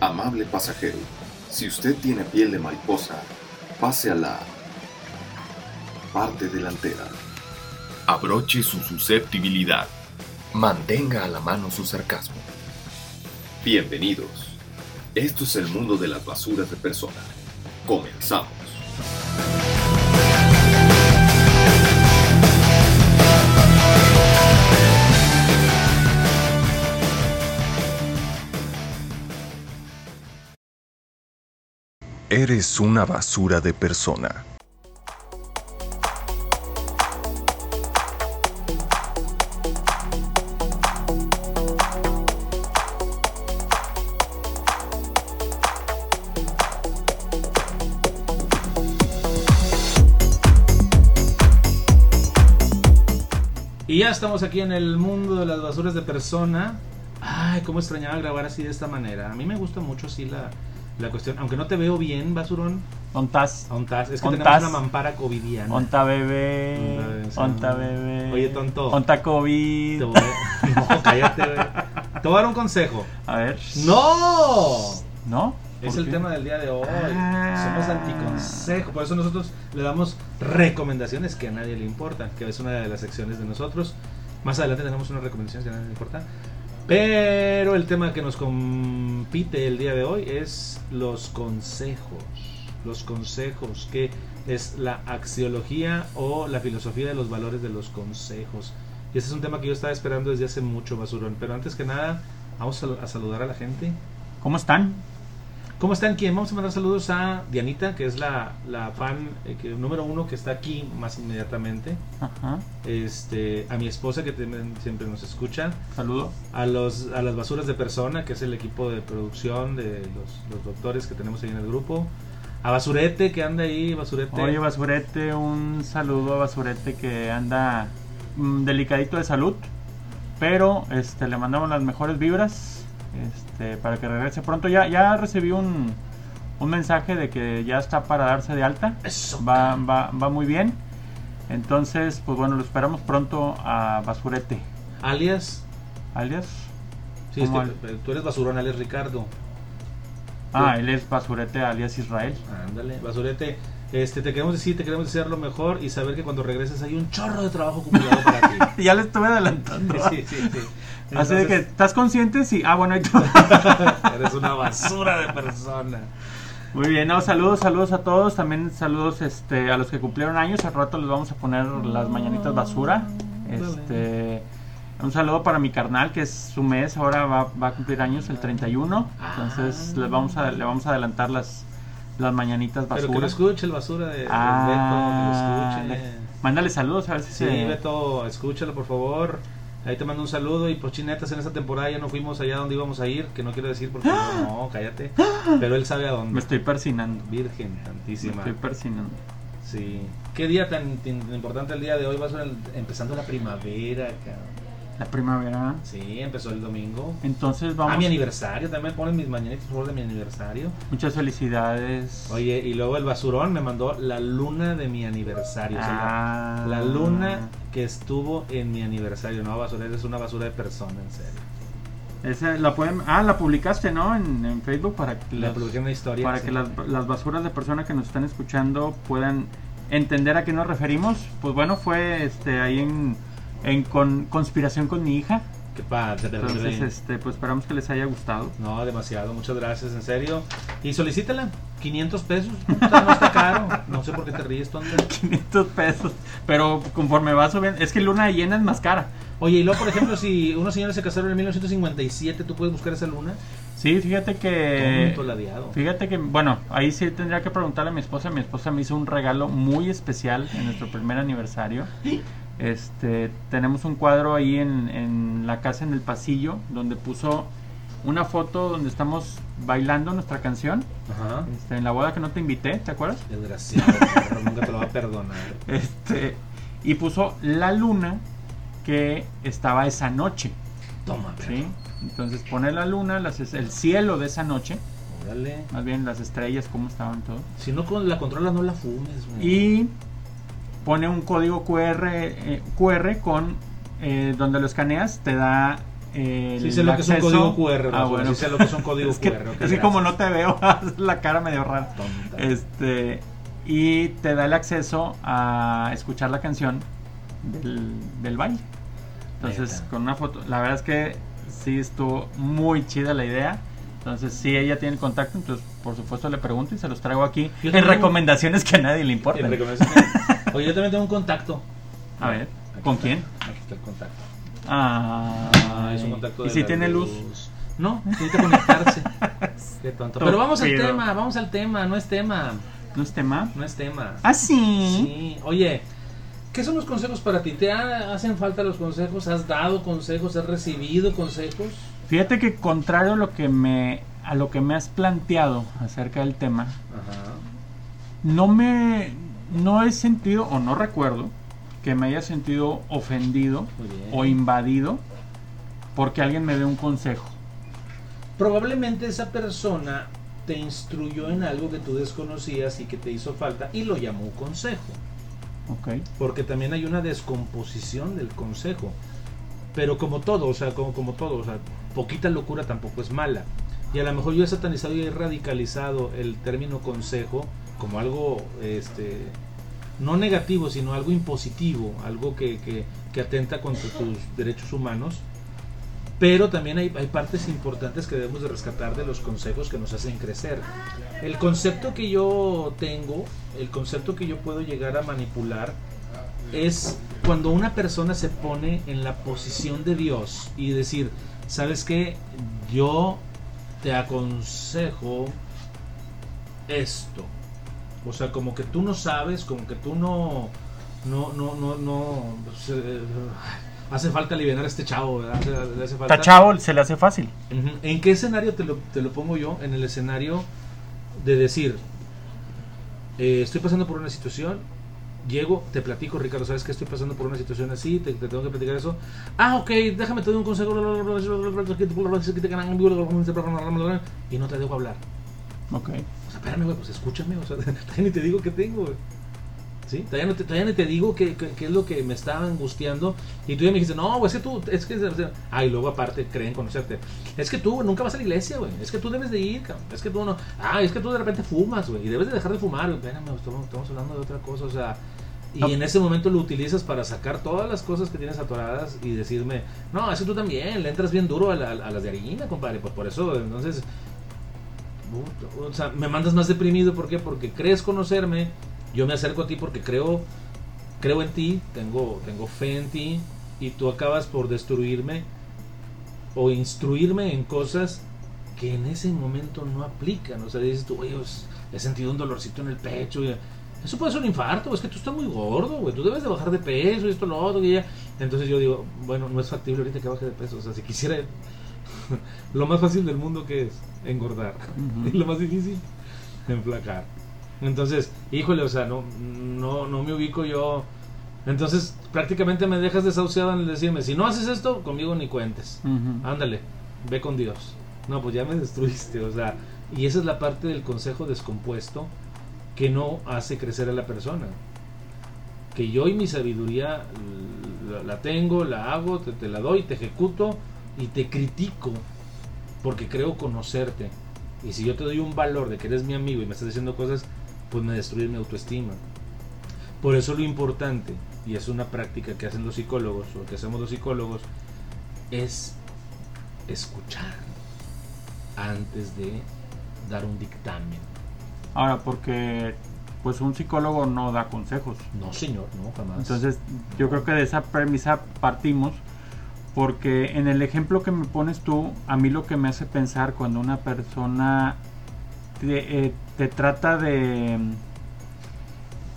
Amable pasajero, si usted tiene piel de mariposa, pase a la parte delantera. Abroche su susceptibilidad. Mantenga a la mano su sarcasmo. Bienvenidos. Esto es el mundo de las basuras de persona. Comenzamos. Eres una basura de persona. Y ya estamos aquí en el mundo de las basuras de persona. Ay, cómo extrañaba grabar así de esta manera. A mí me gusta mucho así la, la cuestión. Aunque no te veo bien, basurón. Ontas. Ontas. Es que Ontas. tenemos una mampara covidiana. Onta bebé. Onta bebé. Onta bebé. Oye, tonto. Onta COVID. Te voy a- No, cállate, güey. Te voy a dar un consejo. A ver. ¡No! ¿No? Es ¿Por el qué? tema del día de hoy. Ah. Somos anticonsejo. Por eso nosotros le damos recomendaciones que a nadie le importan. Que es una de las secciones de nosotros. Más adelante tenemos unas recomendaciones que a nadie le importan. Pero el tema que nos compite el día de hoy es los consejos. Los consejos, que es la axiología o la filosofía de los valores de los consejos. Y ese es un tema que yo estaba esperando desde hace mucho, Basurón. Pero antes que nada, vamos a, a saludar a la gente. ¿Cómo están? ¿Cómo están? ¿Quién? Vamos a mandar saludos a Dianita, que es la, la fan eh, que, número uno que está aquí más inmediatamente. Ajá. Este, a mi esposa que también siempre nos escucha. Saludo. A, los, a las basuras de persona, que es el equipo de producción de los, los doctores que tenemos ahí en el grupo. A Basurete, que anda ahí, Basurete. Oye, Basurete, un saludo a Basurete que anda mm, delicadito de salud. Pero este, le mandamos las mejores vibras este, para que regrese pronto. Ya, ya recibí un, un mensaje de que ya está para darse de alta. Eso, Va, va, va muy bien. Entonces, pues bueno, lo esperamos pronto a Basurete. Alias. Alias. Sí, es ¿Cómo que, tú eres Basurón, alias Ricardo. Ah, él es Basurete alias Israel. Ándale, Basurete. Este, te queremos decir, te queremos desear lo mejor y saber que cuando regreses hay un chorro de trabajo acumulado para ti. ya le estuve adelantando. Sí, sí, sí. Así de que, Entonces, ¿estás consciente? Sí. Ah, bueno. Eres una basura de persona. Muy bien, no, saludos, saludos a todos. También saludos este, a los que cumplieron años. Al rato les vamos a poner las mañanitas basura. Este, un saludo para mi carnal, que es su mes. Ahora va, va a cumplir años el 31. Entonces les vamos a, le vamos a adelantar las, las mañanitas Pero que lo basura. escuche el basura de, de Ah, Beto, que lo le- escuche. mándale saludos a ver si Sí, se- Beto, escúchalo por favor. Ahí te mando un saludo y por chinetas en esta temporada ya no fuimos allá donde íbamos a ir, que no quiero decir porque no, no, cállate. Pero él sabe a dónde. Me estoy persinando. Virgen Me tantísima. estoy persinando. Sí. Qué día tan, tan importante el día de hoy, va a ser el- empezando la primavera, cabrón. La primavera. Sí, empezó el domingo. Entonces A vamos. mi aniversario, también ponen mis mañanitas por favor de mi aniversario. Muchas felicidades. Oye, y luego el basurón me mandó la luna de mi aniversario. o sea, la- Ah. la, luna que estuvo en mi aniversario. No, basura, es una basura de persona, en serio. Esa la pueden, ah, la publicaste, ¿no? En, en Facebook para que, La en una historia. para sí. que las, las basuras de personas que nos están escuchando puedan entender a qué nos referimos. Pues bueno, fue este ahí en, en con, conspiración con mi hija. Qué padre. Entonces, este, pues esperamos que les haya gustado. No, demasiado. Muchas gracias, en serio. Y solicítala. 500 pesos. No está caro. No sé por qué te ríes, tonta. 500 pesos. Pero conforme va subiendo, es que luna llena es más cara. Oye, y luego, por ejemplo, si unos señores se casaron en 1957, ¿tú puedes buscar esa luna? Sí, fíjate que... Fíjate que, bueno, ahí sí tendría que preguntarle a mi esposa. Mi esposa me hizo un regalo muy especial en nuestro primer aniversario. Este, tenemos un cuadro ahí en, en la casa, en el pasillo, donde puso una foto donde estamos bailando nuestra canción. Ajá. Este, en la boda que no te invité, ¿te acuerdas? Desgraciado, nunca te lo va a perdonar. Este, y puso la luna que estaba esa noche. Toma. ¿sí? Entonces pone la luna, las, el cielo de esa noche, Órale. más bien las estrellas, cómo estaban todo. Si no con la controlas, no la fumes, güey. y pone un código QR, eh, QR con eh, donde lo escaneas te da el Sí sé lo que es un acceso- código QR. Ah, bueno. sí sé lo que es un código es que, QR. ok, es que como no te veo, la cara medio rara. Tonta. Este, y te da el acceso a escuchar la canción del, del baile. Entonces, Neta. con una foto, la verdad es que sí estuvo muy chida la idea. Entonces, si ella tiene el contacto, entonces por supuesto le pregunto y se los traigo aquí Yo en recomendaciones que a nadie le En importan. Oye, yo también tengo un contacto. A ver, Aquí ¿con está, quién? Aquí está el contacto. Ah, Ah, es un contacto ¿Y de si la tiene luz? No, necesita conectarse. Qué tonto. Pero vamos al tema, vamos al tema, no es tema, ¿No es tema? no es tema. Ah, sí. Sí, oye, ¿qué son los consejos para ti? ¿Te ha- hacen falta los consejos? ¿Has dado consejos? ¿Has recibido consejos? Fíjate que contrario a lo que me a lo que me has planteado acerca del tema, Ajá. no me no he sentido o no recuerdo que me haya sentido ofendido o invadido porque alguien me dé un consejo. Probablemente esa persona te instruyó en algo que tú desconocías y que te hizo falta y lo llamó consejo. Ok. Porque también hay una descomposición del consejo. Pero como todo, o sea, como, como todo, o sea, poquita locura tampoco es mala. Y a lo mejor yo he satanizado y he radicalizado el término consejo como algo, este, no negativo, sino algo impositivo, algo que, que, atenta contra tus derechos humanos. Pero también hay, hay partes importantes que debemos de rescatar de los consejos que nos hacen crecer. El concepto que yo tengo, el concepto que yo puedo llegar a manipular, es cuando una persona se pone en la posición de Dios y decir, ¿sabes qué? Yo te aconsejo esto. O sea, como que tú no sabes, como que tú no, no, no, no, no, pues, eh, hace falta aliviar a este chavo, ¿verdad? Hace, le hace falta. Está chavo, se le hace fácil. ¿En qué escenario te lo, te lo pongo yo? En el escenario de decir, eh, estoy pasando por una situación, llego, te platico, Ricardo, ¿sabes que estoy pasando por una situación así? Te, te tengo que platicar eso. Ah, ok, déjame te doy un consejo. Y no te dejo hablar. Ok. Espérame, güey, pues escúchame. O sea, todavía ni te digo qué tengo, güey. ¿Sí? Todavía no te, todavía ni te digo qué, es lo que me estaba angustiando. Y tú ya me dijiste, no, güey, es que tú, es que. Ah, y luego aparte creen conocerte. Es que tú nunca vas a la iglesia, güey. Es que tú debes de ir, cabrón. Es que tú no. Ah, es que tú de repente fumas, güey. Y debes de dejar de fumar, güey. Espérame, estamos, estamos hablando de otra cosa, o sea. Y No. en ese momento lo utilizas para sacar todas las cosas que tienes atoradas y decirme, no, es que tú también le entras bien duro a, la- a las de harina, compadre. Pues por eso, entonces, O sea, me mandas más deprimido, ¿por qué? Porque crees conocerme, yo me acerco a ti porque creo, creo en ti, tengo, tengo fe en ti, y tú acabas por destruirme o instruirme en cosas que en ese momento no aplican. O sea, dices tú, oye, pues, he sentido un dolorcito en el pecho. eso puede ser un infarto, es que tú estás muy gordo, güey. Tú debes de bajar de peso esto, lo otro. Entonces yo digo, bueno, no es factible ahorita que baje de peso. O sea, si quisiera, lo más fácil del mundo que es engordar. Lo más difícil, enflacar. Entonces, híjole, o sea, no, no, no me ubico yo. Entonces, prácticamente me dejas desahuciado en el decirme, si no haces esto, conmigo ni cuentes. Ándale, ve con Dios. No, pues ya me destruiste, o sea, y esa es la parte del consejo descompuesto que no hace crecer a la persona. Que yo y mi sabiduría la, la tengo, la hago, te, te la doy, te ejecuto y te critico porque creo conocerte. Y si yo te doy un valor de que eres mi amigo y me estás diciendo cosas, pues me destruye mi autoestima. Por eso lo importante, y es una práctica que hacen los psicólogos, o que hacemos los psicólogos, es escuchar antes de dar un dictamen. Ahora, porque pues un psicólogo no da consejos. No, señor, no, jamás. Entonces, yo creo que de esa premisa partimos, porque en el ejemplo que me pones tú, a mí lo que me hace pensar cuando una persona te, eh, te trata de...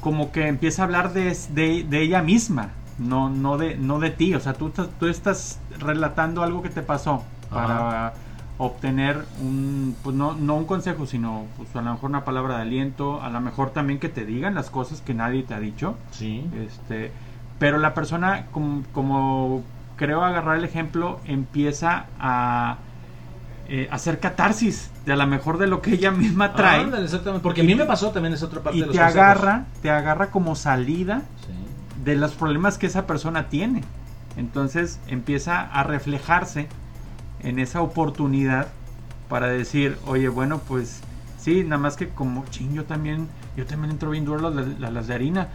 como que empieza a hablar de, de- de ella misma, no, no, de, no de ti. O sea, tú, estás- tú estás relatando algo que te pasó para obtener un, pues no, no un consejo, sino pues a lo mejor una palabra de aliento, a lo mejor también que te digan las cosas que nadie te ha dicho. sí. Este, pero la persona, como, como creo agarrar el ejemplo, empieza a eh, hacer catarsis de a lo mejor de lo que ella misma trae Ándale, exactamente. Porque a mí me pasó también esa otra parte y de los te consejos. agarra, te agarra como salida Sí. de los problemas que esa persona tiene. Entonces empieza a reflejarse en esa oportunidad para decir, oye, bueno, pues sí, nada más que como ching, yo también, yo también entro bien duro a las, las de harina.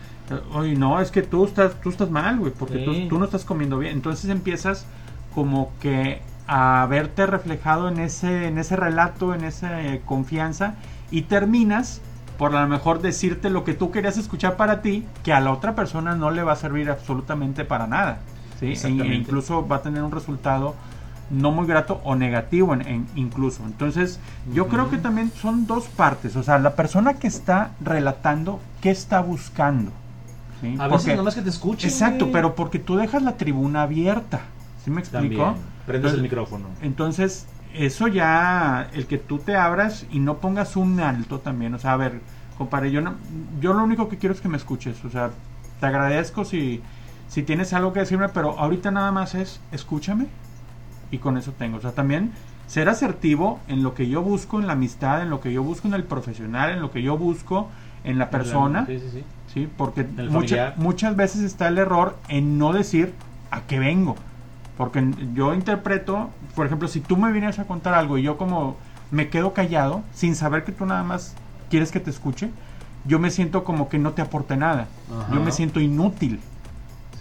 Oye, no, es que tú estás, tú estás mal, güey, porque tú, Sí. tú no estás comiendo bien. Entonces empiezas como que a verte reflejado en ese, en ese relato, en esa eh, confianza, y terminas por a lo mejor decirte lo que tú querías escuchar para ti, que a la otra persona no le va a servir absolutamente para nada. ¿sí? E incluso va a tener un resultado no muy grato o negativo en, en- incluso. Entonces, yo creo que también son dos partes. O sea, la persona que está relatando, ¿qué está buscando? ¿Sí? A veces Porque- nomás que te escuchen. Exacto, güey. pero porque tú dejas la tribuna abierta. ¿Sí me explico? También. Prendes el micrófono. Entonces, eso ya, el que tú te abras y no pongas un alto también. O sea, a ver, compadre, yo, no, yo lo único que quiero es que me escuches. O sea, te agradezco si, si tienes algo que decirme, pero ahorita nada más es escúchame y con eso tengo. O sea, también ser asertivo en lo que yo busco en la amistad, en lo que yo busco en el profesional, en lo que yo busco en la persona. Sí, sí, sí. Sí, porque mucha- muchas veces está el error en no decir a qué vengo. Porque yo interpreto, por ejemplo, si tú me vienes a contar algo y yo como me quedo callado, sin saber que tú nada más quieres que te escuche, yo me siento como que no te aporte nada. Ajá. Yo me siento inútil.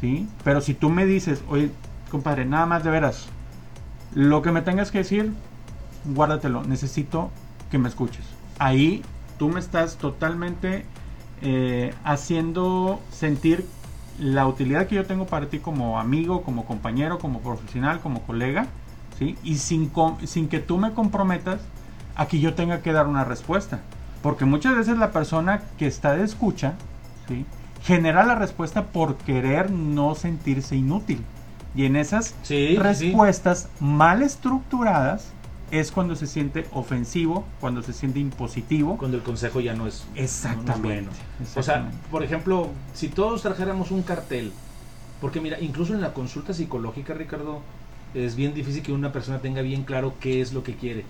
¿Sí? Pero si tú me dices, oye, compadre, nada más de veras, lo que me tengas que decir, guárdatelo, necesito que me escuches. Ahí tú me estás totalmente eh, haciendo sentir la utilidad que yo tengo para ti como amigo, como compañero, como profesional, como colega, ¿sí? Y sin, que tú me comprometas a que yo tenga que dar una respuesta. Porque muchas veces la persona que está de escucha. Genera la respuesta por querer no sentirse inútil. Y en esas Sí, sí. respuestas mal estructuradas es cuando se siente ofensivo, cuando se siente impositivo. Cuando el consejo ya no es, no- no es Exactamente. bueno. O sea, exactamente. por ejemplo, si todos trajéramos un cartel, porque mira, incluso en la consulta psicológica, Ricardo, es bien difícil que una persona tenga bien claro qué es lo que quiere.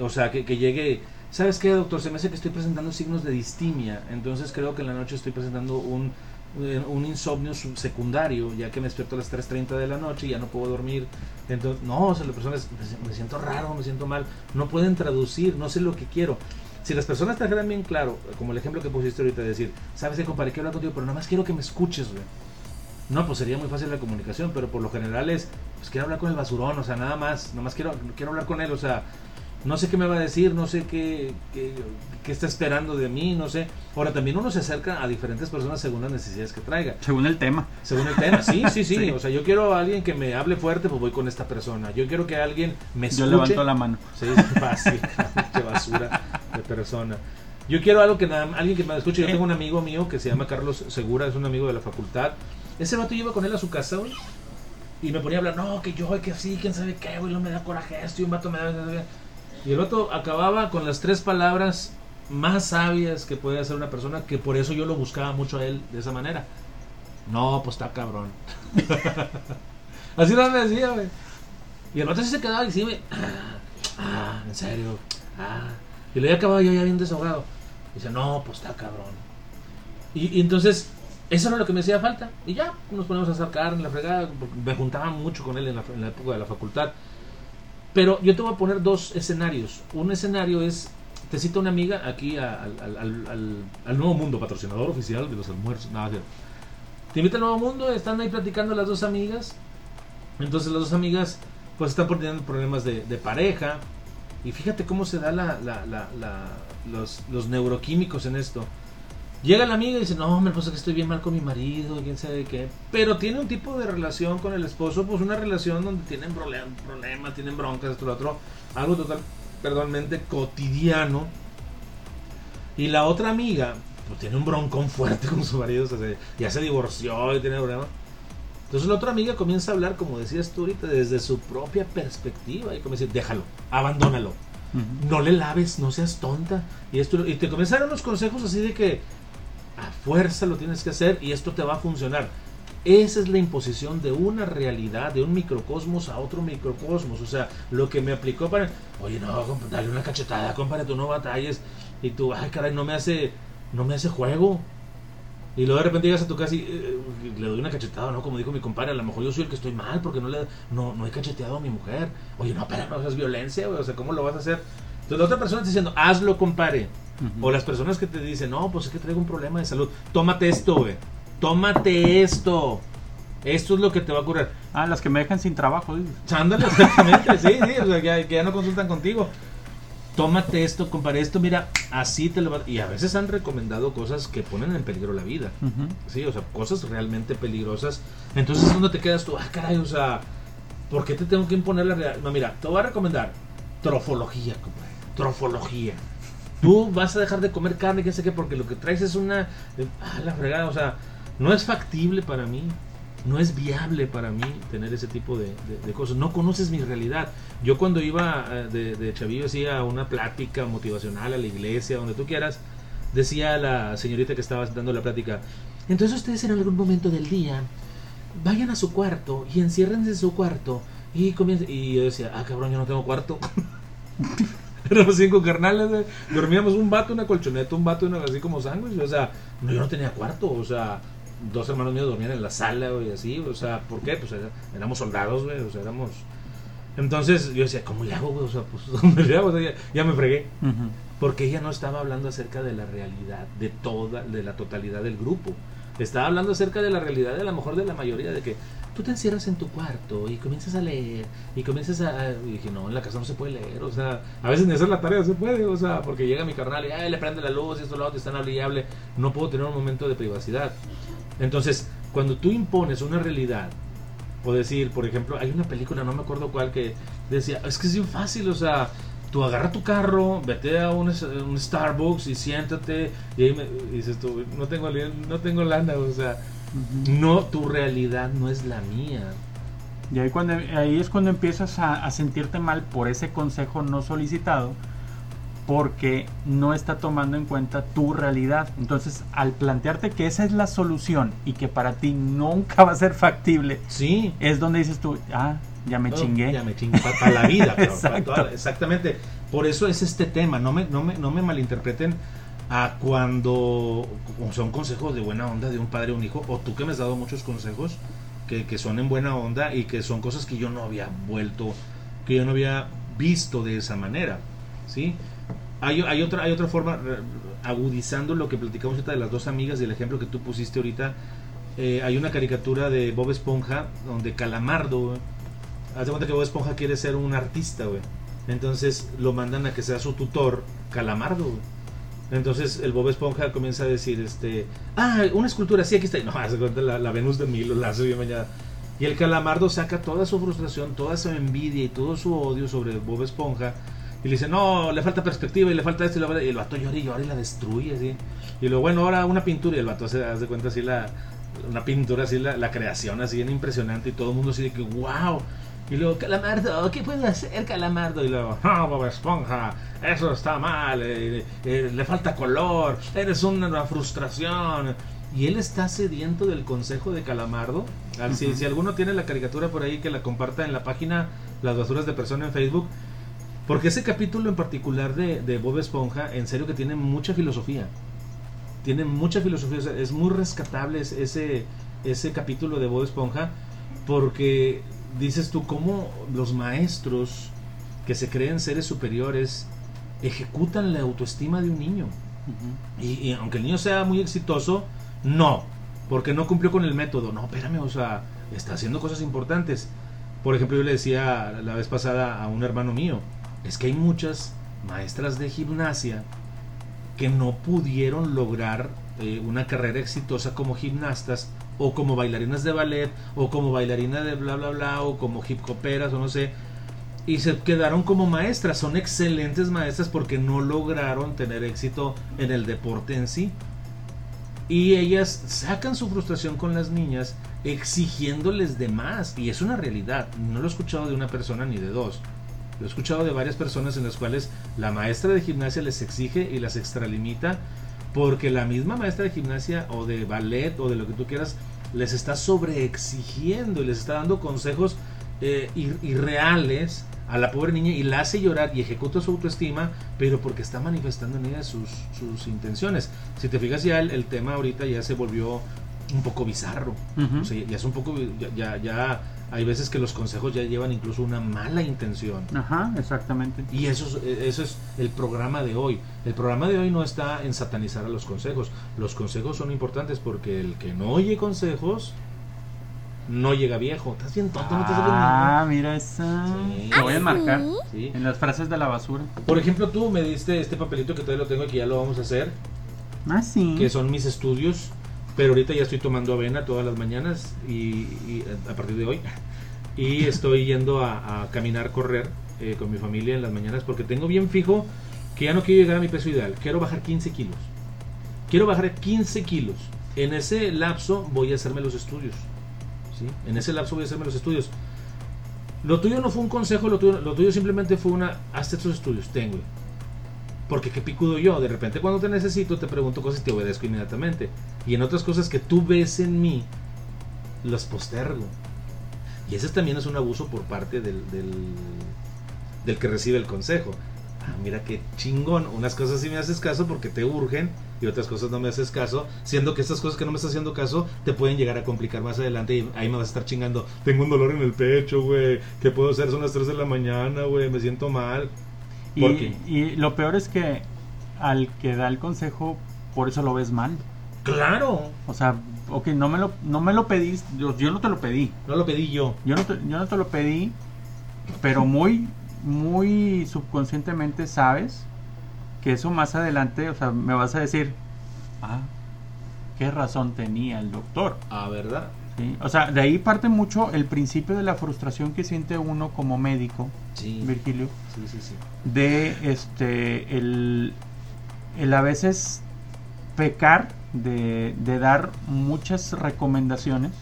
O sea, que, que llegue, ¿sabes qué, doctor? Se me hace que estoy presentando signos de distimia, entonces creo que en la noche estoy presentando un, un insomnio secundario, ya que me despierto a las 3.30 de la noche y ya no puedo dormir. Entonces, no, o sea, las personas, me- siento raro, me siento mal, no pueden traducir, no sé lo que quiero. Si las personas trajeran bien claro, como el ejemplo que pusiste ahorita, de decir, sabes qué, compadre, quiero hablar contigo, pero nada más quiero que me escuches, güey. No, pues sería muy fácil la comunicación, pero por lo general es, pues quiero hablar con el basurón, o sea, nada más, nada más quiero, quiero hablar con él, o sea, no sé qué me va a decir, no sé qué, qué, qué está esperando de mí, no sé. Ahora, también uno se acerca a diferentes personas según las necesidades que traiga. Según el tema. Según el tema, sí, sí, sí, Sí. O sea, yo quiero a alguien que me hable fuerte, pues voy con esta persona. Yo quiero que alguien me Yo escuche. levanto la mano. Sí, fácil. Qué basura de persona. Yo quiero algo que nada, alguien que me escuche. Yo tengo un amigo mío que se llama Carlos Segura, es un amigo de la facultad. Ese vato iba con él a su casa, güey. Y me ponía a hablar, no, que yo, que sí, quién sabe qué, güey, no me da coraje esto. Y un vato me da. Y el vato acababa con las tres palabras más sabias que puede hacer una persona, que por eso yo lo buscaba mucho a él de esa manera. No, pues está cabrón. Así no me decía, güey. Y el vato sí se quedaba y sí, güey. Ah, ah, en serio. Ah. Y lo había acabado yo ya bien desahogado. Y dice, no, pues está cabrón. Y, entonces, eso era lo que me hacía falta. Y ya, nos ponemos a sacar en la fregada. porque Me juntaba mucho con él en en la época de la facultad. Pero yo te voy a poner dos escenarios. Un escenario es, te cita una amiga aquí al, Nuevo Mundo, patrocinador oficial de los almuerzos. Nada, cierto. te invita al Nuevo Mundo, están ahí platicando las dos amigas. Entonces las dos amigas pues están teniendo problemas de, de pareja. Y fíjate cómo se da la- la- la- los, los neuroquímicos en esto. Llega la amiga y dice, no, hombre, pues es que estoy bien mal con mi marido, quién sabe qué. Pero tiene un tipo de relación con el esposo, pues una relación donde tienen prole- problemas, tienen broncas, esto, lo otro. Algo total, perdónmente, cotidiano. Y la otra amiga, pues tiene un broncón fuerte con su marido, o sea, se- ya se divorció y tiene problemas. Entonces la otra amiga comienza a hablar, como decías tú ahorita, desde su propia perspectiva. Y comienza a decir, déjalo, abandónalo no le laves, no seas tonta. Y esto y te comenzaron unos consejos así de que a fuerza lo tienes que hacer y esto te va a funcionar. Esa es la imposición de una realidad, de un microcosmos a otro microcosmos. O sea, lo que me aplicó para, oye, no, dale una cachetada, compadre, tú no batalles. Y tú, ay, caray, no me hace, no me hace juego. Y luego de repente llegas a tu casa y eh, le doy una cachetada, ¿no? Como dijo mi compadre, a lo mejor yo soy el que estoy mal porque no le no, no he cacheteado a mi mujer. Oye, no, pero no, es violencia, güey. O sea, ¿cómo lo vas a hacer? Entonces la otra persona está diciendo, hazlo, compadre. O las personas que te dicen, no, pues es que traigo un problema de salud. Tómate esto, güey. Tómate esto. Esto es lo que te va a curar. Ah, las que me dejan sin trabajo. dices. Ándale, exactamente, sí, sí, o sea, que, que ya no consultan contigo. Tómate esto, compadre, esto, mira, así te lo va Y a veces han recomendado cosas que ponen en peligro la vida. Sí, o sea, cosas realmente peligrosas. Entonces es donde te quedas tú, ah, caray, o sea, ¿por qué te tengo que imponer la realidad? No, mira, te voy a recomendar trofología, compadre. Trofología. Tú vas a dejar de comer carne, que sé qué, porque lo que traes es una. Ah, la fregada, o sea, no es factible para mí. No es viable para mí tener ese tipo de, de- cosas. No conoces mi realidad. Yo cuando iba eh, de, de chavillo hacía una plática motivacional a la iglesia, donde tú quieras, decía la señorita que estaba dando la plática, entonces ustedes en algún momento del día vayan a su cuarto y enciérrense en su cuarto y comiencen... Y yo decía, ah cabrón, yo no tengo cuarto. Éramos cinco carnales, güey. dormíamos un vato, una colchoneta, un vato, una, así como sándwich, o sea, no, yo no tenía cuarto, o sea, dos hermanos míos dormían en la sala, güey, así, o sea, ¿por qué? Pues era- éramos soldados, güey, o sea, éramos... Entonces yo decía, ¿cómo le hago, güey? O sea, pues, ¿cómo le hago? O sea, ya, ya me fregué. Porque ella no estaba hablando acerca de la realidad de toda, de la totalidad del grupo. Estaba hablando acerca de la realidad de a lo mejor de la mayoría, de que tú te encierras en tu cuarto y comienzas a leer y comienzas a... Y dije, no, en la casa no se puede leer, o sea, a veces ni hacer la tarea se puede, o sea, porque llega mi carnal y "Ay, le prende la luz y esto, lo otro, está hable y hable, no puedo tener un momento de privacidad. Entonces, cuando tú impones una realidad, o decir, por ejemplo, hay una película, no me acuerdo cuál, que decía, es que es bien fácil, o sea, tú agarra tu carro, vete a un, un Starbucks y siéntate, y ahí me, y dices tú, no tengo, no tengo lana, o sea, no, tu realidad no es la mía. Y ahí, cuando, ahí es cuando empiezas a, a sentirte mal por ese consejo no solicitado, porque no está tomando en cuenta tu realidad. Entonces, al plantearte que esa es la solución y que para ti nunca va a ser factible, Sí. es donde dices tú, ah, ya me No, chingué. Ya me chingué para, la vida. para toda- exactamente. Por eso es este tema. No me, no me, no me malinterpreten a cuando son consejos de buena onda de un padre o un hijo, o tú que me has dado muchos consejos que, que son en buena onda y que son cosas que yo no había vuelto, que yo no había visto de esa manera. ¿Sí? Hay, hay, otra, hay otra forma, agudizando lo que platicamos ahorita de las dos amigas y el ejemplo que tú pusiste ahorita. eh, hay una caricatura de Bob Esponja donde Calamardo, haz de cuenta que Bob Esponja quiere ser un artista, güey. Entonces lo mandan a que sea su tutor, Calamardo, güey. Entonces el Bob Esponja comienza a decir, este, ah, una escultura, sí, aquí está. Y no, haz de cuenta la, Venus de Milo, la hace bien mañana. Y el Calamardo saca toda su frustración, toda su envidia y todo su odio sobre Bob Esponja. Y le dice, no, le falta perspectiva y le falta esto y, la... y el vato llora y llora y la destruye, así. Y luego, bueno, ahora una pintura y el vato se hace cuenta así la, una pintura así, la, la creación así bien impresionante y todo el mundo así de que, wow. Y luego, Calamardo, ¿qué puedo hacer, Calamardo? Y luego, no, Bob Esponja, eso está mal, eh, eh, le falta color, eres una frustración. Y él está sediento del consejo de Calamardo. Al- si, si alguno tiene la caricatura por ahí, que la comparta en la página Las Basuras de Persona en Facebook. Porque ese capítulo en particular de, de Bob Esponja, en serio que tiene mucha filosofía. Tiene mucha filosofía. o sea, es muy rescatable es- ese, ese capítulo de Bob Esponja. Porque dices tú cómo los maestros que se creen seres superiores ejecutan la autoestima de un niño. Y aunque el niño sea muy exitoso, no, porque no cumplió con el método. No, espérame, o sea, está haciendo cosas importantes. Por ejemplo, yo le decía la vez pasada a un hermano mío, es que hay muchas maestras de gimnasia que no pudieron lograr eh, una carrera exitosa como gimnastas o como bailarinas de ballet o como bailarina de bla bla bla o como hip hoperas o no sé y se quedaron como maestras. Son excelentes maestras porque no lograron tener éxito en el deporte en sí. Y ellas sacan su frustración con las niñas exigiéndoles de más y es una realidad. No lo he escuchado de una persona ni de dos. Lo he escuchado de varias personas en las cuales la maestra de gimnasia les exige y las extralimita porque la misma maestra de gimnasia o de ballet o de lo que tú quieras les está sobreexigiendo y les está dando consejos eh, ir- irreales a la pobre niña y la hace llorar y ejecuta su autoestima, pero porque está manifestando en ella sus, sus intenciones. Si te fijas ya el, el tema ahorita ya se volvió un poco bizarro. O sea, ya, ya es un poco, ya, ya, ya hay veces que los consejos ya llevan incluso una mala intención. Ajá, exactamente. Y eso es, eh, eso es el programa de hoy. El programa de hoy no está en satanizar a los consejos. Los consejos son importantes porque el que no oye consejos no llega viejo. Estás bien tonto, no estás bien Ah, mira esa. Sí. Lo voy a marcar Sí. en las frases de la basura. Por ejemplo, tú me diste este papelito que todavía lo tengo y que ya lo vamos a hacer, Ah, sí. que son mis estudios. Pero ahorita ya estoy tomando avena todas las mañanas y, a partir de hoy. Y estoy yendo a, a caminar, correr eh, con mi familia en las mañanas porque tengo bien fijo que ya no quiero llegar a mi peso ideal. Quiero bajar 15 kilos. Quiero bajar 15 kilos. En ese lapso voy a hacerme los estudios. ¿sí? En ese lapso voy a hacerme los estudios. Lo tuyo no fue un consejo, lo tuyo, lo tuyo simplemente fue una, hazte estos estudios, tengo. Porque qué picudo yo, de repente cuando te necesito te pregunto cosas y te obedezco inmediatamente. Y en otras cosas que tú ves en mí, las postergo. Y ese también es un abuso por parte del, del, que recibe el consejo. Ah, mira qué chingón. Unas cosas sí me haces caso porque te urgen y otras cosas no me haces caso. Siendo que estas cosas que no me estás haciendo caso te pueden llegar a complicar más adelante y ahí me vas a estar chingando. Tengo un dolor en el pecho, güey. ¿Qué puedo hacer? Son las 3 de la mañana, güey. Me siento mal. ¿Por Y, y lo peor es que al que da el consejo, por eso lo ves mal. Claro. O sea, ok, no me lo, no me lo pedís, yo, yo no te lo pedí. No lo pedí yo. Yo no, te, yo no te lo pedí, pero muy, muy subconscientemente sabes que eso más adelante, o sea, me vas a decir, ah, qué razón tenía el doctor. Ah, ¿verdad? ¿Sí? O sea, de ahí parte mucho el principio de la frustración que siente uno como médico, Sí. Virgilio, Sí, sí, sí. de este el, el a veces pecar de, de dar muchas recomendaciones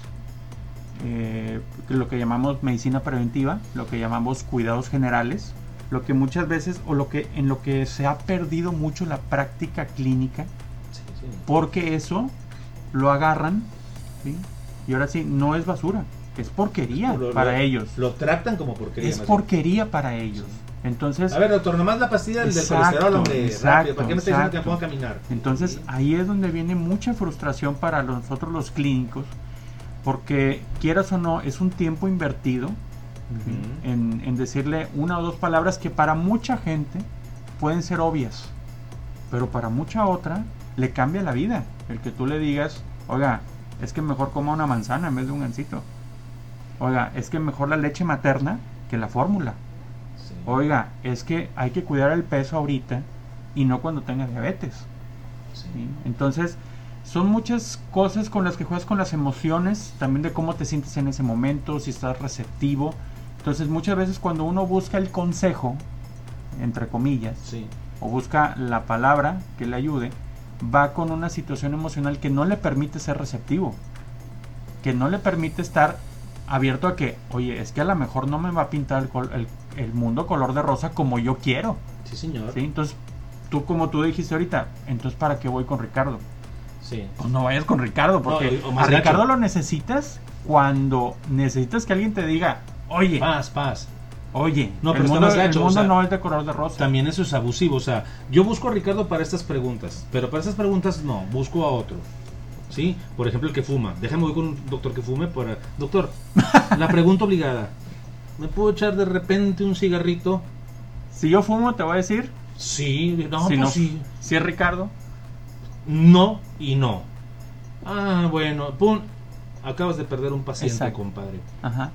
eh, lo que llamamos medicina preventiva lo que llamamos cuidados generales lo que muchas veces o lo que en lo que se ha perdido mucho la práctica clínica Sí, sí. porque eso lo agarran ¿sí? Y ahora sí no es basura es porquería Lo- para lo- ellos Lo tratan como porquería. es bien. porquería para ellos entonces A ver, doctor, nomás la pastilla del, colesterol, hombre, exacto, rápido. ¿Para qué me está diciendo que a caminar? Entonces Sí. ahí es donde viene mucha frustración para nosotros los clínicos, porque quieras o no, es un tiempo invertido en, en decirle una o dos palabras que para mucha gente pueden ser obvias, pero para mucha otra le cambia la vida. El que tú le digas, oiga, es que mejor coma una manzana en vez de un gansito. Oiga, es que mejor la leche materna que la fórmula. Sí. Oiga, es que hay que cuidar el peso ahorita y no cuando tenga diabetes. Sí. ¿sí? Entonces, son muchas cosas con las que juegas con las emociones, también de cómo te sientes en ese momento, si estás receptivo. Entonces, muchas veces cuando uno busca el consejo, entre comillas, o busca la palabra que le ayude, va con una situación emocional que no le permite ser receptivo, que no le permite estar abierto a que, oye, es que a lo mejor no me va a pintar el, el- el mundo color de rosa como yo quiero. Sí, señor. ¿sí? Entonces, tú como tú dijiste ahorita, entonces ¿para qué voy con Ricardo? Sí. Pues no vayas con Ricardo, porque No, o más a gacho. Ricardo lo necesitas cuando necesitas que alguien te diga, oye, Paz, paz. Oye, No, el pero está mundo, gacho, el o mundo sea, no es de color de rosa. También eso es abusivo. O sea, yo busco a Ricardo para estas preguntas, pero para estas preguntas no, busco a otro. ¿Sí? Por ejemplo, el que fuma. Déjame voy con un doctor que fume para. Doctor, la pregunta obligada. ¿Me puedo echar de repente un cigarrito? Si yo fumo, te voy a decir, Sí, no, si pues no, sí. si es Ricardo, No y no. Ah, bueno, pum. Acabas de perder un paciente, Exacto. compadre. ajá.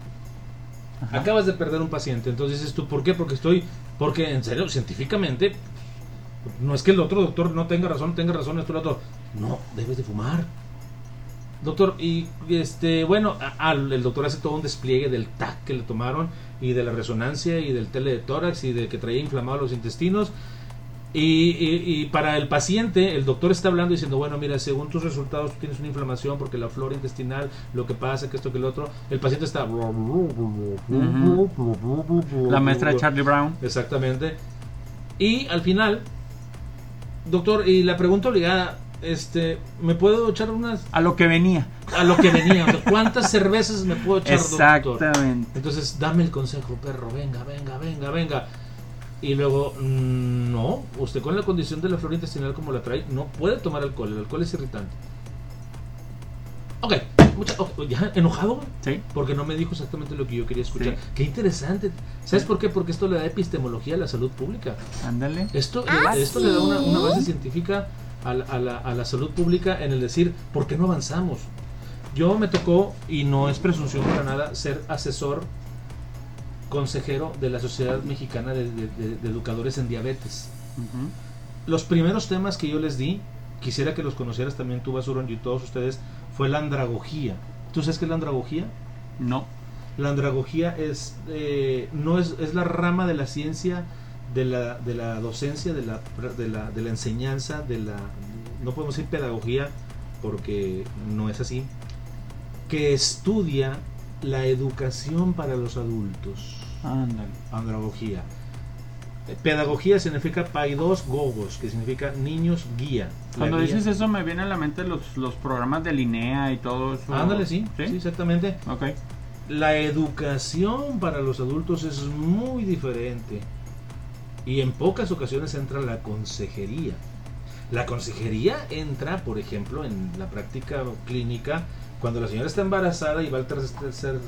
Acabas de perder un paciente. Entonces dices tú, ¿por qué? Porque estoy. Porque, en serio, científicamente. No es que el otro doctor no tenga razón, tenga razón, esto lo otro. No, debes de fumar. Doctor, y este, bueno, a- el doctor hace todo un despliegue del TAC que le tomaron y de la resonancia y del tele de tórax y de que traía inflamados los intestinos. Y, y- y para el paciente, el doctor está hablando diciendo, bueno, mira, según tus resultados tú tienes una inflamación porque la flora intestinal, lo que pasa, que esto, que lo otro. El paciente está... La maestra de Charlie Brown. Exactamente. Y al final, doctor, y la pregunta obligada, este, me puedo echar unas A lo que venía. a lo que venía. o sea, ¿Cuántas cervezas me puedo echar, doctor? Exactamente. Entonces, dame el consejo, perro, venga, venga, venga, venga. Y luego, mm, no, usted con la condición de la flora intestinal como la trae, no puede tomar alcohol. El alcohol es irritante. Ok, mucha- ok, ya enojado? Sí. porque no me dijo exactamente lo que yo quería escuchar. Sí. Qué interesante. ¿Sabes Sí. por qué? Porque esto le da epistemología a la salud pública. Ándale. Esto, esto le da una, una base científica a la, a la- a la salud pública en el decir, ¿por qué no avanzamos? Yo me tocó, y no es presunción para nada, ser asesor consejero de la Sociedad Mexicana de, de- de- de Educadores en Diabetes. Los primeros temas que yo les di, quisiera que los conocieras también tú, Basurón, y todos ustedes, fue la andragogía. ¿Tú sabes qué es la andragogía? No. La andragogía es, eh, no es, es la rama de la ciencia, de la, de la docencia, de la, de, la, de la enseñanza, de la... No podemos decir pedagogía porque no es así. Que estudia la educación para los adultos. Ándale. Andragogía. Eh, Pedagogía significa paidos gogos, que significa niños guía. Cuando guía- dices eso me vienen a la mente los, los programas de Linea y todo eso. Ándale, sí, sí, ¿Sí? exactamente. Ok. La educación para los adultos es muy diferente y en pocas ocasiones entra la consejería. La consejería entra, por ejemplo, en la práctica clínica cuando la señora está embarazada y va al tercer,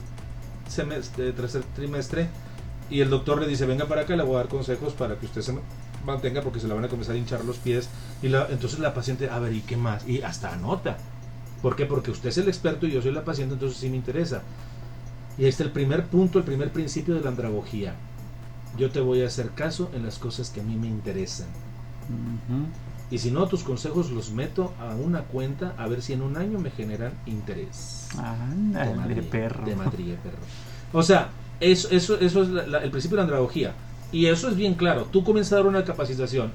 tercer trimestre y el doctor le dice, venga para acá, le voy a dar consejos para que usted se mantenga porque se le van a comenzar a hinchar los pies. Y entonces la paciente, a ver, ¿y qué más? Y hasta anota. ¿Por qué? Porque usted es el experto y yo soy la paciente, entonces sí me interesa. Y ahí está el primer punto, el primer principio de la andragogía. Yo te voy a hacer caso en las cosas que a mí me interesan. Y si no, tus consejos los meto a una cuenta a ver si en un año me generan interés. Ándale, madre, perro. De madrid, perro. O sea, eso, eso, eso es la- la- el principio de la andragogía. Y eso es bien claro. Tú comienzas a dar una capacitación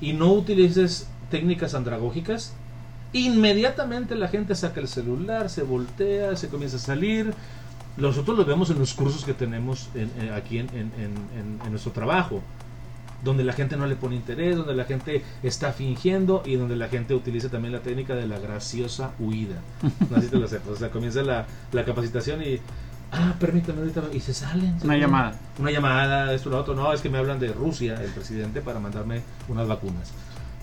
y no utilices técnicas andragógicas, inmediatamente la gente saca el celular, se voltea, se comienza a salir. Nosotros lo vemos en los cursos que tenemos en- en- aquí en, en- en- en nuestro trabajo donde la gente no le pone interés, donde la gente está fingiendo y donde la gente utiliza también la técnica de la graciosa huida. No sé si te lo sepas. O sea, comienza la, la capacitación y, ah, permítame ahorita, y se salen. se Una llamada. Una llamada, esto, lo otro. No, es que me hablan de Rusia, el presidente, para mandarme unas vacunas.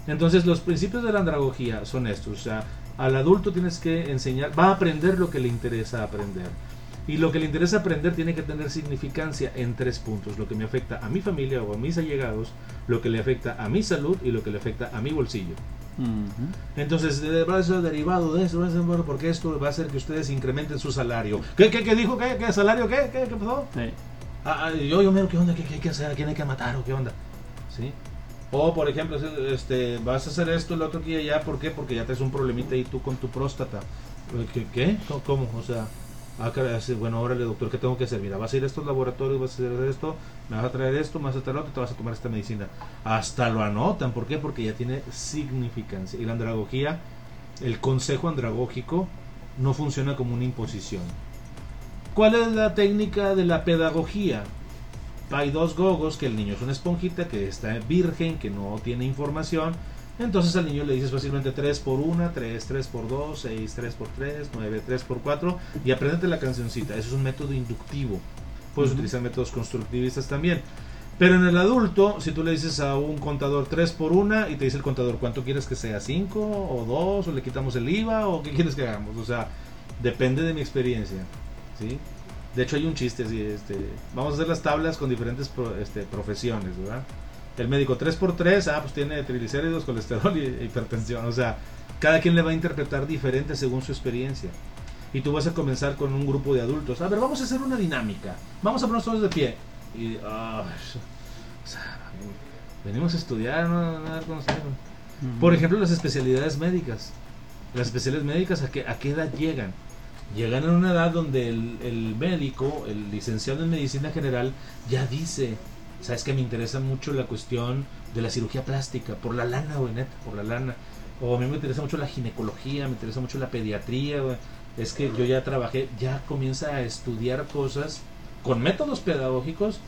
Entonces, los principios de la andragogía son estos. O sea, al adulto tienes que enseñar, va a aprender lo que le interesa aprender. Y lo que le interesa aprender tiene que tener significancia en tres puntos. Lo que me afecta a mi familia o a mis allegados, lo que le afecta a mi salud y lo que le afecta a mi bolsillo. Entonces, va a ser derivado de eso, bueno, porque esto va a hacer que ustedes incrementen su salario. ¿Qué, qué, qué dijo? ¿Qué, qué salario? ¿Qué, qué, qué pasó? Sí. Ah, ah, yo, yo mero, ¿qué onda? ¿Qué, qué hay que hacer? ¿A quién hay que matar o qué onda? ¿Sí? O, por ejemplo, este, vas a hacer esto, lo otro aquí y allá. ¿Por qué? Porque ya tienes un problemita ahí tú con tu próstata. ¿Qué? qué? ¿Cómo- ¿Cómo? O sea, ah, bueno, órale, doctor, ¿qué tengo que hacer? Mira, vas a ir a estos laboratorios, vas a hacer esto, me vas a traer esto, me vas a traer otro, te vas a tomar esta medicina. Hasta lo anotan. ¿Por qué? Porque ya tiene significancia. Y la andragogía, el consejo andragógico, no funciona como una imposición. ¿Cuál es la técnica de la pedagogía? Hay dos gogos, que el niño es una esponjita, que está virgen, que no tiene información. Entonces al niño le dices fácilmente 3 por 1, 3, 3 por 2, 6, 3 por 3, 9, 3 por 4 y apréndete la cancioncita. Eso es un método inductivo. Puedes Ujú. utilizar métodos constructivistas también. Pero en el adulto, si tú le dices a un contador 3 por 1 y te dice el contador cuánto quieres que sea, 5 o 2 o le quitamos el IVA o qué quieres que hagamos. O sea, depende de mi experiencia. ¿sí? De hecho hay un chiste así, este, vamos a hacer las tablas con diferentes pro- este, profesiones, ¿verdad? El médico 3x3, ah, pues tiene triglicéridos, colesterol y hipertensión. O sea, cada quien le va a interpretar diferente según su experiencia. Y tú vas a comenzar con un grupo de adultos. A ver, vamos a hacer una dinámica. Vamos a ponernos todos de pie. Y, ah, o sea, venimos a estudiar, no, no a. Ujú. Por ejemplo, las especialidades médicas. Las especialidades médicas, ¿a qué, a qué edad llegan? Llegan en una edad donde el, el médico, el licenciado en medicina general, ya dice, ¿sabes que me interesa mucho la cuestión de la cirugía plástica? Por la lana, güey, neta, por la lana. O a mí me interesa mucho la ginecología, me interesa mucho la pediatría, güey. Es que yo ya trabajé, ya comienza a estudiar cosas con métodos pedagógicos,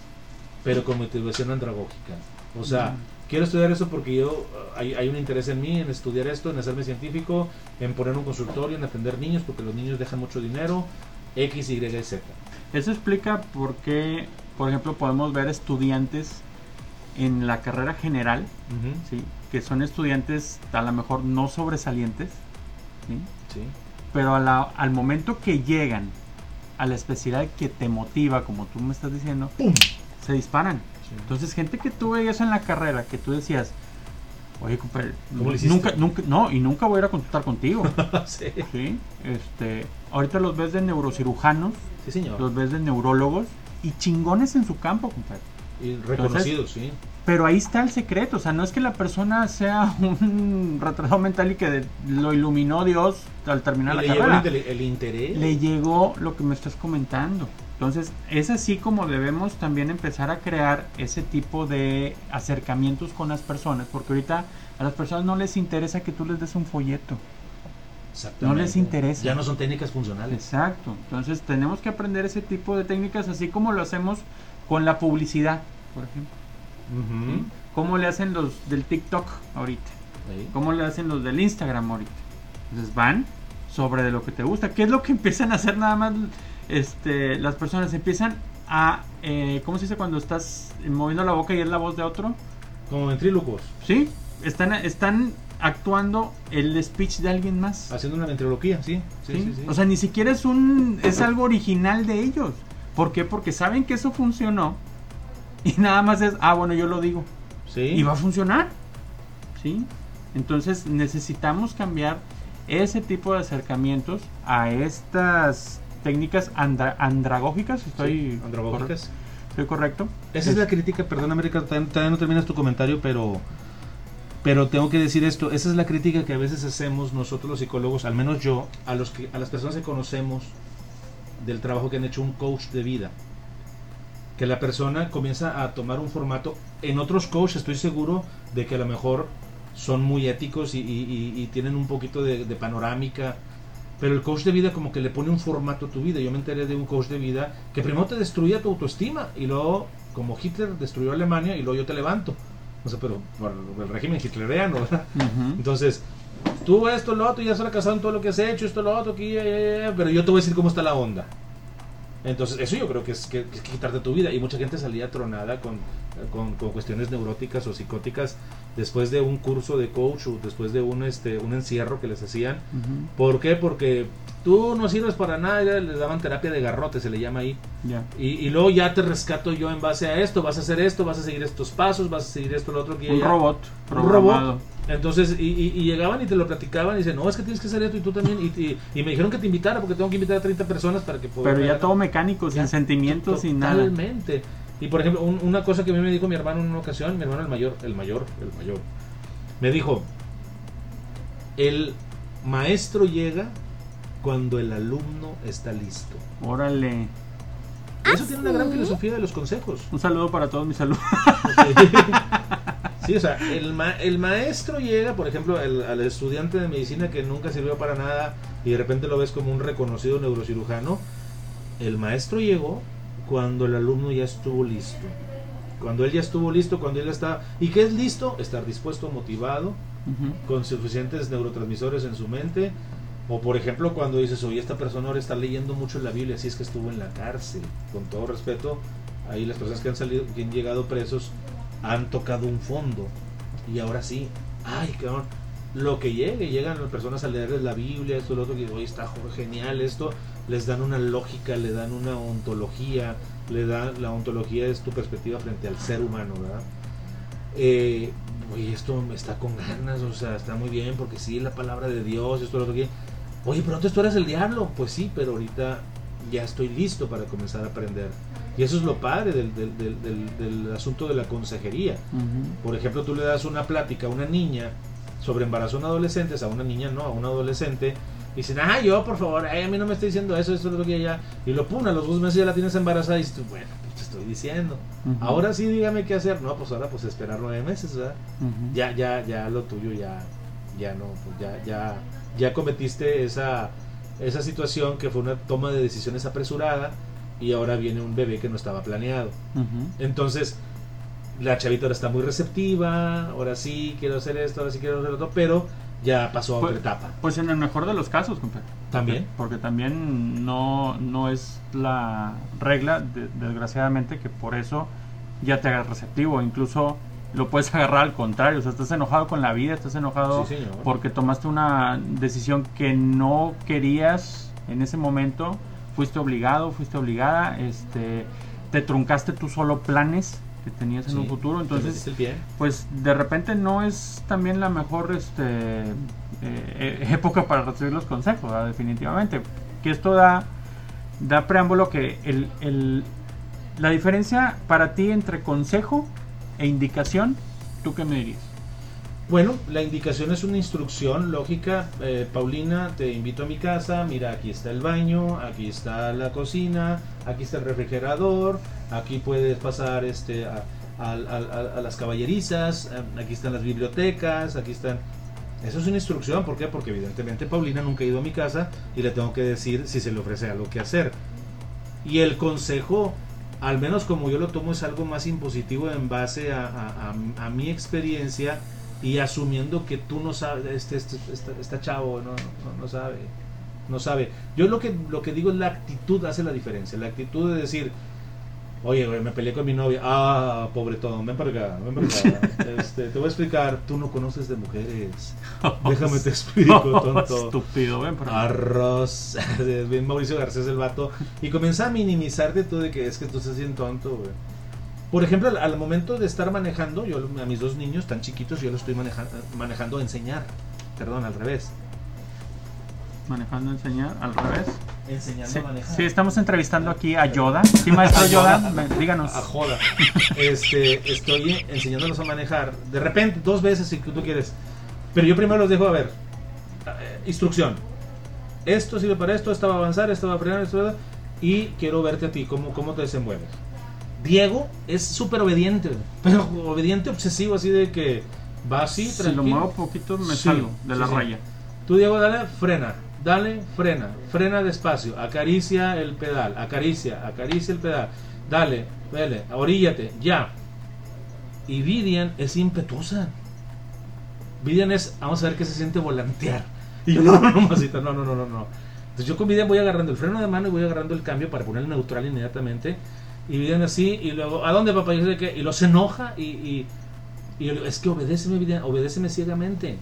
pero con motivación andragógica. O sea, quiero estudiar eso porque yo hay, hay un interés en mí, en estudiar esto, en hacerme científico, en poner un consultorio, en atender niños, porque los niños dejan mucho dinero, X, Y, Z. Eso explica por qué, por ejemplo, podemos ver estudiantes en la carrera general, ¿sí? que son estudiantes a lo mejor no sobresalientes, ¿sí? Sí. pero a la- al momento que llegan a la especialidad que te motiva, como tú me estás diciendo, ¡Pum! se disparan. Entonces, gente que tú veías en la carrera, que tú decías, oye, compadre, nunca, nunca, no, y nunca voy a ir a consultar contigo. sí. ¿sí? Este, ahorita los ves de neurocirujanos, Sí, señor. los ves de neurólogos y chingones en su campo, compadre. Y reconocidos, sí. Pero ahí está el secreto, o sea, no es que la persona sea un retrasado mental y que de- lo iluminó Dios al terminar la le llegó el, carrera. intele- el interés. Le llegó lo que me estás comentando. Entonces, es así como debemos también empezar a crear ese tipo de acercamientos con las personas, porque ahorita a las personas no les interesa que tú les des un folleto. No les interesa. Ya no son técnicas funcionales. Exacto. Entonces, tenemos que aprender ese tipo de técnicas, así como lo hacemos con la publicidad, por ejemplo. Ujú. ¿sí? ¿Cómo le hacen los del TikTok ahorita? Ahí. ¿Cómo le hacen los del Instagram ahorita? Entonces van sobre de lo que te gusta. ¿Qué es lo que empiezan a hacer nada más este, las personas? Empiezan a, eh, ¿cómo se dice cuando estás moviendo la boca y es la voz de otro? Como ventrílocos. ¿Sí? Están, están actuando el speech de alguien más. Haciendo una ventriloquía, sí. Sí, ¿sí? sí, sí. O sea, ni siquiera es un es algo original de ellos. ¿Por qué? Porque saben que eso funcionó y nada más es, ah, bueno, yo lo digo sí. y va a funcionar. ¿Sí? Entonces necesitamos cambiar ese tipo de acercamientos a estas técnicas andra- andragógicas. Estoy Sí, andragógicas. corre- ¿Estoy correcto? Esa es la crítica, perdón América, todavía no terminas tu comentario, pero pero tengo que decir esto, esa es la crítica que a veces hacemos nosotros los psicólogos, al menos yo, a los que a las personas que conocemos del trabajo que han hecho un coach de vida. Que la persona comienza a tomar un formato. En otros coaches estoy seguro de que a lo mejor son muy éticos y, tienen un poquito de, de panorámica. Pero el coach de vida como que le pone un formato a tu vida. Yo me enteré de un coach de vida que primero te destruía tu autoestima y luego, como Hitler destruyó Alemania y luego yo te levanto. O sea, pero por el régimen hitleriano, ¿verdad? Entonces, tú esto, lo otro, ya has fracasado en todo lo que has hecho, esto, lo otro, aquí, pero yo te voy a decir cómo está la onda. Entonces, eso yo creo que es, que, quitarte tu vida. Y mucha gente salía tronada con, con, con cuestiones neuróticas o psicóticas después de un curso de coach o después de un, este, un encierro que les hacían. ¿Por qué? Porque tú no sirves para nada, les daban terapia de garrote, se le llama ahí. Y, y luego ya te rescato yo en base a esto, vas a hacer esto, vas a seguir estos pasos, vas a seguir esto, lo otro. que Un ya- robot un robot. Entonces, y, y- y llegaban y te lo platicaban y dicen, no, es que tienes que hacer esto y tú también. Y, y- y me dijeron que te invitara porque tengo que invitar a 30 personas para que pueda. Pero ya todo mecánico, sin Ya, sentimientos, sin nada. Totalmente. Y por ejemplo, un- una cosa que a mí me dijo mi hermano en una ocasión, mi hermano el mayor, el mayor, el mayor, me dijo, el maestro llega cuando el alumno está listo. Órale. Eso tiene una gran filosofía de los consejos. Un saludo para todos mis alumnos. Sí, o sea, el, ma- el maestro llega, por ejemplo, el- al estudiante de medicina que nunca sirvió para nada y de repente lo ves como un reconocido neurocirujano. El maestro llegó cuando el alumno ya estuvo listo. Cuando él ya estuvo listo, cuando él ya está... ¿Y qué es listo? Estar dispuesto, motivado, con suficientes neurotransmisores en su mente. O por ejemplo cuando dices, oye, esta persona ahora está leyendo mucho la Biblia, así es que estuvo en la cárcel. Con todo respeto, ahí las personas que han salido, que han llegado presos, han tocado un fondo. Y ahora sí, ay, cabrón, lo que llegue, llegan las personas a leerles la Biblia, esto, lo otro, que oye, está genial esto, les dan una lógica, le dan una ontología, le dan, la ontología es tu perspectiva frente al ser humano, ¿verdad? eh, oye, esto está con ganas, o sea, está muy bien, porque sí, la palabra de Dios, esto, lo otro, que... Oye, pero antes tú eras el diablo. Pues sí, pero ahorita ya estoy listo para comenzar a aprender. Y eso es lo padre del, del, del, del- asunto de la consejería. Por ejemplo, tú le das una plática a una niña sobre embarazo en adolescentes, a una niña no, a un adolescente, y dicen, ah, yo, por favor, ay, a mí no me está diciendo eso, esto, lo que ya. Y lo pum, a los dos meses ya la tienes embarazada y dices, tú, bueno, pues te estoy diciendo. Ahora sí, dígame qué hacer. No, pues ahora pues esperar nueve meses. Ya, ya, ya lo tuyo ya, ya no, pues ya, ya, ya cometiste esa, esa situación que fue una toma de decisiones apresurada y ahora viene un bebé que no estaba planeado. Entonces, la chavita ahora está muy receptiva, ahora sí quiero hacer esto, ahora sí quiero hacer otro, pero ya pasó a otra Pues- etapa. Pues en el mejor de los casos, compadre. También. Porque, porque también no, no es la regla, de- desgraciadamente, que por eso ya te hagas receptivo. Incluso lo puedes agarrar al contrario. O sea, estás enojado con la vida, estás enojado Sí, porque tomaste una decisión que no querías en ese momento. Fuiste obligado, fuiste obligada. Este, te truncaste tú solo planes que tenías en un futuro. Entonces, pues de repente no es también la mejor este, eh, eh, época para recibir los consejos, ¿verdad? definitivamente. Que esto da, da preámbulo que el, el- la diferencia para ti entre consejo e indicación, ¿tú qué me dirías? Bueno, la indicación es una instrucción lógica. Eh, Paulina, te invito a mi casa. Mira, aquí está el baño, aquí está la cocina, aquí está el refrigerador, aquí puedes pasar este a, al- a las caballerizas, eh, aquí están las bibliotecas, aquí están. Eso es una instrucción, ¿por qué? Porque evidentemente Paulina nunca ha ido a mi casa y le tengo que decir si se le ofrece algo que hacer. Y el consejo, al menos como yo lo tomo, es algo más impositivo en base a, a- a- a mi experiencia y asumiendo que tú no sabes, este, este, este, este chavo no, no, no sabe, no sabe. Yo lo que, lo que digo es la actitud hace la diferencia, la actitud de decir, oye, me peleé con mi novia, ah, pobretón, ven para acá, ven para acá, este, te voy a explicar, tú no conoces de mujeres, déjame te explico, tonto. Estúpido, ven por acá. Arroz. Bien Mauricio Garcés el vato. Y comienza a minimizarte tú de que es que tú estás bien tonto, güey. Por ejemplo, al, al momento de estar manejando, yo a mis dos niños tan chiquitos, yo los estoy maneja- manejando a enseñar. Perdón, al revés. Manejando enseñar al revés. Enseñando Sí, a manejar. sí, estamos entrevistando aquí a Yoda. Sí, maestro A Yoda, díganos. A joda. Este, estoy enseñándolos a manejar. De repente, dos veces si tú quieres. Pero yo primero los dejo a ver. Eh, instrucción. Esto sirve para esto, esto va a avanzar, esto va a frenar, esto va a... Y quiero verte a ti, cómo, cómo te desenvuelves. Diego es súper obediente, pero obediente obsesivo, así de que va así, si lo tranquilo. muevo poquito me Sí, salgo de sí, la sí. raya. Tú, Diego, dale, frena, dale, frena, frena despacio, acaricia el pedal, acaricia, acaricia el pedal, dale, dale, oríllate, ya. Y Vivian es impetuosa. Vivian es, vamos a ver qué se siente volantear. Y yo, no, no, no, mamacita, no, no, no, no, no. Entonces yo con Vivian voy agarrando el freno de mano y voy agarrando el cambio para poner el neutral inmediatamente. Y Vivian así, y luego, ¿a dónde papá? Y, qué, y lo se enoja y, y, y yo digo, es que obedéceme, Vivian, obedéceme ciegamente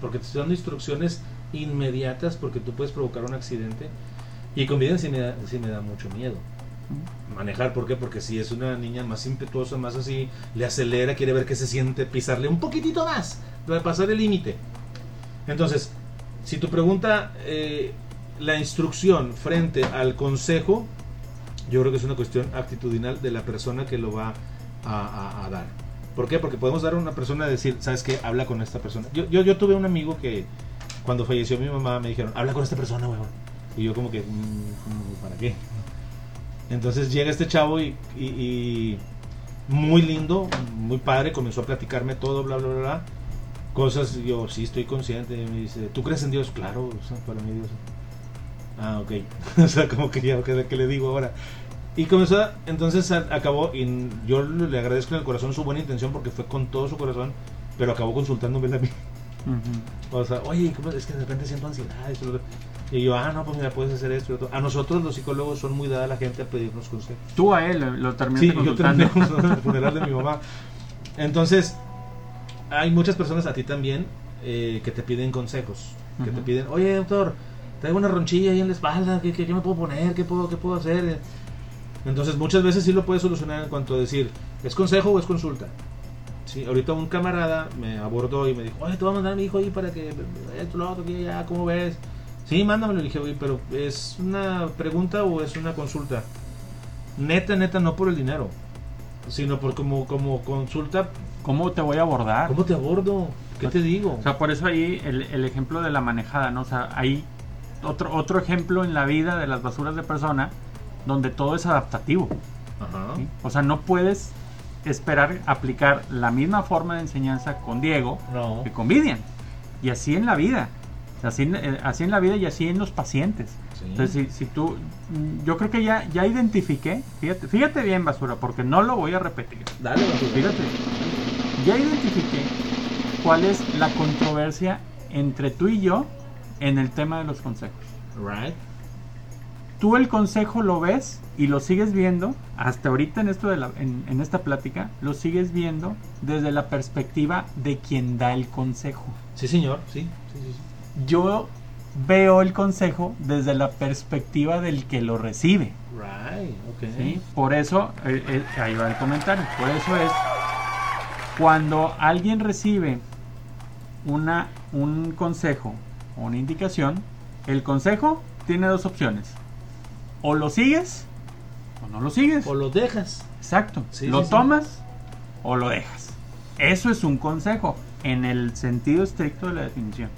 porque te estoy dando instrucciones inmediatas porque tú puedes provocar un accidente y con Vivian sí me da, sí me da mucho miedo manejar, ¿por qué? Porque si es una niña más impetuosa, más así, le acelera, quiere ver qué se siente, pisarle un poquitito más, para pasar el límite. Entonces, si tu pregunta, eh, la instrucción frente al consejo, yo creo que es una cuestión actitudinal de la persona que lo va a, a- a dar. ¿Por qué? Porque podemos dar a una persona decir, ¿sabes qué? Habla con esta persona. Yo, yo, yo tuve un amigo que cuando falleció mi mamá me dijeron, habla con esta persona, huevón. Y yo como que, "Mm, ¿para qué? Entonces llega este chavo y, muy lindo, muy padre, comenzó a platicarme todo, bla, bla, bla, bla. Cosas, yo sí estoy consciente. Me dice, ¿tú crees en Dios? Claro, para mí Dios. Ah, ok. o sea, como que ya, ¿qué, qué le digo ahora? Y comenzó, entonces acabó, y yo le agradezco en el corazón su buena intención porque fue con todo su corazón, pero acabó consultándome a mí. Ujú. O sea, oye, ¿cómo es que de repente siento ansiedad? esto, lo otro". Y yo, ah, no, pues mira, puedes hacer esto y otro. A nosotros los psicólogos son muy dadas a la gente a pedirnos consejos. Tú a él lo- lo Sí, terminaste yo consultando. terminé el funeral de mi mamá. Entonces, hay muchas personas a ti también eh, que te piden consejos. Que te Ujú. piden, oye, doctor, traigo una ronchilla ahí en la espalda, ¿qué, qué, qué me puedo poner? ¿Qué puedo, ¿Qué puedo hacer? Entonces, muchas veces sí lo puedes solucionar en cuanto a decir, ¿es consejo o es consulta? Sí, ahorita un camarada me abordó y me dijo, oye, te voy a mandar a mi hijo ahí para que esto, lo otro, que ya, ¿cómo ves? Sí, mándamelo. Le dije, oye, pero ¿es una pregunta o es una consulta? Neta, neta, no por el dinero, sino por como, como consulta, ¿Cómo te voy a abordar? ¿cómo te abordo? ¿Qué te digo? O sea, por eso ahí el, el ejemplo de la manejada, ¿no? O sea, hay otro, otro ejemplo en la vida de las basuras de persona donde todo es adaptativo. Ajá. ¿sí? O sea, no puedes esperar aplicar la misma forma de enseñanza con Diego No. que con Vivian. Y así en la vida. Así en, eh, así en la vida y así en los pacientes. Sí. Entonces, si, si tú, mm, yo creo que ya, ya identifiqué, fíjate, fíjate bien, basura, porque no lo voy a repetir. Dale, basura. Fíjate, ya identifiqué cuál es la controversia entre tú y yo en el tema de los consejos. Right. Tú el consejo lo ves y lo sigues viendo, hasta ahorita en, esto de la, en, en esta plática, lo sigues viendo desde la perspectiva de quien da el consejo. Sí, señor. Sí, sí, sí. sí. Yo veo el consejo desde la perspectiva del que lo recibe. Right. Ok. ¿sí? Por eso, eh, eh, ahí va el comentario, por eso es cuando alguien recibe una, un consejo o una indicación, el consejo tiene dos opciones. O lo sigues o no lo sigues. O lo dejas. Exacto. Sí, lo sí, sí. tomas o lo dejas. Eso es un consejo en el sentido estricto de la definición.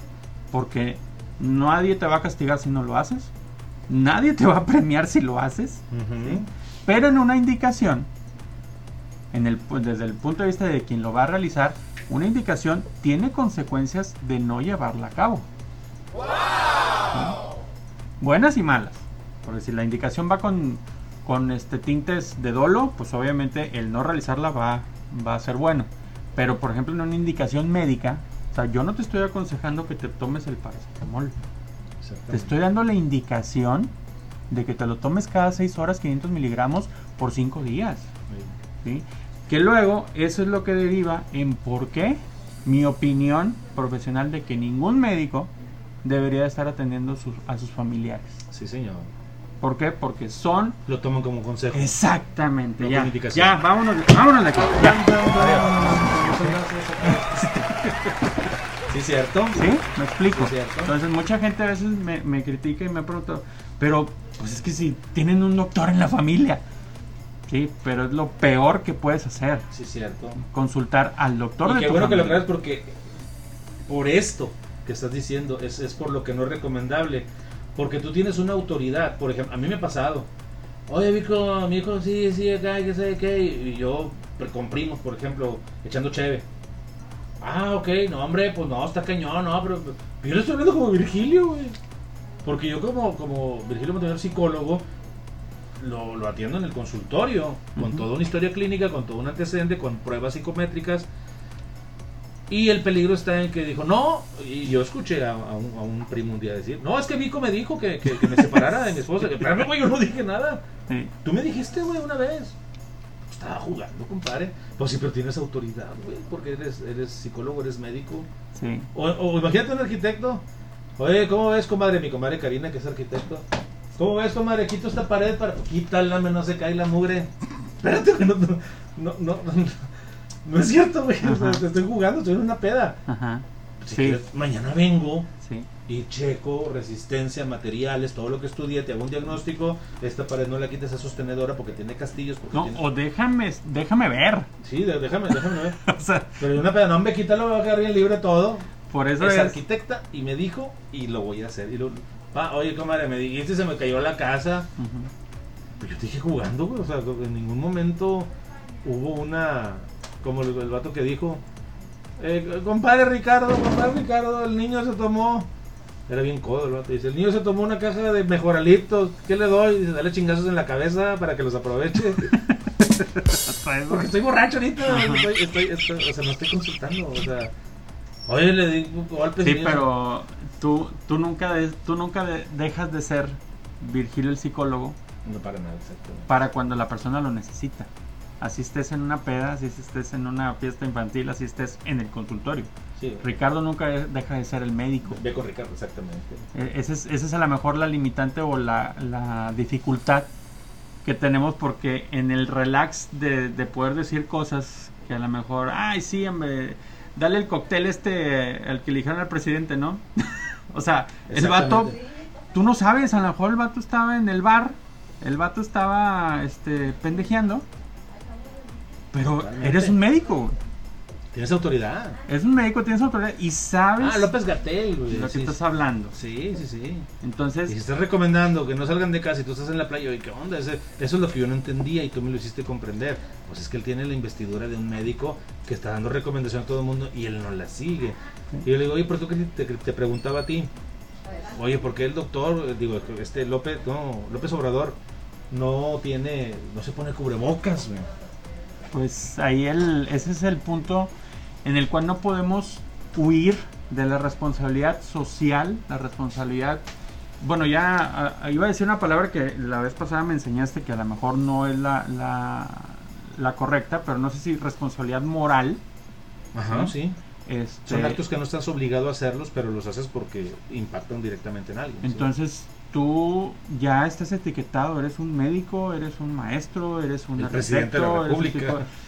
Porque nadie te va a castigar si no lo haces. Nadie te va a premiar si lo haces. ¿sí? Pero en una indicación, en el, pu- desde el punto de vista de quien lo va a realizar, una indicación tiene consecuencias de no llevarla a cabo. ¿Sí? Buenas y malas. Porque si la indicación va con, con este tintes de dolo, pues obviamente el no realizarla va, va a ser bueno. Pero por ejemplo en una indicación médica, o sea, yo no te estoy aconsejando que te tomes el paracetamol. Te estoy dando la indicación de que te lo tomes cada 6 horas 500 miligramos por 5 días. ¿sí? Que luego eso es lo que deriva en por qué mi opinión profesional de que ningún médico debería estar atendiendo sus- a sus familiares. Sí, señor. ¿Por qué? Porque son Lo toman como consejo. exactamente No ya. Ya, vámonos, vámonos de aquí. Ya. Sí, cierto. ¿Sí? Me explico. Sí. Entonces mucha gente a veces me, me critica y me pregunta, pero pues es que si tienen un doctor en la familia, sí, pero es lo peor que puedes hacer, Sí, cierto. consultar al doctor Y de qué tu bueno que lo traes porque por esto que estás diciendo es, es por lo que no es recomendable. Porque tú tienes una autoridad. Por ejemplo, a mí me ha pasado. Oye, Vico, mi hijo, sí, sí, acá, que sé qué. Y yo pre- con primos, por ejemplo, echando cheve. Ah, ok, no, hombre, pues no, está cañón, no, pero, pero yo le estoy hablando como Virgilio, güey. Porque yo como, como Virgilio Montañón, psicólogo, lo, lo atiendo en el consultorio, con toda una historia clínica, con todo un antecedente, con pruebas psicométricas. Y el peligro está en que dijo, no, y yo escuché a, a un, a un primo un día decir, no, es que Vico me dijo que, que- que me separara de mi esposa. Espérame, güey, yo no dije nada. Sí. Tú me dijiste, güey, una vez. Estaba jugando, compadre. Pues sí, pero tienes autoridad, güey, porque eres, eres psicólogo, eres médico. Sí. O, o imagínate un arquitecto. Oye, ¿cómo ves, comadre? Mi comadre Karina, que es arquitecto. ¿Cómo ves, comadre? Quito esta pared para. Quítala, no se cae la mugre. Espérate, güey, no, no, no, no, no es cierto, güey. O sea, Ajá. te estoy jugando, estoy en una peda. Ajá. Si Sí. quieres, mañana vengo Sí. y checo resistencia, materiales, todo lo que estudié, te hago un diagnóstico. Esta pared no la quites a sostenedora porque tiene castillos. Porque No, tiene... o déjame, déjame ver. Sí, déjame, déjame ver. O sea, Pero una peda, no, hombre, quítalo, va a quedar bien libre todo. por eso es es. arquitecta y me dijo y lo voy a hacer. Y lo, pa, oye, comadre, me dijiste, se me cayó la casa. Ujú. Pues yo te dije jugando, güey. O sea, en ningún momento hubo una. Como el, el vato que dijo: eh, Compadre Ricardo, compadre Ricardo, el niño se tomó. Era bien codo el vato. Dice: El niño se tomó una caja de mejoralitos. ¿Qué le doy? Dice: Dale chingazos en la cabeza para que los aproveche. Porque estoy borracho ahorita. Estoy, estoy, estoy- o sea, no estoy consultando. O sea, oye, le digo golpes. Sí, pero tú, tú nunca, de- tú nunca de- dejas de ser Virgilio el psicólogo No para nada, exacto. para cuando la persona lo necesita. Así estés en una peda, así estés en una fiesta infantil, así estés en el consultorio. Sí, Ricardo nunca de- deja de ser el médico. ve con Ricardo, exactamente. Eh, Esa es, esa es a lo mejor la limitante o la, la dificultad que tenemos porque en el relax de, de poder decir cosas que a lo mejor, ay, sí, hombre, dale el cóctel este al que le dijeron al presidente, ¿no? o sea, el vato, tú no sabes, a lo mejor el vato estaba en el bar, el vato estaba este, pendejeando, pero Totalmente. eres un médico. Tienes autoridad. eres un médico, tienes autoridad y sabes Ah, López Gatel, güey. de lo que Sí, estás hablando. sí, sí, sí. Entonces, Y si estás recomendando que no salgan de casa y tú estás en la playa, oye, ¿qué onda? Eso es lo que yo no entendía y tú me lo hiciste comprender. Pues es que él tiene la investidura de un médico que está dando recomendación a todo el mundo y él no la sigue. Y yo le digo, oye, pero tú que te, te preguntaba a ti, Oye, ¿por qué el doctor, digo, este López, no, López Obrador, no tiene, no se pone cubrebocas, güey? Pues ahí el, ese es el punto en el cual no podemos huir de la responsabilidad social, la responsabilidad bueno, ya ah, iba a decir una palabra que la vez pasada me enseñaste que a lo mejor no es la, la, la correcta, pero no sé si responsabilidad moral. Ajá, sí. Este, Son actos que no estás obligado a hacerlos, pero los haces porque impactan directamente en alguien. ¿sí? Tú ya estás etiquetado, eres un médico, eres un maestro, eres un El presidente de la República. de-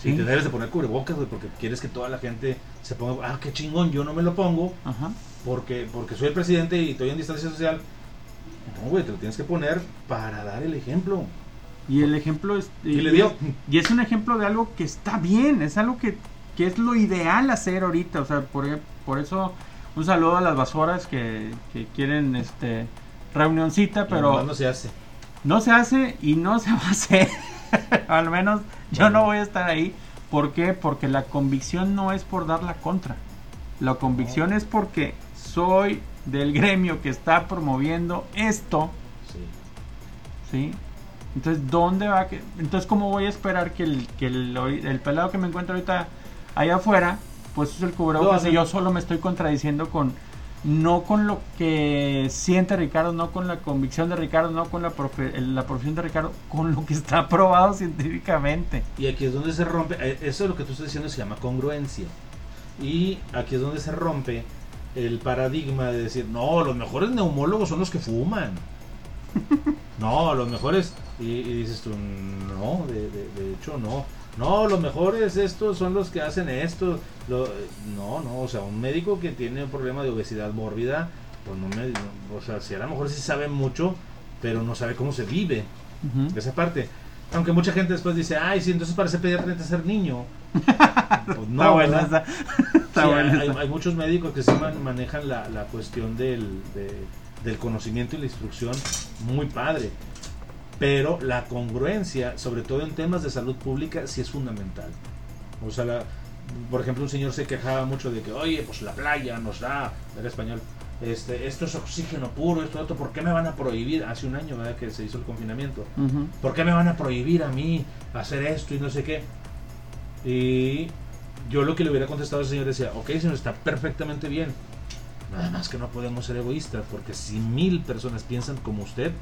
Sí, te debes de poner cubrebocas, güey, porque quieres que toda la gente se ponga, ah, qué chingón, yo no me lo pongo Ajá. porque, porque soy el presidente y estoy en distancia social. No, güey, te lo tienes que poner para dar el ejemplo. Y el ejemplo es... Y le dio. Y es un ejemplo de algo que está bien, es algo que, que es lo ideal hacer ahorita. O sea, por, por eso un saludo a las vasoras que, que quieren este reunioncita, Pero no se hace. no se hace y no se va a hacer. Al menos yo no voy a estar ahí. ¿Por qué? Porque la convicción no es por dar la contra. La convicción es porque soy del gremio que está promoviendo esto Sí. ¿sí? Entonces, ¿dónde va? que- Entonces, ¿cómo voy a esperar que el, que el, el pelado que me encuentro ahorita allá afuera, pues es el cubrebocas No, y yo solo me estoy contradiciendo con, no con lo que siente Ricardo, no con la convicción de Ricardo, no con la, profe- la profesión de Ricardo, con lo que está probado científicamente. Y aquí es donde se rompe, eh, eso es lo que tú estás diciendo se llama congruencia. Y aquí es donde se rompe el paradigma de decir, no, los mejores neumólogos son los que fuman. No, los mejores, y, y dices tú, no, de, de- de hecho no. No, los mejores estos son los que hacen esto. Lo- no, no, o sea, un médico que tiene un problema de obesidad mórbida, pues no me, no- o sea, si a lo mejor sí sabe mucho, pero no sabe cómo se vive esa parte. Aunque mucha gente después dice, ay, sí, entonces para ser pediatra necesitas ser niño. Pues no, está buena ¿verdad? esa. Está Sí, buena hay, esa. hay muchos médicos que sí man- manejan la, la cuestión del, de- del conocimiento y la instrucción muy padre. Pero la congruencia, sobre todo en temas de salud pública, sí es fundamental. O sea, la- por ejemplo, un señor se quejaba mucho de que, oye, pues la playa nos da, era español, este, esto es oxígeno puro, esto, esto, ¿por qué me van a prohibir? Hace un año, ¿verdad? Que se hizo el confinamiento. Ujú. ¿Por qué me van a prohibir a mí hacer esto y no sé qué? Y yo lo que le hubiera contestado al señor decía, ok, señor, está perfectamente bien. Nada más que no podemos ser egoístas, porque si mil personas piensan como usted,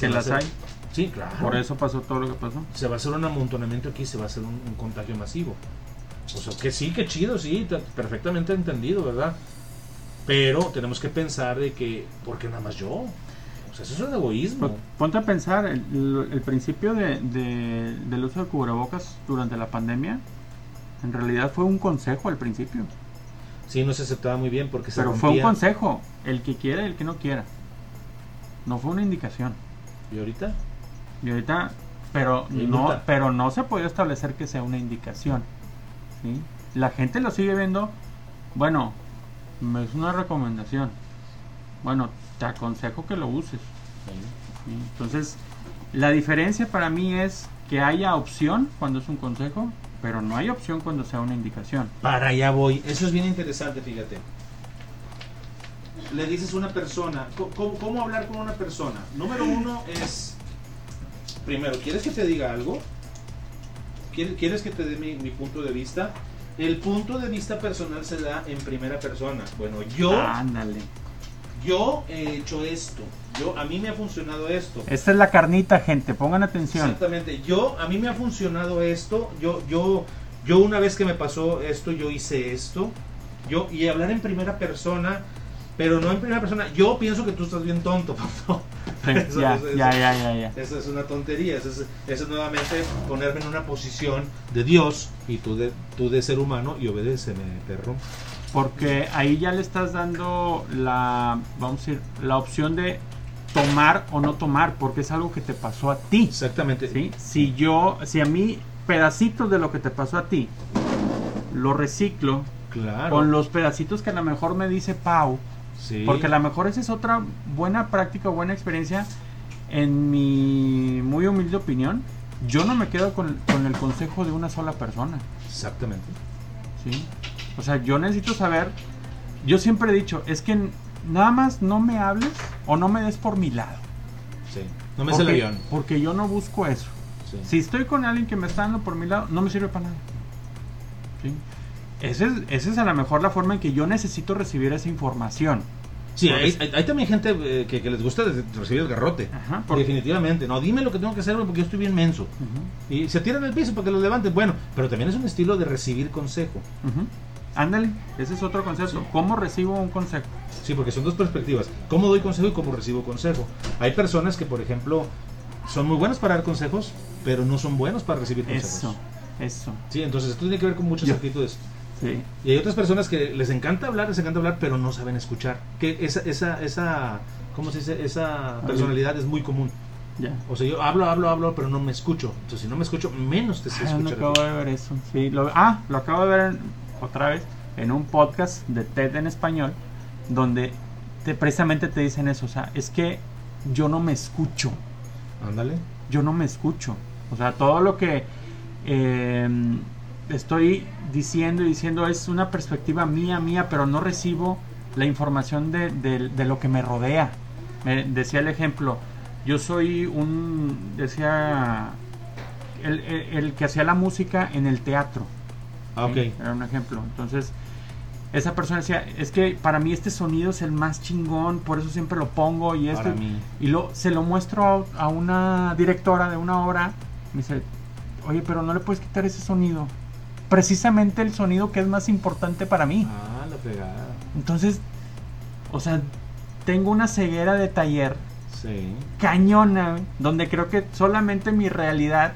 Que las hacer- hay. Sí, claro. Por eso pasó todo lo que pasó. Se va a hacer un amontonamiento aquí, se va a hacer un, un contagio masivo. O sea, que sí, que chido, sí, ta- perfectamente entendido, ¿verdad? Pero tenemos que pensar de que, ¿por qué nada más yo? O sea, eso es un egoísmo. Pues, Ponte a pensar, el, el principio de, de- del uso de cubrebocas durante la pandemia, en realidad fue un consejo al principio. Sí, no se aceptaba muy bien porque se Pero fue un consejo, el que quiera y el que no quiera. No fue una indicación. ¿Y ahorita? Y ahorita, pero Y no, pero no se puede establecer que sea una indicación. ¿sí? La gente lo sigue viendo, bueno, es una recomendación. Bueno, te aconsejo que lo uses. ¿sí? Entonces, la diferencia para mí es que haya opción cuando es un consejo, pero no hay opción cuando sea una indicación. Para allá voy. Eso es bien interesante, fíjate. Le dices a una persona, ¿cómo, cómo hablar con una persona? Número uno es, primero, ¿quieres que te diga algo? ¿Quieres, quieres que te dé mi, mi punto de vista? El punto de vista personal se da en primera persona. Bueno, yo, Ándale. yo he hecho esto. Yo, a mí me ha funcionado esto. Esta es la carnita, gente, pongan atención. Exactamente. Yo, a mí me ha funcionado esto. Yo, yo, yo una vez que me pasó esto, yo hice esto. Yo, y hablar en primera persona, pero no en primera persona. Yo pienso que tú estás bien tonto. Sí, Eso- ya, eso- ya, eso- ya, ya, ya. Eso es una tontería. Eso es, eso es nuevamente ponerme en una posición de Dios y tú de, tú de ser humano y obedéceme, perro. Porque ahí ya le estás dando la, vamos a decir, la opción de tomar o no tomar, porque es algo que te pasó a ti. Exactamente. ¿sí? Si yo, si a mí pedacitos de lo que te pasó a ti, lo reciclo Claro. con los pedacitos que a lo mejor me dice Pau, Sí. porque a lo mejor esa es otra buena práctica o buena experiencia, en mi muy humilde opinión, yo no me quedo con, con el consejo de una sola persona. Exactamente. ¿sí? O sea, yo necesito saber, yo siempre he dicho, es que nada más no me hables o no me des por mi lado. Sí. No me el Porque- avión. Porque yo no busco eso. Sí. Si estoy con alguien que me está dando por mi lado, no me sirve para nada. ¿Sí? Esa es, esa es a lo mejor la forma en que yo necesito recibir esa información. Sí, hay, hay- hay también gente eh, que, que les gusta recibir el garrote. Ajá, por- Definitivamente. No, dime lo que tengo que hacer porque yo estoy bien menso. Y se tiran al piso para que los levanten. Bueno, pero también es un estilo de recibir consejo. Ándale, ese es otro concepto. Sí. ¿Cómo recibo un consejo? Sí, porque son dos perspectivas. ¿Cómo doy consejo y cómo recibo consejo? Hay personas que, por ejemplo, son muy buenas para dar consejos, pero no son buenos para recibir consejos. Eso, eso. Sí, entonces esto tiene que ver con muchas Yo- actitudes. Sí. Y hay otras personas que les encanta hablar, les encanta hablar, pero no saben escuchar. Que esa, esa, esa, ¿cómo se dice? Esa personalidad es muy común. Ya. O sea, yo hablo, hablo, hablo, pero no me escucho. Entonces, si no me escucho, menos te sé Ah, no acabo de ver eso. Sí, lo, ah, lo acabo de ver en- otra vez en un podcast de TED en español, donde te, precisamente te dicen eso. O sea, es que yo no me escucho. Ándale. Yo no me escucho. O sea, todo lo que eh, estoy diciendo y diciendo es una perspectiva mía, mía, pero no recibo la información de, de- de lo que me rodea. Me decía el ejemplo, yo soy un, decía, el, el- el que hacía la música en el teatro. Ah, ok. ¿sí? Era un ejemplo. Entonces, esa persona decía, es que para mí este sonido es el más chingón, por eso siempre lo pongo y esto. Y lo, se lo muestro a, a una directora de una obra. Me dice, oye, pero no le puedes quitar ese sonido. Precisamente el sonido que es más importante para mí. Ah, la pegada. Entonces, o sea, tengo una ceguera de taller Sí. cañona, donde creo que solamente mi realidad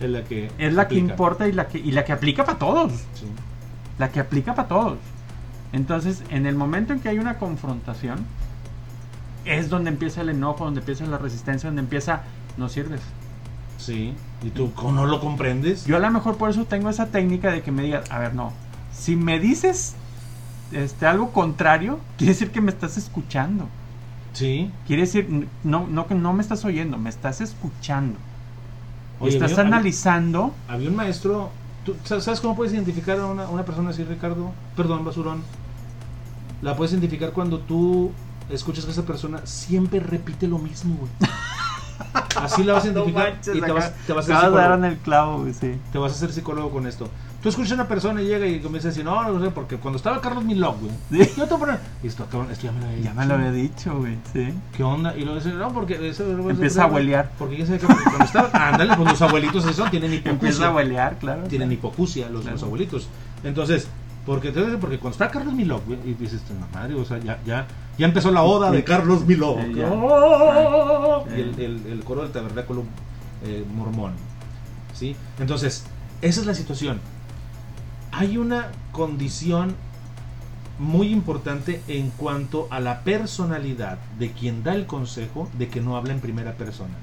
Es la que. es la que aplica. importa y la que, y la que aplica para todos. Sí. La que aplica para todos. Entonces, en el momento en que hay una confrontación, es donde empieza el enojo, donde empieza la resistencia, donde empieza, no sirves. Sí. ¿Y tú no lo comprendes? Yo a lo mejor por eso tengo esa técnica de que me digas, a ver, no, si me dices este, algo contrario, quiere decir que me estás escuchando. Sí. Quiere decir, no, no que no me estás oyendo, me estás escuchando. Oye, estás había- analizando. Había un maestro. ¿tú sa- ¿Sabes cómo puedes identificar a una, una persona así, Ricardo? Perdón, basurón. La puedes identificar cuando tú escuchas que esa persona siempre repite lo mismo, güey. Así la vas a identificar y te vas, te vas a hacer dar psicólogo. en el clavo, sí. Te vas a hacer psicólogo con esto. Tú escuchas a una persona y llega y comienza a decir, no, no sé, porque cuando estaba Carlos Milok, güey. Sí. Yo te voy a esto, cabrón, esto ya me lo había Ya me dicho. lo había dicho, güey, sí. ¿Qué onda? Y luego dice, no, porque eso, Empieza a huelear. Porque ya sé que cuando estaba. Ándale, pues los abuelitos son, tienen hipocusia. Empieza a huelear, claro. tienen claro. hipocusia los, Claro. los abuelitos. Entonces, porque, porque cuando está Carlos güey, y dices, "Esta madre, o sea, ya, ya, ya empezó la oda de Carlos Milok. Sí. ¡Oh! Sí. Y el, el- el coro del tabernáculo eh, mormón. ¿Sí? Entonces, esa es la situación. Hay una condición muy importante en cuanto a la personalidad de quien da el consejo de que no habla en primera persona.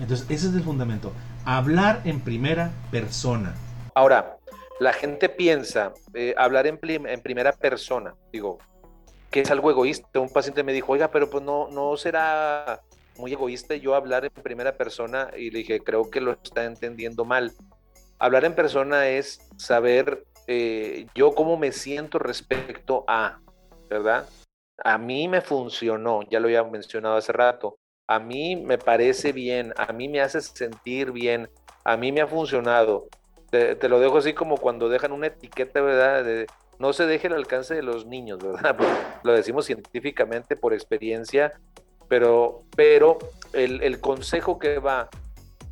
Entonces, ese es el fundamento. Hablar en primera persona. Ahora, la gente piensa eh, hablar en, prim- en primera persona, digo, que es algo egoísta. Un paciente me dijo, oiga, pero pues no, no será muy egoísta yo hablar en primera persona y le dije, creo que lo está entendiendo mal. Hablar en persona es saber eh, yo cómo me siento respecto a, ¿verdad? A mí me funcionó, ya lo había mencionado hace rato. A mí me parece bien, a mí me hace sentir bien, a mí me ha funcionado. Te, lo dejo así como cuando dejan una etiqueta, ¿verdad? No se deje el alcance de los niños, ¿verdad? Lo decimos científicamente por experiencia, pero, pero el, el consejo que va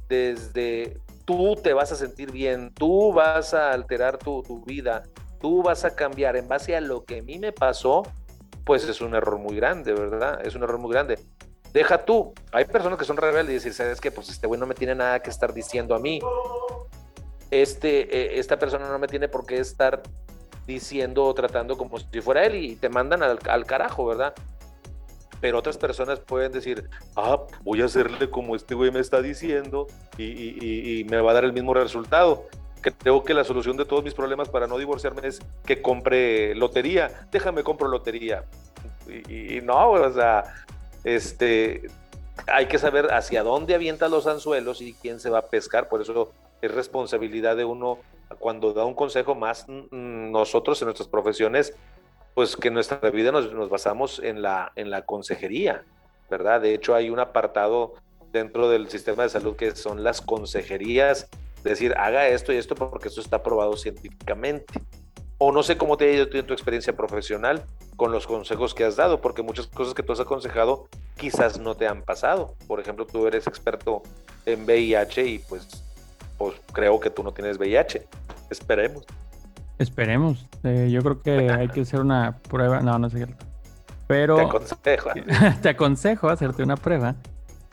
desde tú te vas a sentir bien, tú vas a alterar tu, tu vida, tú vas a cambiar en base a lo que a mí me pasó, pues es un error muy grande, ¿verdad? Es un error muy grande. Deja tú, hay personas que son rebeldes y dicen, ¿sabes qué? Pues este güey no me tiene nada que estar diciendo a mí. Este, eh, esta persona no me tiene por qué estar diciendo o tratando como si fuera él y te mandan al, al carajo, ¿verdad? Pero otras personas pueden decir, ah, voy a hacerle como este güey me está diciendo y, y- me va a dar el mismo resultado. Creo que la solución de todos mis problemas para no divorciarme es que compre lotería. Déjame compro lotería. Y- y no, o sea, este, hay que saber hacia dónde avienta los anzuelos y quién se va a pescar. Por eso es responsabilidad de uno cuando da un consejo más mm, nosotros en nuestras profesiones pues que en nuestra vida nos, nos, basamos en la, en la consejería, ¿verdad? De hecho, hay un apartado dentro del sistema de salud que son las consejerías, decir, haga esto y esto porque esto está probado científicamente. O no sé cómo te ha ido en tu experiencia profesional con los consejos que has dado, porque muchas cosas que tú has aconsejado quizás no te han pasado. Por ejemplo, tú eres experto en VIH y pues, pues creo que tú no tienes VIH. Esperemos. Esperemos. Eh, yo creo que hay que hacer una prueba. No, no es cierto. Pero. Te aconsejo. te aconsejo hacerte una prueba.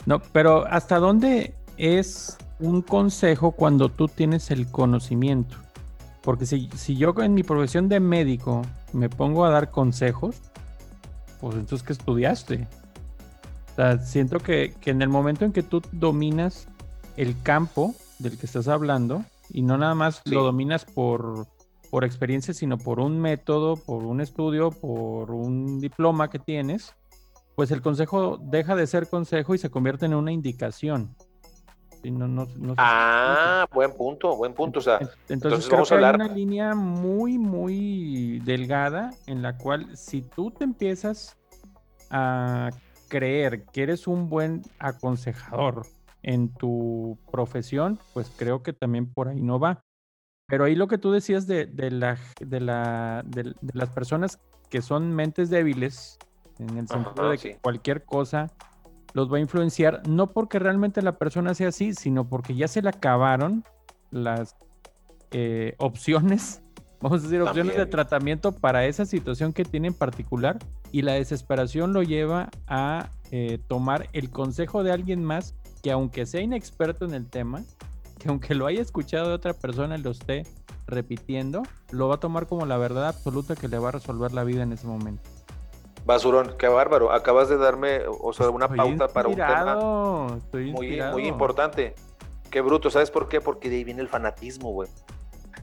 No, pero ¿hasta dónde es un consejo cuando tú tienes el conocimiento? Porque si, si yo en mi profesión de médico me pongo a dar consejos, pues entonces ¿qué estudiaste? O sea, siento que, que en el momento en que tú dominas el campo del que estás hablando, y no nada más lo dominas por, por experiencia, sino por un método, por un estudio, por un diploma que tienes, pues el consejo deja de ser consejo y se convierte en una indicación. ah, buen punto, buen punto. O sea, entonces, creo que hay una línea muy, muy delgada en la cual si tú te empiezas a creer que eres un buen aconsejador en tu profesión, pues creo que también por ahí no va. Pero ahí lo que tú decías de, la, de, la, de las personas que son mentes débiles, en el sentido de que cualquier cosa los va a influenciar, no porque realmente la persona sea así, sino porque ya se le acabaron las eh, opciones, vamos a decir, opciones de tratamiento para esa situación que tiene en particular y la desesperación lo lleva a eh, tomar el consejo de alguien más que aunque sea inexperto en el tema, que aunque lo haya escuchado de otra persona y lo esté repitiendo, lo va a tomar como la verdad absoluta que le va a resolver la vida en ese momento. Basurón, qué bárbaro. Acabas de darme, o sea, una pauta para un tema muy, muy importante. Qué bruto, ¿sabes por qué? Porque de ahí viene el fanatismo, güey.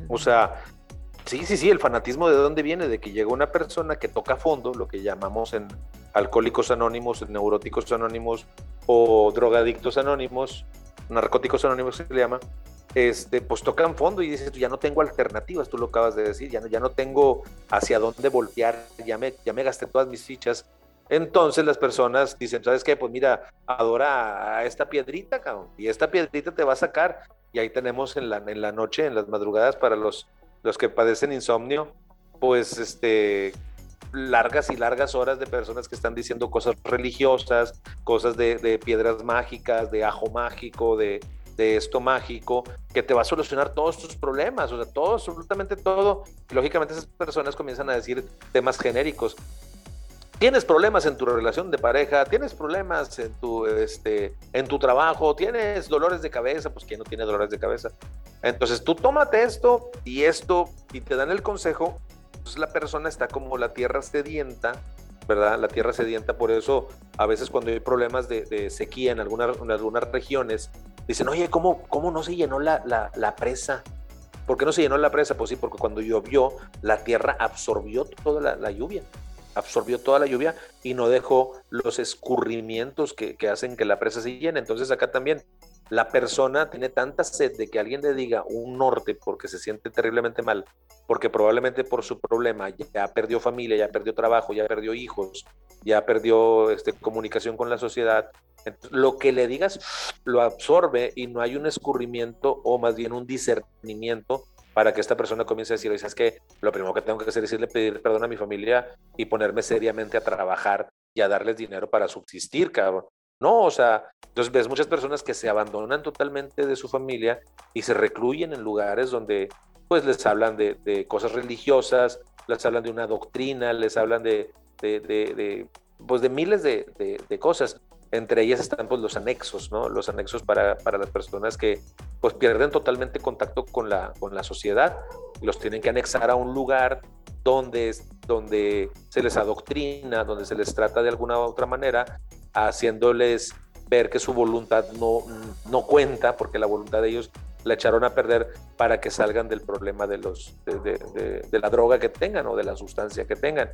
O sea, sí, sí, sí, el fanatismo de dónde viene, de que llega una persona que toca fondo, lo que llamamos en alcohólicos anónimos, neuróticos anónimos o drogadictos anónimos, narcóticos anónimos se le llama, este, pues tocan fondo y dices, ya no tengo alternativas, tú lo acabas de decir, ya no, ya no tengo hacia dónde voltear, ya me, ya me gasté todas mis fichas. Entonces las personas dicen, ¿sabes qué? Pues mira, adora a esta piedrita, cabrón, y esta piedrita te va a sacar. Y ahí tenemos en la, en la noche, en las madrugadas, para los, los que padecen insomnio, pues este, largas y largas horas de personas que están diciendo cosas religiosas, cosas de, piedras mágicas, de ajo mágico, de, de esto mágico que te va a solucionar todos tus problemas, o sea, todo, absolutamente todo. Lógicamente esas personas comienzan a decir temas genéricos. Tienes problemas en tu relación de pareja, tienes problemas en tu, este, en tu trabajo, tienes dolores de cabeza, pues ¿quién no tiene dolores de cabeza? Entonces tú tómate esto y esto y te dan el consejo, entonces la persona está como la tierra sedienta ¿verdad? La tierra sedienta, por eso a veces cuando hay problemas de, sequía en, alguna, en algunas regiones, Dicen, oye, ¿cómo, cómo no se llenó la, la, presa? ¿Por qué no se llenó la presa? Pues sí, porque cuando llovió, la tierra absorbió toda la, lluvia, absorbió toda la lluvia y no dejó los escurrimientos que, que, hacen que la presa se llene. Entonces acá también la persona tiene tanta sed de que alguien le diga un norte porque se siente terriblemente mal, porque probablemente por su problema ya perdió familia, ya perdió trabajo, ya perdió hijos, ya perdió este, comunicación con la sociedad, lo que le digas lo absorbe y no hay un escurrimiento o más bien un discernimiento para que esta persona comience a decir, ¿sabes que Lo primero que tengo que hacer es decirle pedir perdón a mi familia y ponerme seriamente a trabajar y a darles dinero para subsistir, cabrón. No, o sea, entonces ves muchas personas que se abandonan totalmente de su familia y se recluyen en lugares donde pues les hablan de, cosas religiosas, les hablan de una doctrina, les hablan de, de pues de miles de, cosas. Entre ellas están pues los anexos, ¿no? Los anexos para, las personas que pues pierden totalmente contacto con la, con la sociedad los tienen que anexar a un lugar donde, donde se les adoctrina, donde se les trata de alguna u otra manera, haciéndoles ver que su voluntad no, no cuenta, porque la voluntad de ellos la echaron a perder para que salgan del problema de, los, de, de, la droga que tengan o de la sustancia que tengan.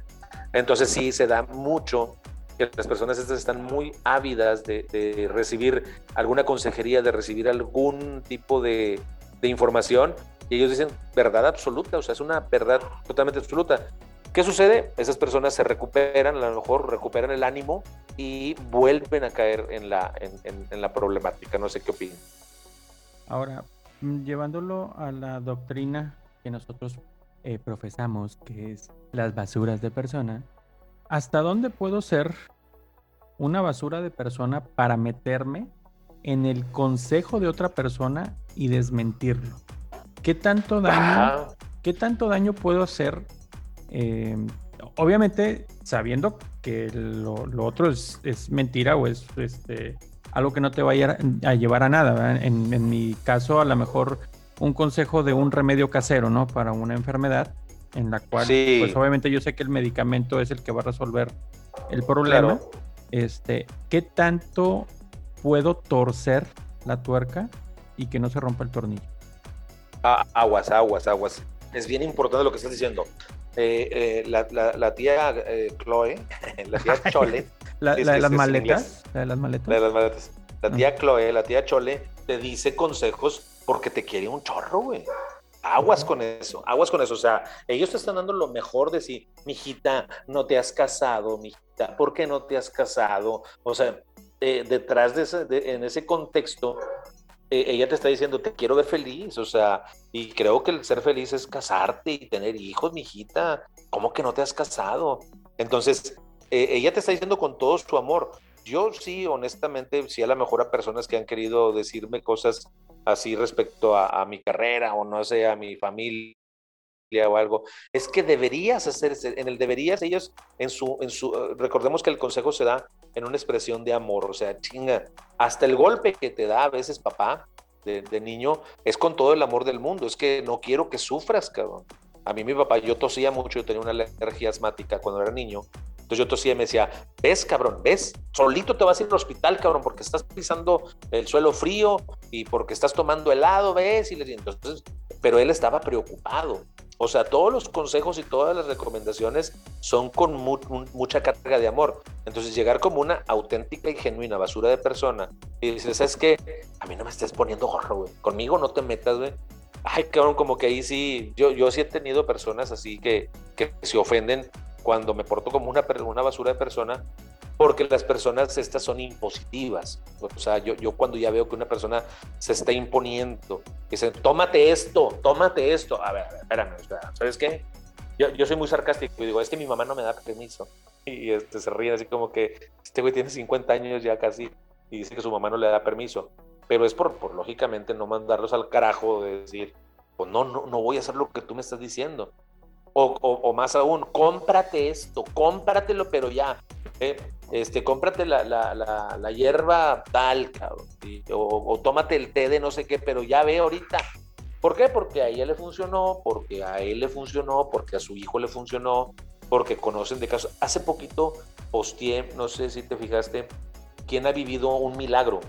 Entonces sí se da mucho que las personas estas están muy ávidas de, recibir alguna consejería, de recibir algún tipo de, información, y ellos dicen verdad absoluta, o sea, es una verdad totalmente absoluta. ¿Qué sucede? Esas personas se recuperan, a lo mejor recuperan el ánimo y vuelven a caer en la, en, la problemática. No sé qué opinan. Ahora, mm, llevándolo a la doctrina que nosotros eh, profesamos, que es las basuras de persona, ¿hasta dónde puedo ser una basura de persona para meterme en el consejo de otra persona y desmentirlo? ¿Qué tanto daño, ¿qué tanto daño puedo hacer Em, obviamente, sabiendo que lo, otro es, mentira o es este, algo que no te va a, llevar a nada. En, mi caso, a lo mejor un consejo de un remedio casero, ¿no? Para una enfermedad en la cual, pues obviamente yo sé que el medicamento es el que va a resolver el problema. Este, ¿qué tanto puedo torcer la tuerca y que no se rompa el tornillo? aguas, aguas, aguas. Es bien importante lo que estás diciendo. Eh, eh, la, la, tía eh, Chloe, la tía Chole. la, de las maletas, la de las maletas. La las maletas. La tía Chloe, la tía Chole, te dice consejos porque te quiere un chorro, güey. Aguas con eso, aguas con eso. O sea, ellos te están dando lo mejor de sí. Mijita, no te has casado, mijita. ¿Por qué no te has casado? O sea, detrás de ese, en ese contexto, eh, ella te está diciendo, te quiero ver feliz, o sea, y creo que el ser feliz es casarte y tener hijos, mijita. ¿Cómo que no te has casado? Entonces, eh, ella te está diciendo con todo su amor. Yo sí, honestamente, sí a lo mejor a personas que han querido decirme cosas así respecto a, a mi carrera o no sé, a mi familia o algo, es que deberías hacer, en el deberías ellos, en su, en su, recordemos que el consejo se da en una expresión de amor, o sea, chinga, hasta el golpe que te da a veces papá de, niño es con todo el amor del mundo, es que no quiero que sufras, cabrón. A mí mi papá, yo tosía mucho, yo tenía una alergia asmática cuando era niño, entonces yo tosía y me decía, ves, cabrón, ves, solito te vas a ir al hospital, cabrón, porque estás pisando el suelo frío y porque estás tomando helado, ves, y entonces, pero él estaba preocupado. O sea, todos los consejos y todas las recomendaciones son con mucha carga de amor. Entonces, llegar como una auténtica y genuina basura de persona y dices, es que a mí no me estés poniendo gorro, güey. Conmigo no te metas, güey. Ay, cabrón, como que ahí sí, yo, yo sí he tenido personas así que, que se ofenden cuando me porto como una, una basura de persona porque las personas estas son impositivas. O sea, yo, yo cuando ya veo que una persona se está imponiendo, dicen, tómate esto, tómate esto. A ver, espérame, ¿sabes qué? Yo, yo, soy muy sarcástico y digo, es que mi mamá no me da permiso. Y este, se ríe así como que este güey tiene 50 años ya casi y dice que su mamá no le da permiso. Pero es por, por lógicamente no mandarlos al carajo de decir, pues no, no, no voy a hacer lo que tú me estás diciendo. O, o, más aún, cómprate esto, cómpratelo, pero ya. ¿eh? este, cómprate la, la, la, hierba tal, cabrón, o, tómate el té de no sé qué, pero ya ve ahorita. ¿Por qué? Porque a ella le funcionó, porque a él le funcionó, porque a su hijo le funcionó, porque conocen de casos. Hace poquito posteé, no sé si te fijaste, quién ha vivido un milagro.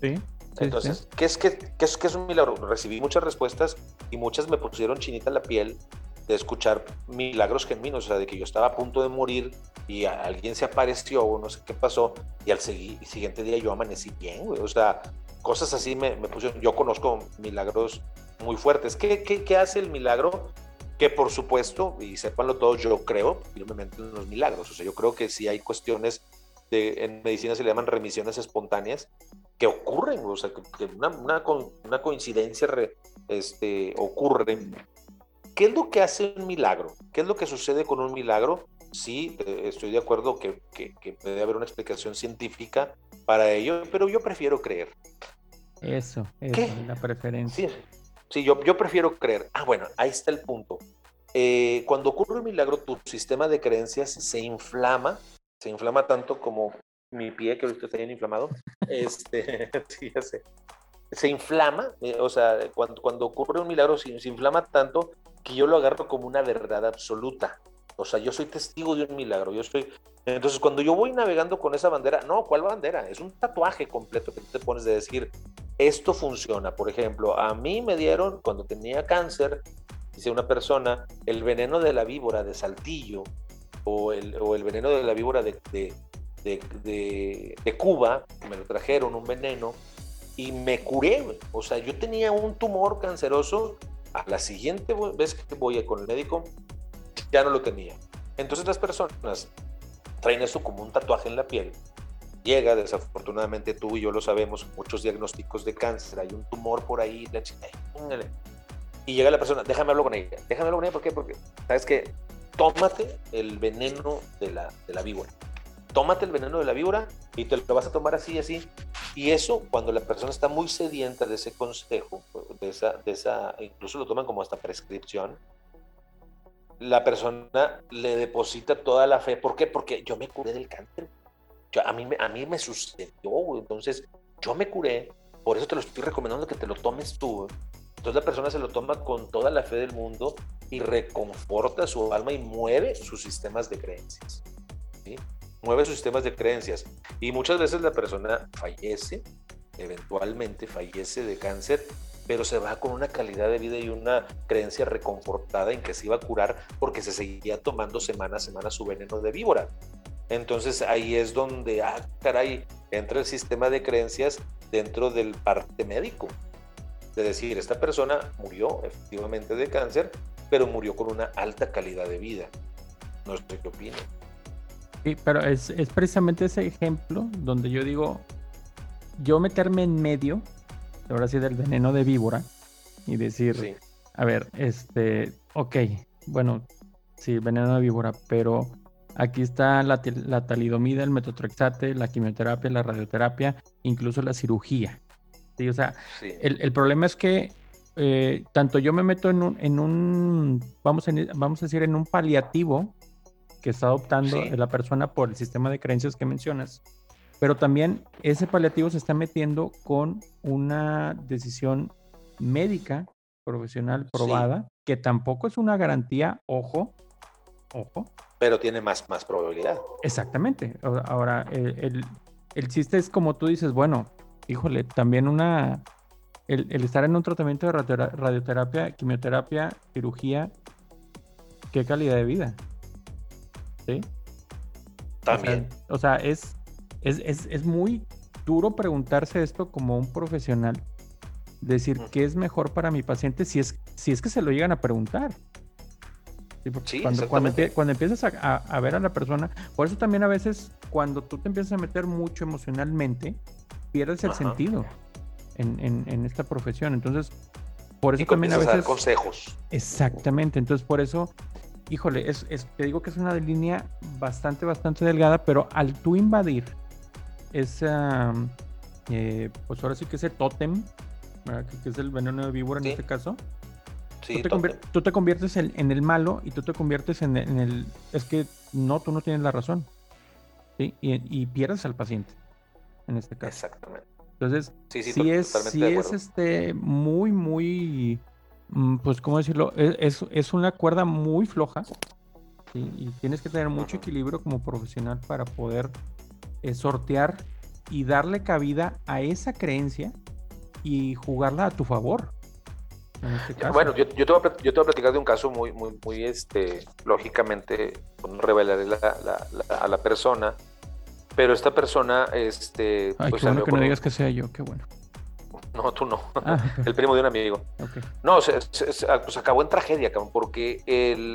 Sí. Entonces, ¿qué, es, qué, qué, es, ¿qué es un milagro? Recibí muchas respuestas y muchas me pusieron chinita la piel de escuchar milagros genuinos, o sea, de que yo estaba a punto de morir y alguien se apareció o no sé qué pasó y al siguiente día yo amanecí bien, güey. O sea, cosas así me, me pusieron. Yo conozco milagros muy fuertes. ¿Qué, qué, qué hace el milagro? Que por supuesto, y sépanlo todos, yo creo firmemente en los milagros. O sea, yo creo que si hay cuestiones de, en medicina se le llaman remisiones espontáneas que ocurren, o sea, que, una, una, una, coincidencia este, ocurre. ¿Qué es lo que hace un milagro? ¿Qué es lo que sucede con un milagro? sí, estoy de acuerdo que, que, debe haber una explicación científica para ello, pero yo prefiero creer. Eso, es la preferencia. Sí, yo, yo prefiero creer. Ah, bueno, ahí está el punto. Eh, cuando ocurre un milagro, tu sistema de creencias se inflama, se inflama tanto como mi pie, que ahorita está bien inflamado. Este, sí, ya sé. Se inflama, eh, o sea, cuando, cuando ocurre un milagro, se inflama tanto que yo lo agarro como una verdad absoluta. O sea, yo soy testigo de un milagro. Yo soy. Entonces, cuando yo voy navegando con esa bandera, no, ¿cuál bandera? Es un tatuaje completo que te pones de decir, esto funciona. Por ejemplo, a mí me dieron, cuando tenía cáncer, dice una persona, el veneno de la víbora de Saltillo o el, o el veneno de la víbora de, de, de, de, Cuba, me lo trajeron, un veneno, y me curé. O sea, yo tenía un tumor canceroso. A la siguiente vez que voy con el médico, ya no lo tenía. Entonces las personas traen eso como un tatuaje en la piel. Llega, desafortunadamente tú y yo lo sabemos, muchos diagnósticos de cáncer, hay un tumor por ahí, y llega la persona, déjame hablar con ella, déjame hablar con ella, ¿por qué? Porque, ¿sabes qué? Tómate el veneno de la, de la víbora. Tómate el veneno de la víbora y te lo vas a tomar así, así. Y eso, cuando la persona está muy sedienta de ese consejo, de esa, de esa, incluso lo toman como hasta prescripción, la persona le deposita toda la fe. ¿Por qué? Porque yo me curé del cáncer. a, mí, a mí me sucedió, entonces yo me curé, por eso te lo estoy recomendando que te lo tomes tú. Entonces la persona se lo toma con toda la fe del mundo y reconforta su alma y mueve sus sistemas de creencias. Mueve sus sistemas de creencias. Y muchas veces la persona fallece, eventualmente fallece de cáncer pero se va con una calidad de vida y una creencia reconfortada en que se iba a curar porque se seguía tomando semana a semana su veneno de víbora. Entonces ahí es donde, ah, caray, entra el sistema de creencias dentro del parte médico. De decir, esta persona murió efectivamente de cáncer, pero murió con una alta calidad de vida. No sé qué opina. Sí, pero es, es precisamente ese ejemplo donde yo digo, yo meterme en medio ahora sí del veneno de víbora y decir, a ver, este, ok, bueno, sí, veneno de víbora, pero aquí está la, talidomida, el metotrexate, la quimioterapia, la radioterapia, incluso la cirugía. ¿sí? O sea, el, problema es que eh, tanto yo me meto en un, en un vamos, a, vamos a decir, en un paliativo que está adoptando la persona por el sistema de creencias que mencionas, pero también ese paliativo se está metiendo con una decisión médica profesional probada, que tampoco es una garantía, ojo, ojo. Pero tiene más, más probabilidad. Exactamente. Ahora, el, chiste es como tú dices, bueno, híjole, también una, el, estar en un tratamiento de radioterapia, quimioterapia, cirugía, qué calidad de vida. ¿Sí? También. o sea es es, muy duro preguntarse esto como un profesional. Decir qué es mejor para mi paciente si es, si es que se lo llegan a preguntar. cuando, cuando, empiezas a, ver a la persona, por eso también a veces cuando tú te empiezas a meter mucho emocionalmente, pierdes el sentido en, esta profesión. Entonces, por eso también a veces... consejos. Exactamente, entonces por eso, híjole, es, te digo que es una línea bastante, bastante delgada, pero al tú invadir esa, eh, pues ahora sí que ese tótem, que, es el veneno de víbora en este caso. Sí, tú, te conviertes en, el malo y tú te conviertes en, el... Es que no, tú no tienes la razón. ¿sí? Y, pierdes al paciente, en este caso. Exactamente. Entonces, sí, es, sí es este, muy, muy, pues, ¿cómo decirlo? E, es, es una cuerda muy floja. Y tienes que tener mucho equilibrio como profesional para poder sortear y darle cabida a esa creencia y jugarla a tu favor. Este bueno, yo, yo, te voy a, yo, te voy a, platicar de un caso muy, muy, muy, este, lógicamente, no revelaré a la persona, pero esta persona, este... Ay, pues, qué bueno que no digas que sea yo, qué bueno. No, tú no. Ah, el primo de un amigo. No, se, pues acabó en tragedia, porque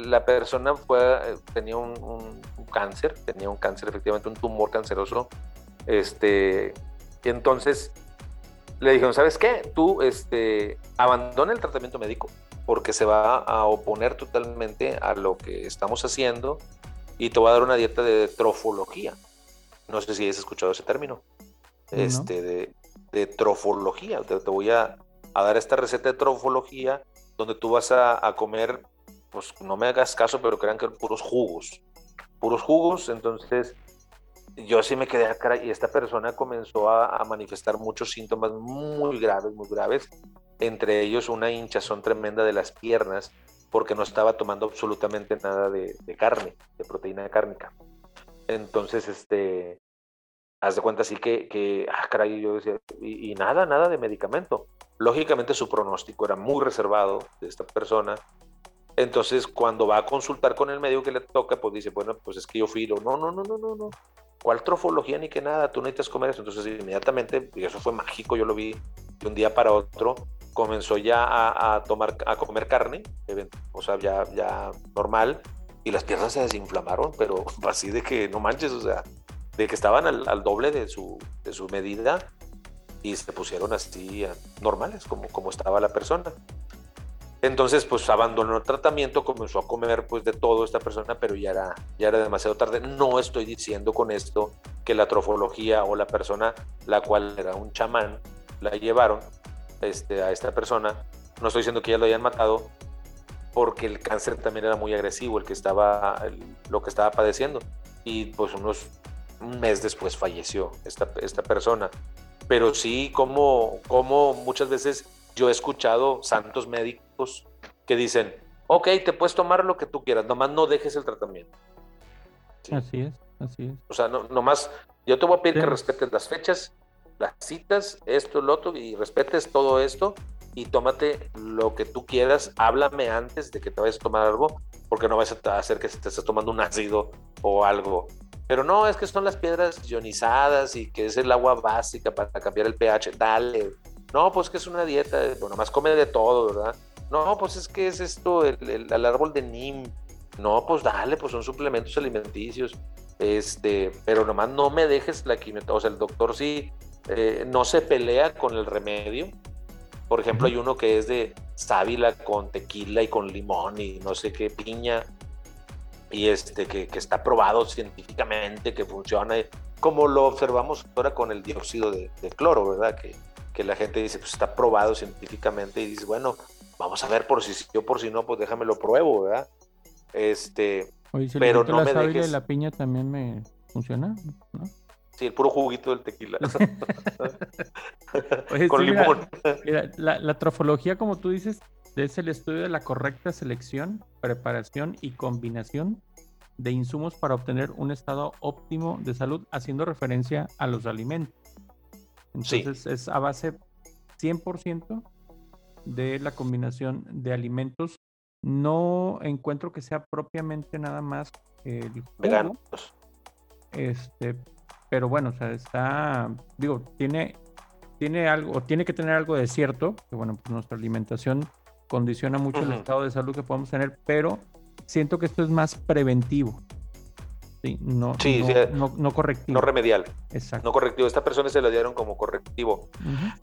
la persona fue, tenía un, cáncer, tenía un cáncer, efectivamente, un tumor canceroso. Este, y entonces le dijeron, ¿sabes qué? Tú este, abandona el tratamiento médico porque se va a oponer totalmente a lo que estamos haciendo y te va a dar una dieta de trofología. No sé si has escuchado ese término. Este, de, de trofología. Te, voy a, dar esta receta de trofología donde tú vas a, comer, pues no me hagas caso, pero crean que puros jugos. Puros jugos, entonces yo sí me quedé a cara y esta persona comenzó a, manifestar muchos síntomas muy graves, muy graves, entre ellos una hinchazón tremenda de las piernas porque no estaba tomando absolutamente nada de, de carne, de proteína cárnica. Entonces, este, haz de cuenta así que, que ah, caray, yo decía, y, nada, nada de medicamento. Lógicamente su pronóstico era muy reservado de esta persona. Entonces, cuando va a consultar con el médico que le toca, pues dice, bueno, pues es que yo fui, no, no, no, no, no, no. ¿Cuál trofología ni que nada? Tú necesitas comer eso. Entonces, inmediatamente, y eso fue mágico, yo lo vi de un día para otro, comenzó ya a, tomar, a comer carne, o sea, ya, ya normal, y las piernas se desinflamaron, pero así de que no manches, o sea, de que estaban al, doble de su, de su medida y se pusieron así normales, como, como estaba la persona. Entonces, pues abandonó el tratamiento, comenzó a comer pues de todo esta persona, pero ya era, ya era demasiado tarde. No estoy diciendo con esto que la trofología o la persona, la cual era un chamán, la llevaron este, a esta persona. No estoy diciendo que ya lo hayan matado, porque el cáncer también era muy agresivo, el que estaba, lo que estaba padeciendo. Y pues unos, un mes después falleció esta, esta persona. Pero sí, como, como muchas veces yo he escuchado santos médicos que dicen, ok, te puedes tomar lo que tú quieras, nomás no dejes el tratamiento. Así es, así es. O sea, no, nomás, yo te voy a pedir que respetes las fechas, las citas, esto, lo otro, y respetes todo esto y tómate lo que tú quieras. Háblame antes de que te vayas a tomar algo, porque no vas a hacer que te estés tomando un ácido o algo. Pero no, es que son las piedras ionizadas y que es el agua básica para cambiar el pH. Dale, no, pues que es una dieta, bueno, más come de todo, ¿verdad? No, pues es que es esto, el, árbol de NIM. No, pues dale, pues son suplementos alimenticios. Este, pero nomás no me dejes la quimioterapia. O sea, el doctor sí eh, no se pelea con el remedio. Por ejemplo, hay uno que es de sábila con tequila y con limón y no sé qué piña. Y este, que, está probado científicamente, que funciona, como lo observamos ahora con el dióxido de, de cloro, ¿verdad? Que, que la gente dice, pues está probado científicamente y dice, bueno, vamos a ver por si yo por si no, pues déjame lo pruebo, ¿verdad? Este, pero no la me dejes... la piña también me funciona, ¿no? Sí, el puro juguito del tequila. Con limón. la, la trofología, como tú dices, es el estudio de la correcta selección, preparación y combinación de insumos para obtener un estado óptimo de salud, haciendo referencia a los alimentos. Entonces es a base 100% de la combinación de alimentos. No encuentro que sea propiamente nada más el. Este, pero bueno, o sea, está, digo, tiene, tiene algo, tiene que tener algo de cierto, que bueno, pues nuestra alimentación condiciona mucho el estado de salud que podemos tener, pero siento que esto es más preventivo. Sí, no, eh, no, no, correctivo. No remedial. Exacto. No correctivo. Esta persona se la dieron como correctivo.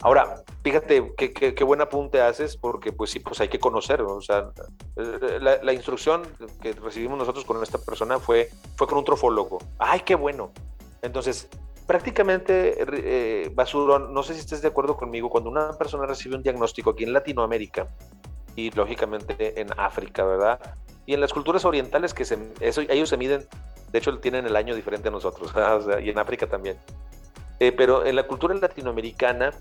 Ahora, fíjate qué, qué, buen apunte haces, porque pues sí, pues hay que conocer. O sea, eh, la, instrucción que recibimos nosotros con esta persona fue, fue con un trofólogo. ¡Ay, qué bueno! Entonces, prácticamente, eh, Basuro, no sé si estés de acuerdo conmigo, cuando una persona recibe un diagnóstico aquí en Latinoamérica y lógicamente en África, ¿verdad? Y en las culturas orientales, que se, eso, ellos se miden de hecho, tienen el año diferente a nosotros, y en África también. Eh, pero en la cultura latinoamericana,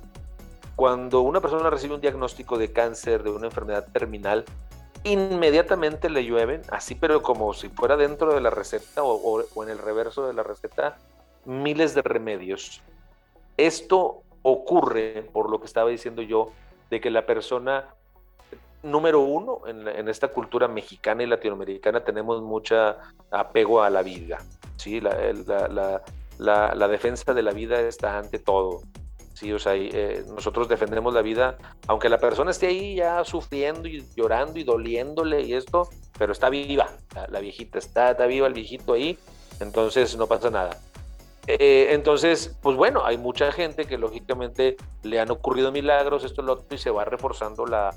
cuando una persona recibe un diagnóstico de cáncer, de una enfermedad terminal, inmediatamente le llueven, así pero como si fuera dentro de la receta o, o en el reverso de la receta, miles de remedios. Esto ocurre, por lo que estaba diciendo yo, de que la persona número uno, en, esta cultura mexicana y latinoamericana tenemos mucha apego a la vida, ¿sí? La, la, defensa de la vida está ante todo, ¿sí? O sea, eh, nosotros defendemos la vida, aunque la persona esté ahí ya sufriendo y llorando y doliéndole y esto, pero está viva, la, viejita, está, está viva el viejito ahí, entonces no pasa nada. Eh, entonces, pues bueno, hay mucha gente que lógicamente le han ocurrido milagros, esto, lo otro, y se va reforzando la,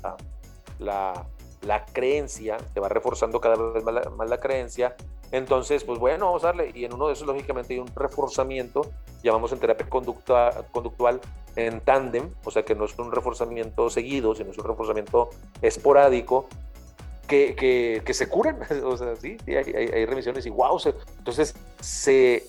la, la creencia, te va reforzando cada vez más la, creencia. Entonces, pues bueno, vamos a darle. Y en uno de esos, lógicamente, hay un reforzamiento, llamamos en terapia conducta, conductual en tándem, o sea que no es un reforzamiento seguido, sino es un reforzamiento esporádico, que, que, se curan. o sea, sí, hay, remisiones y wow, entonces se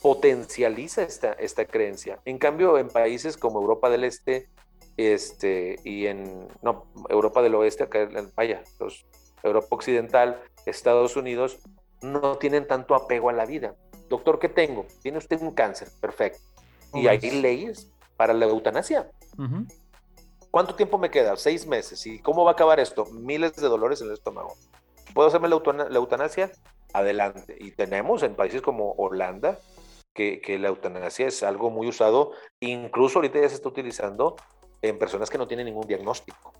potencializa esta, esta creencia. En cambio, en países como Europa del Este, este, y en no, Europa del Oeste, acá vaya, los, Europa Occidental, Estados Unidos, no tienen tanto apego a la vida. Doctor, ¿qué tengo? Tiene usted un cáncer, perfecto. Y hay leyes para la eutanasia. ¿Cuánto tiempo me queda? Seis meses. ¿Y cómo va a acabar esto? Miles de dolores en el estómago. ¿Puedo hacerme la, eutanasia? Adelante. Y tenemos en países como Holanda que, que, la eutanasia es algo muy usado, incluso ahorita ya se está utilizando en personas que no tienen ningún diagnóstico,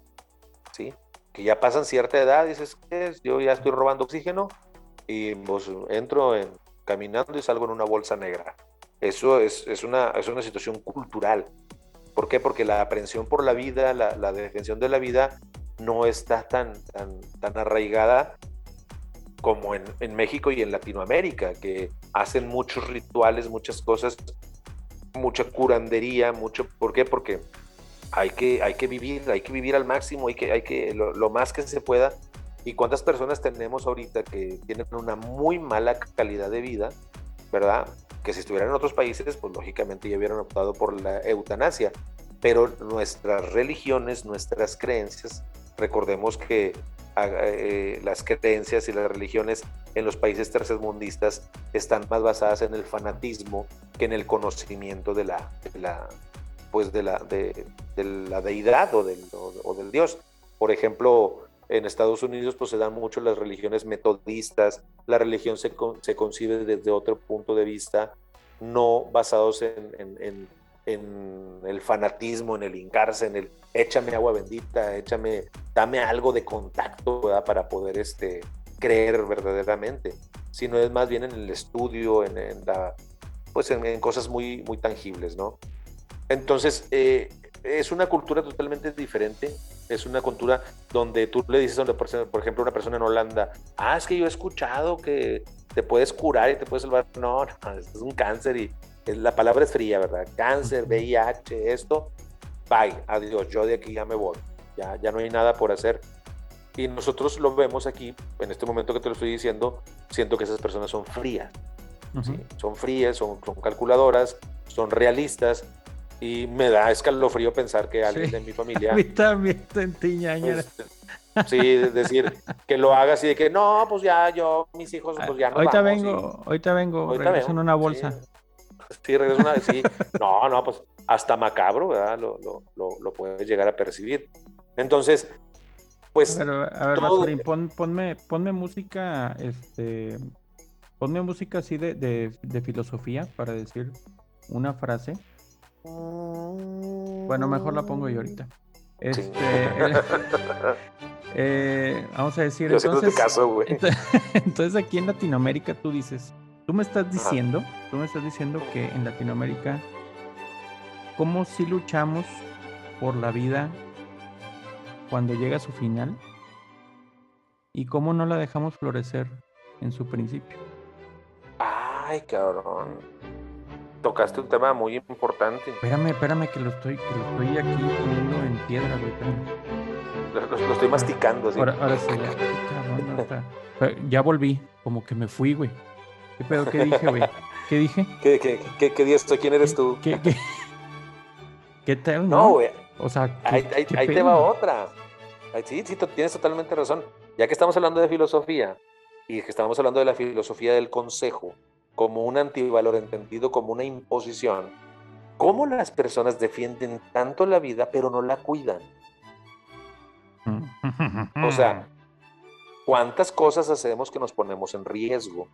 ¿sí? Que ya pasan cierta edad, dices, ¿qué es? Yo ya estoy robando oxígeno, y pues, entro en, caminando y salgo en una bolsa negra. Eso es, es, una, es una situación cultural. ¿Por qué? Porque la aprehensión por la vida, la, la defensión de la vida, no está tan, tan, tan arraigada como en, en, México y en Latinoamérica, que hacen muchos rituales, muchas cosas, mucha curandería, mucho. ¿Por qué? Porque hay que, hay que vivir, hay que vivir al máximo, hay que, hay que lo, más que se pueda. ¿Y cuántas personas tenemos ahorita que tienen una muy mala calidad de vida, verdad? Que si estuvieran en otros países, pues lógicamente ya hubieran optado por la eutanasia. Pero nuestras religiones, nuestras creencias, recordemos que eh, las creencias y las religiones en los países tercermundistas están más basadas en el fanatismo que en el conocimiento de la, de la pues de la, de, la deidad o del, o, del Dios. Por ejemplo, en Estados Unidos pues se dan mucho las religiones metodistas, la religión se, se concibe desde otro punto de vista, no basados en, en, en, el fanatismo, en el hincarse, en el échame agua bendita, échame, dame algo de contacto para poder este, creer verdaderamente, sino es más bien en el estudio, en, la, pues en, cosas muy, muy tangibles, ¿no? Entonces, eh, es una cultura totalmente diferente. Es una cultura donde tú le dices, donde, por ejemplo, una persona en Holanda, ah, es que yo he escuchado que te puedes curar y te puedes salvar. No, no, es un cáncer y la palabra es fría, ¿verdad? Cáncer, VIH, esto, bye, adiós, yo de aquí ya me voy. Ya, ya no hay nada por hacer. Y nosotros lo vemos aquí, en este momento que te lo estoy diciendo, siento que esas personas son frías. ¿sí? Son frías, son, son calculadoras, son realistas y me da escalofrío pensar que alguien sí. de mi familia. A mí también pues, Sí, decir que lo haga así de que no, pues ya yo, mis hijos, pues ya no. Ahorita vamos, vengo, y... ahorita vengo, ahorita regreso vengo. en una bolsa. Sí, sí regreso una, sí. No, no, pues hasta macabro, ¿verdad? Lo, lo, lo, lo puedes llegar a percibir. Entonces, pues. Pero, a ver, todo... Pon, ponme, ponme música, este. Ponme música así de, de, de filosofía para decir una frase. Bueno, mejor la pongo yo ahorita. Este, sí. eh, eh, vamos a decir, yo entonces, caso, entonces, aquí en Latinoamérica tú dices, tú me estás diciendo, Ajá. tú me estás diciendo que en Latinoamérica, ¿cómo si luchamos por la vida cuando llega a su final? ¿Y cómo no la dejamos florecer en su principio? Ay, cabrón tocaste un tema muy importante. Espérame, espérame, que lo estoy, que lo estoy aquí poniendo en piedra, güey. Lo, lo, lo, estoy masticando, así. Ahora, ahora sí, ya. Cabrón, ya volví, como que me fui, güey. ¿Qué pedo? ¿Qué dije, güey? ¿Qué dije? ¿Qué, qué, qué, qué día estoy? ¿Quién eres tú? ¿Qué, qué, qué tal? No, güey. O sea, ahí, ahí, ahí te va otra. Sí, sí, tienes totalmente razón. Ya que estamos hablando de filosofía y que estamos hablando de la filosofía del consejo, como un antivalor entendido como una imposición, ¿cómo las personas defienden tanto la vida pero no la cuidan? O sea, ¿cuántas cosas hacemos que nos ponemos en riesgo?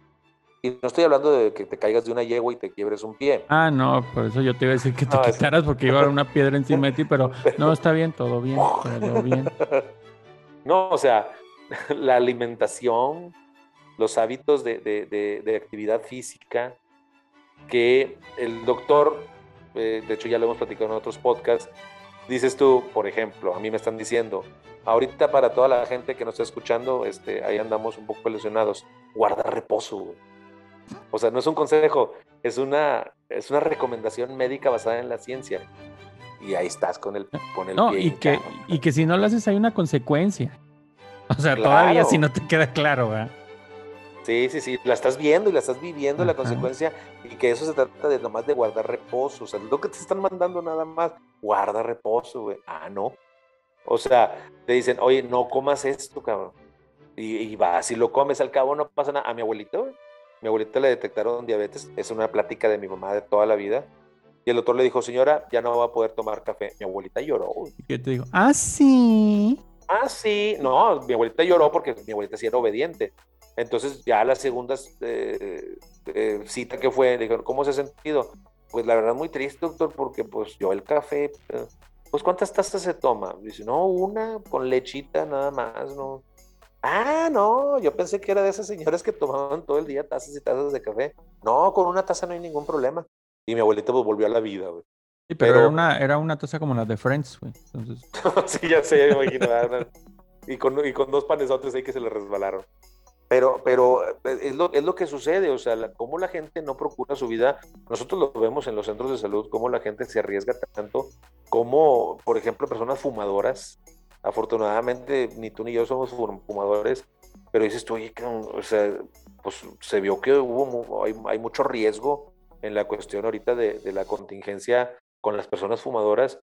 Y no estoy hablando de que te caigas de una yegua y te quiebres un pie. Ah, no, por eso yo te iba a decir que te no, quitaras porque iba a haber una piedra encima de ti, pero no, está bien, todo bien, todo bien. No, o sea, la alimentación, los hábitos de, de, de, de, actividad física, que el doctor, eh, de hecho ya lo hemos platicado en otros podcasts, dices tú, por ejemplo, a mí me están diciendo, ahorita para toda la gente que nos está escuchando, este, ahí andamos un poco lesionados, guarda reposo, güey. O sea, no es un consejo, es una, es una recomendación médica basada en la ciencia. Y ahí estás con el, con el no, pie y que, y que si no lo haces hay una consecuencia. O sea, claro. todavía si no te queda claro, ¿verdad? Sí, sí, sí, la estás viendo y la estás viviendo Ajá. la consecuencia y que eso se trata de nomás de guardar reposo, o sea, lo que te están mandando nada más, guarda reposo, güey. Ah, no. O sea, te dicen, oye, no comas esto, cabrón. Y, y vas, si lo comes al cabo no pasa nada. A mi abuelito, güey, mi abuelita le detectaron diabetes, es una plática de mi mamá de toda la vida. Y el doctor le dijo, señora, ya no va a poder tomar café. Mi abuelita lloró. Güey. ¿Qué te digo? Ah, sí. Ah, sí. No, mi abuelita lloró porque mi abuelita sí era obediente. Entonces ya la segunda eh, eh, cita que fue, le dijeron, ¿cómo se ha sentido? Pues la verdad muy triste, doctor, porque pues yo el café, pues ¿cuántas tazas se toma? Dice, no, una con lechita nada más, no. Ah, no, yo pensé que era de esas señoras que tomaban todo el día tazas y tazas de café. No, con una taza no hay ningún problema. Y mi abuelita pues volvió a la vida, güey. Sí, pero, Era, una, era una taza como la de Friends, güey. Entonces... sí, ya sé, me imagino. y, con, y con dos panesotes ahí que se le resbalaron. Pero, pero eh, es, lo, es lo que sucede, o sea, la, cómo la gente no procura su vida. Nosotros lo vemos en los centros de salud, cómo la gente se arriesga tanto, como, por ejemplo, personas fumadoras. Afortunadamente, ni tú ni yo somos fumadores, pero dices tú, oye, o sea, pues se vio que hubo, hay, hay mucho riesgo en la cuestión ahorita de, de la contingencia con las personas fumadoras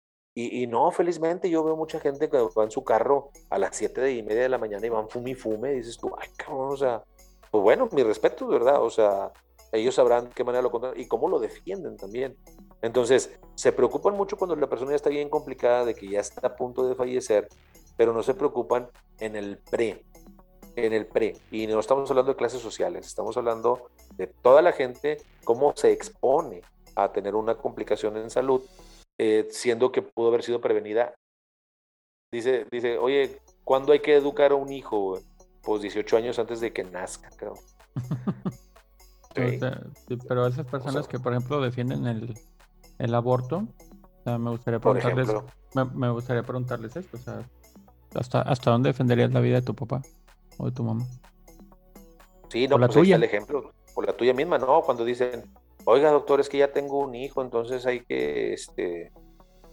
y, no, felizmente yo veo mucha gente que va en su carro a las 7 y media de la mañana y van fume y fume. Y dices tú, ay, cabrón, o sea, pues bueno, mi respeto, ¿verdad? O sea, ellos sabrán qué manera lo controlan y cómo lo defienden también. Entonces, se preocupan mucho cuando la persona ya está bien complicada, de que ya está a punto de fallecer, pero no se preocupan en el pre, en el pre. Y no estamos hablando de clases sociales, estamos hablando de toda la gente, cómo se expone a tener una complicación en salud eh, siendo que pudo haber sido prevenida. Dice, dice, oye, ¿cuándo hay que educar a un hijo? Pues 18 años antes de que nazca, creo. Pero esas personas que, por ejemplo, defienden el, el aborto, me gustaría preguntarles, me, gustaría preguntarles esto, o sea, ¿hasta, ¿hasta dónde defenderías la vida de tu papá o de tu mamá? Sí, no, la pues tuya. el ejemplo, o la tuya misma, ¿no? Cuando dicen, oiga doctor, es que ya tengo un hijo, entonces hay que, este,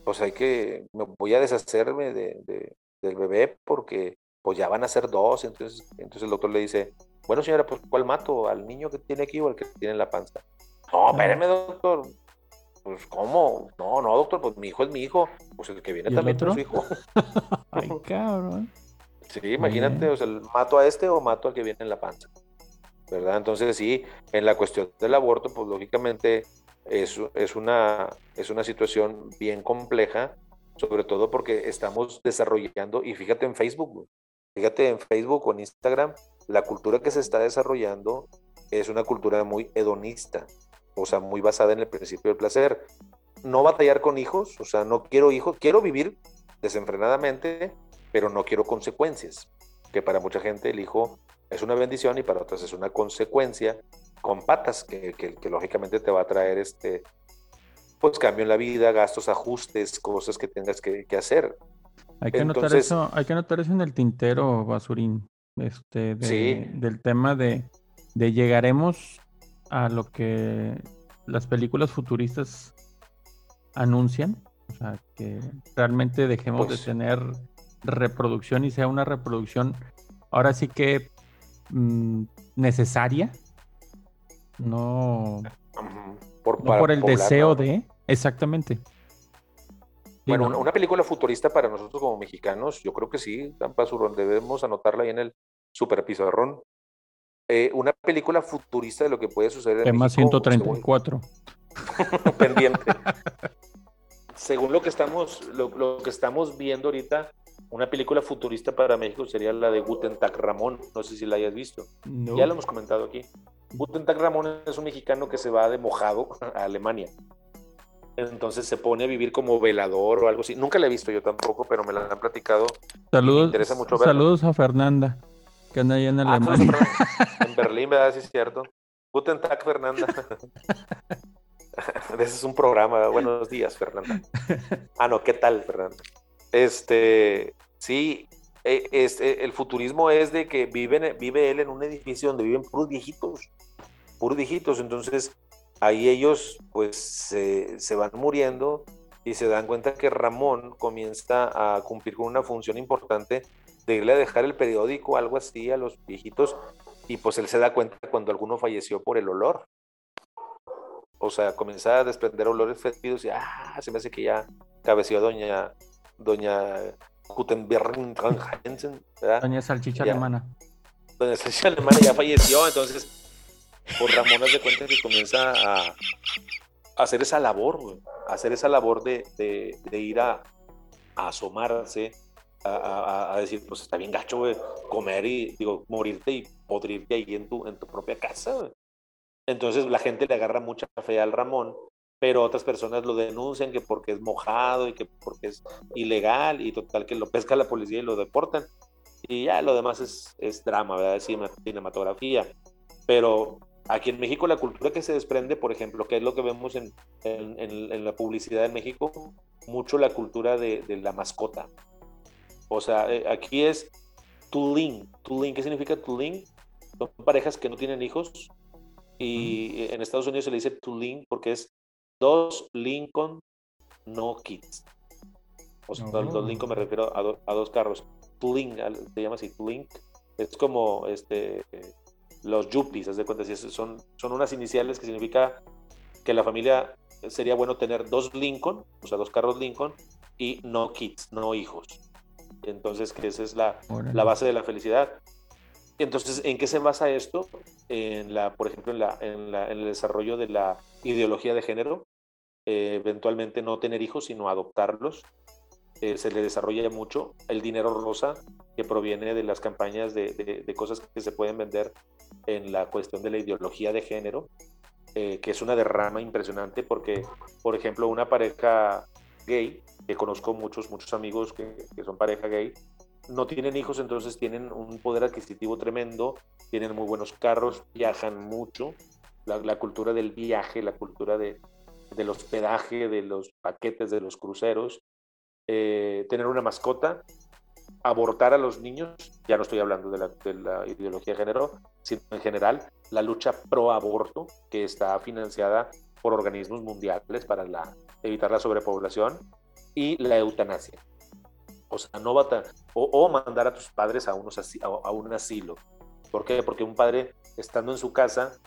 pues hay que, me voy a deshacerme de, del bebé porque pues ya van a ser dos, entonces, entonces el doctor le dice, bueno señora, pues ¿cuál mato? ¿Al niño que tiene aquí o al que tiene en la panza? No, espéreme doctor, pues ¿cómo? No, no doctor, pues mi hijo es mi hijo, pues el que viene también es su hijo. Ay, cabrón. Sí, imagínate, o sea, mato a este o mato al que viene en la panza. ¿Verdad? Entonces sí, en la cuestión del aborto, pues lógicamente es, es, una, es una situación bien compleja, sobre todo porque estamos desarrollando, y fíjate en Facebook, fíjate en Facebook o en Instagram, la cultura que se está desarrollando es una cultura muy hedonista, o sea, muy basada en el principio del placer. No batallar con hijos, o sea, no quiero hijos, quiero vivir desenfrenadamente, pero no quiero consecuencias, que para mucha gente el hijo es una bendición y para otras es una consecuencia con patas que, que, lógicamente te va a traer este pues cambio en la vida, gastos, ajustes, cosas que tengas que, hacer. Hay que, anotar eso, hay que anotar eso en el tintero, Basurín, este, del tema de, de llegaremos a lo que las películas futuristas anuncian, o sea, que realmente dejemos de pues tener reproducción y sea una reproducción ahora sí que Mm, necesaria, no por, por el deseo de, exactamente. Bueno, una, película futurista para nosotros como mexicanos, yo creo que sí, debemos anotarla ahí en el super pizarrón. Eh, una película futurista de lo que puede suceder en Tema 134. pendiente. según lo que estamos, lo, que estamos viendo ahorita, una película futurista para México sería la de Guten Tag Ramón. No sé si la hayas visto. Ya lo hemos comentado aquí. Guten Tag Ramón es un mexicano que se va de mojado a Alemania. Entonces se pone a vivir como velador o algo así. Nunca la he visto yo tampoco, pero me la han platicado. Saludos, interesa mucho saludos a Fernanda, que anda allá en ah, Alemania. en Berlín, ¿verdad? Sí, es cierto. Guten Tag, Fernanda. Ese es un programa. Buenos días, Fernanda. Ah, no, ¿qué tal, Fernanda? Este, sí, este, el futurismo es de que vive, él en un edificio donde viven puros viejitos, puros viejitos, entonces ahí ellos pues se, van muriendo y se dan cuenta que Ramón comienza a cumplir con una función importante de irle a dejar el periódico, algo así, a los viejitos, y pues él se da cuenta cuando alguno falleció por el olor. O sea, comienza a desprender olores fétidos y, ah, se me hace que ya cabeció doña doña Gutenberg Doña Salchicha Alemana. Doña Salchicha Alemana ya falleció, entonces, por Ramón de cuenta que comienza a, hacer esa labor, a hacer esa labor de, ir a, asomarse, a, decir, pues está bien gacho, comer y, digo, morirte y podrirte ahí en tu, en tu propia casa, Entonces la gente le agarra mucha fe al Ramón pero otras personas lo denuncian que porque es mojado y que porque es ilegal y total que lo pesca la policía y lo deportan. y ya lo demás es, es drama, ¿verdad? Es cinematografía. Pero aquí en México la cultura que se desprende, por ejemplo, que es lo que vemos en, en, en, la publicidad en México, mucho la cultura de, de la mascota. O sea, eh, aquí es Tulin. Tulin, ¿qué significa Tulin? Son parejas que no tienen hijos y en Estados Unidos se le dice Tulin porque es dos Lincoln, no kids. O sea, dos Lincoln me refiero a, a dos carros. Tulin, se llama así, Tulin. Es como este los Yuppies, haz de cuenta, son, son unas iniciales que significa que la familia sería bueno tener dos Lincoln, o sea, dos carros Lincoln, y no kids, no hijos. Entonces, que esa es la, la base de la felicidad. Entonces, ¿en qué se basa esto? En la, por ejemplo, en, la, en, la, en el desarrollo de la ideología de género, eh, eventualmente no tener hijos, sino adoptarlos. Eh, se le desarrolla mucho el dinero rosa que proviene de las campañas de, de, cosas que se pueden vender en la cuestión de la ideología de género, eh, que es una derrama impresionante porque, por ejemplo, una pareja gay, que conozco muchos, muchos amigos que, que son pareja gay, no tienen hijos, entonces tienen un poder adquisitivo tremendo, tienen muy buenos carros, viajan mucho, la, cultura del viaje, la cultura de, del hospedaje, de los paquetes, de los cruceros, eh, tener una mascota, abortar a los niños, ya no estoy hablando de la, de la, ideología de género, sino en general la lucha pro aborto que está financiada por organismos mundiales para la, evitar la sobrepoblación y la eutanasia. O sea, no va o, o, mandar a tus padres a, unos, a, un asilo. ¿Por qué? Porque un padre estando en su casa,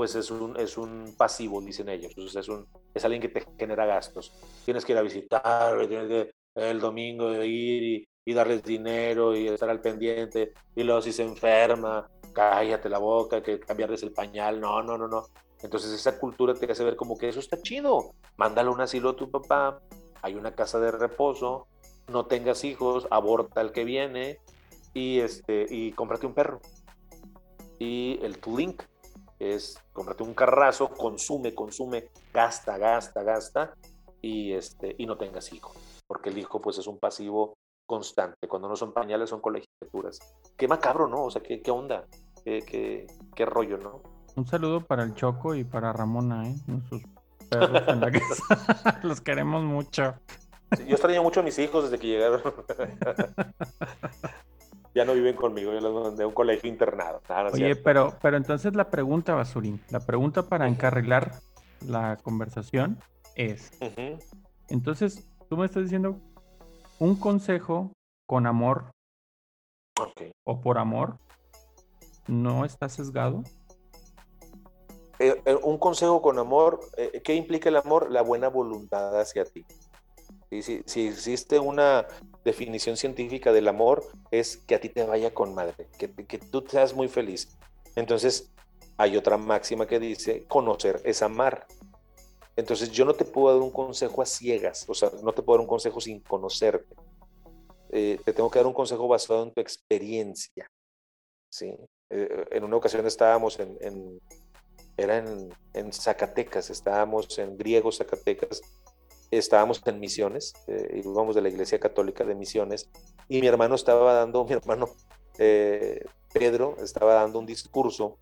pues es un, es un pasivo, dicen ellos. es, un, es alguien que te genera gastos. Tienes que ir a visitar, tienes que el domingo ir y, y darles dinero y estar al pendiente. Y luego si se enferma, cállate la boca, que cambiarles el pañal. No, no, no, no. Entonces esa cultura te hace ver como que eso está chido. Mándale un asilo a tu papá. Hay una casa de reposo no tengas hijos, aborta el que viene y, este, y cómprate un perro. Y el tu link es cómprate un carrazo, consume, consume, gasta, gasta, gasta y, este, y no tengas hijos. Porque el hijo pues es un pasivo constante. Cuando no son pañales son colegiaturas. Qué macabro, ¿no? O sea, qué, qué onda, qué, qué, rollo, ¿no? Un saludo para el Choco y para Ramona, ¿eh? Nuestros perros en la casa. Los queremos mucho. Yo extraño mucho a mis hijos desde que llegaron. ya no viven conmigo, yo los mandé a un colegio internado. Oye, pero, pero entonces la pregunta, Basurín, la pregunta para encarrilar la conversación es, entonces tú me estás diciendo un consejo con amor o por amor, ¿no está sesgado? Eh, eh, un consejo con amor, eh, ¿qué implica el amor? La buena voluntad hacia ti. Si, si, existe una definición científica del amor, es que a ti te vaya con madre, que, que tú seas muy feliz. Entonces, hay otra máxima que dice, conocer es amar. Entonces, yo no te puedo dar un consejo a ciegas, o sea, no te puedo dar un consejo sin conocerte. Eh, te tengo que dar un consejo basado en tu experiencia. ¿sí? Eh, en una ocasión estábamos en, en era en, en, Zacatecas, estábamos en griego Zacatecas, estábamos en misiones, eh, íbamos de la iglesia católica de misiones, y mi hermano estaba dando, mi hermano eh, Pedro estaba dando un discurso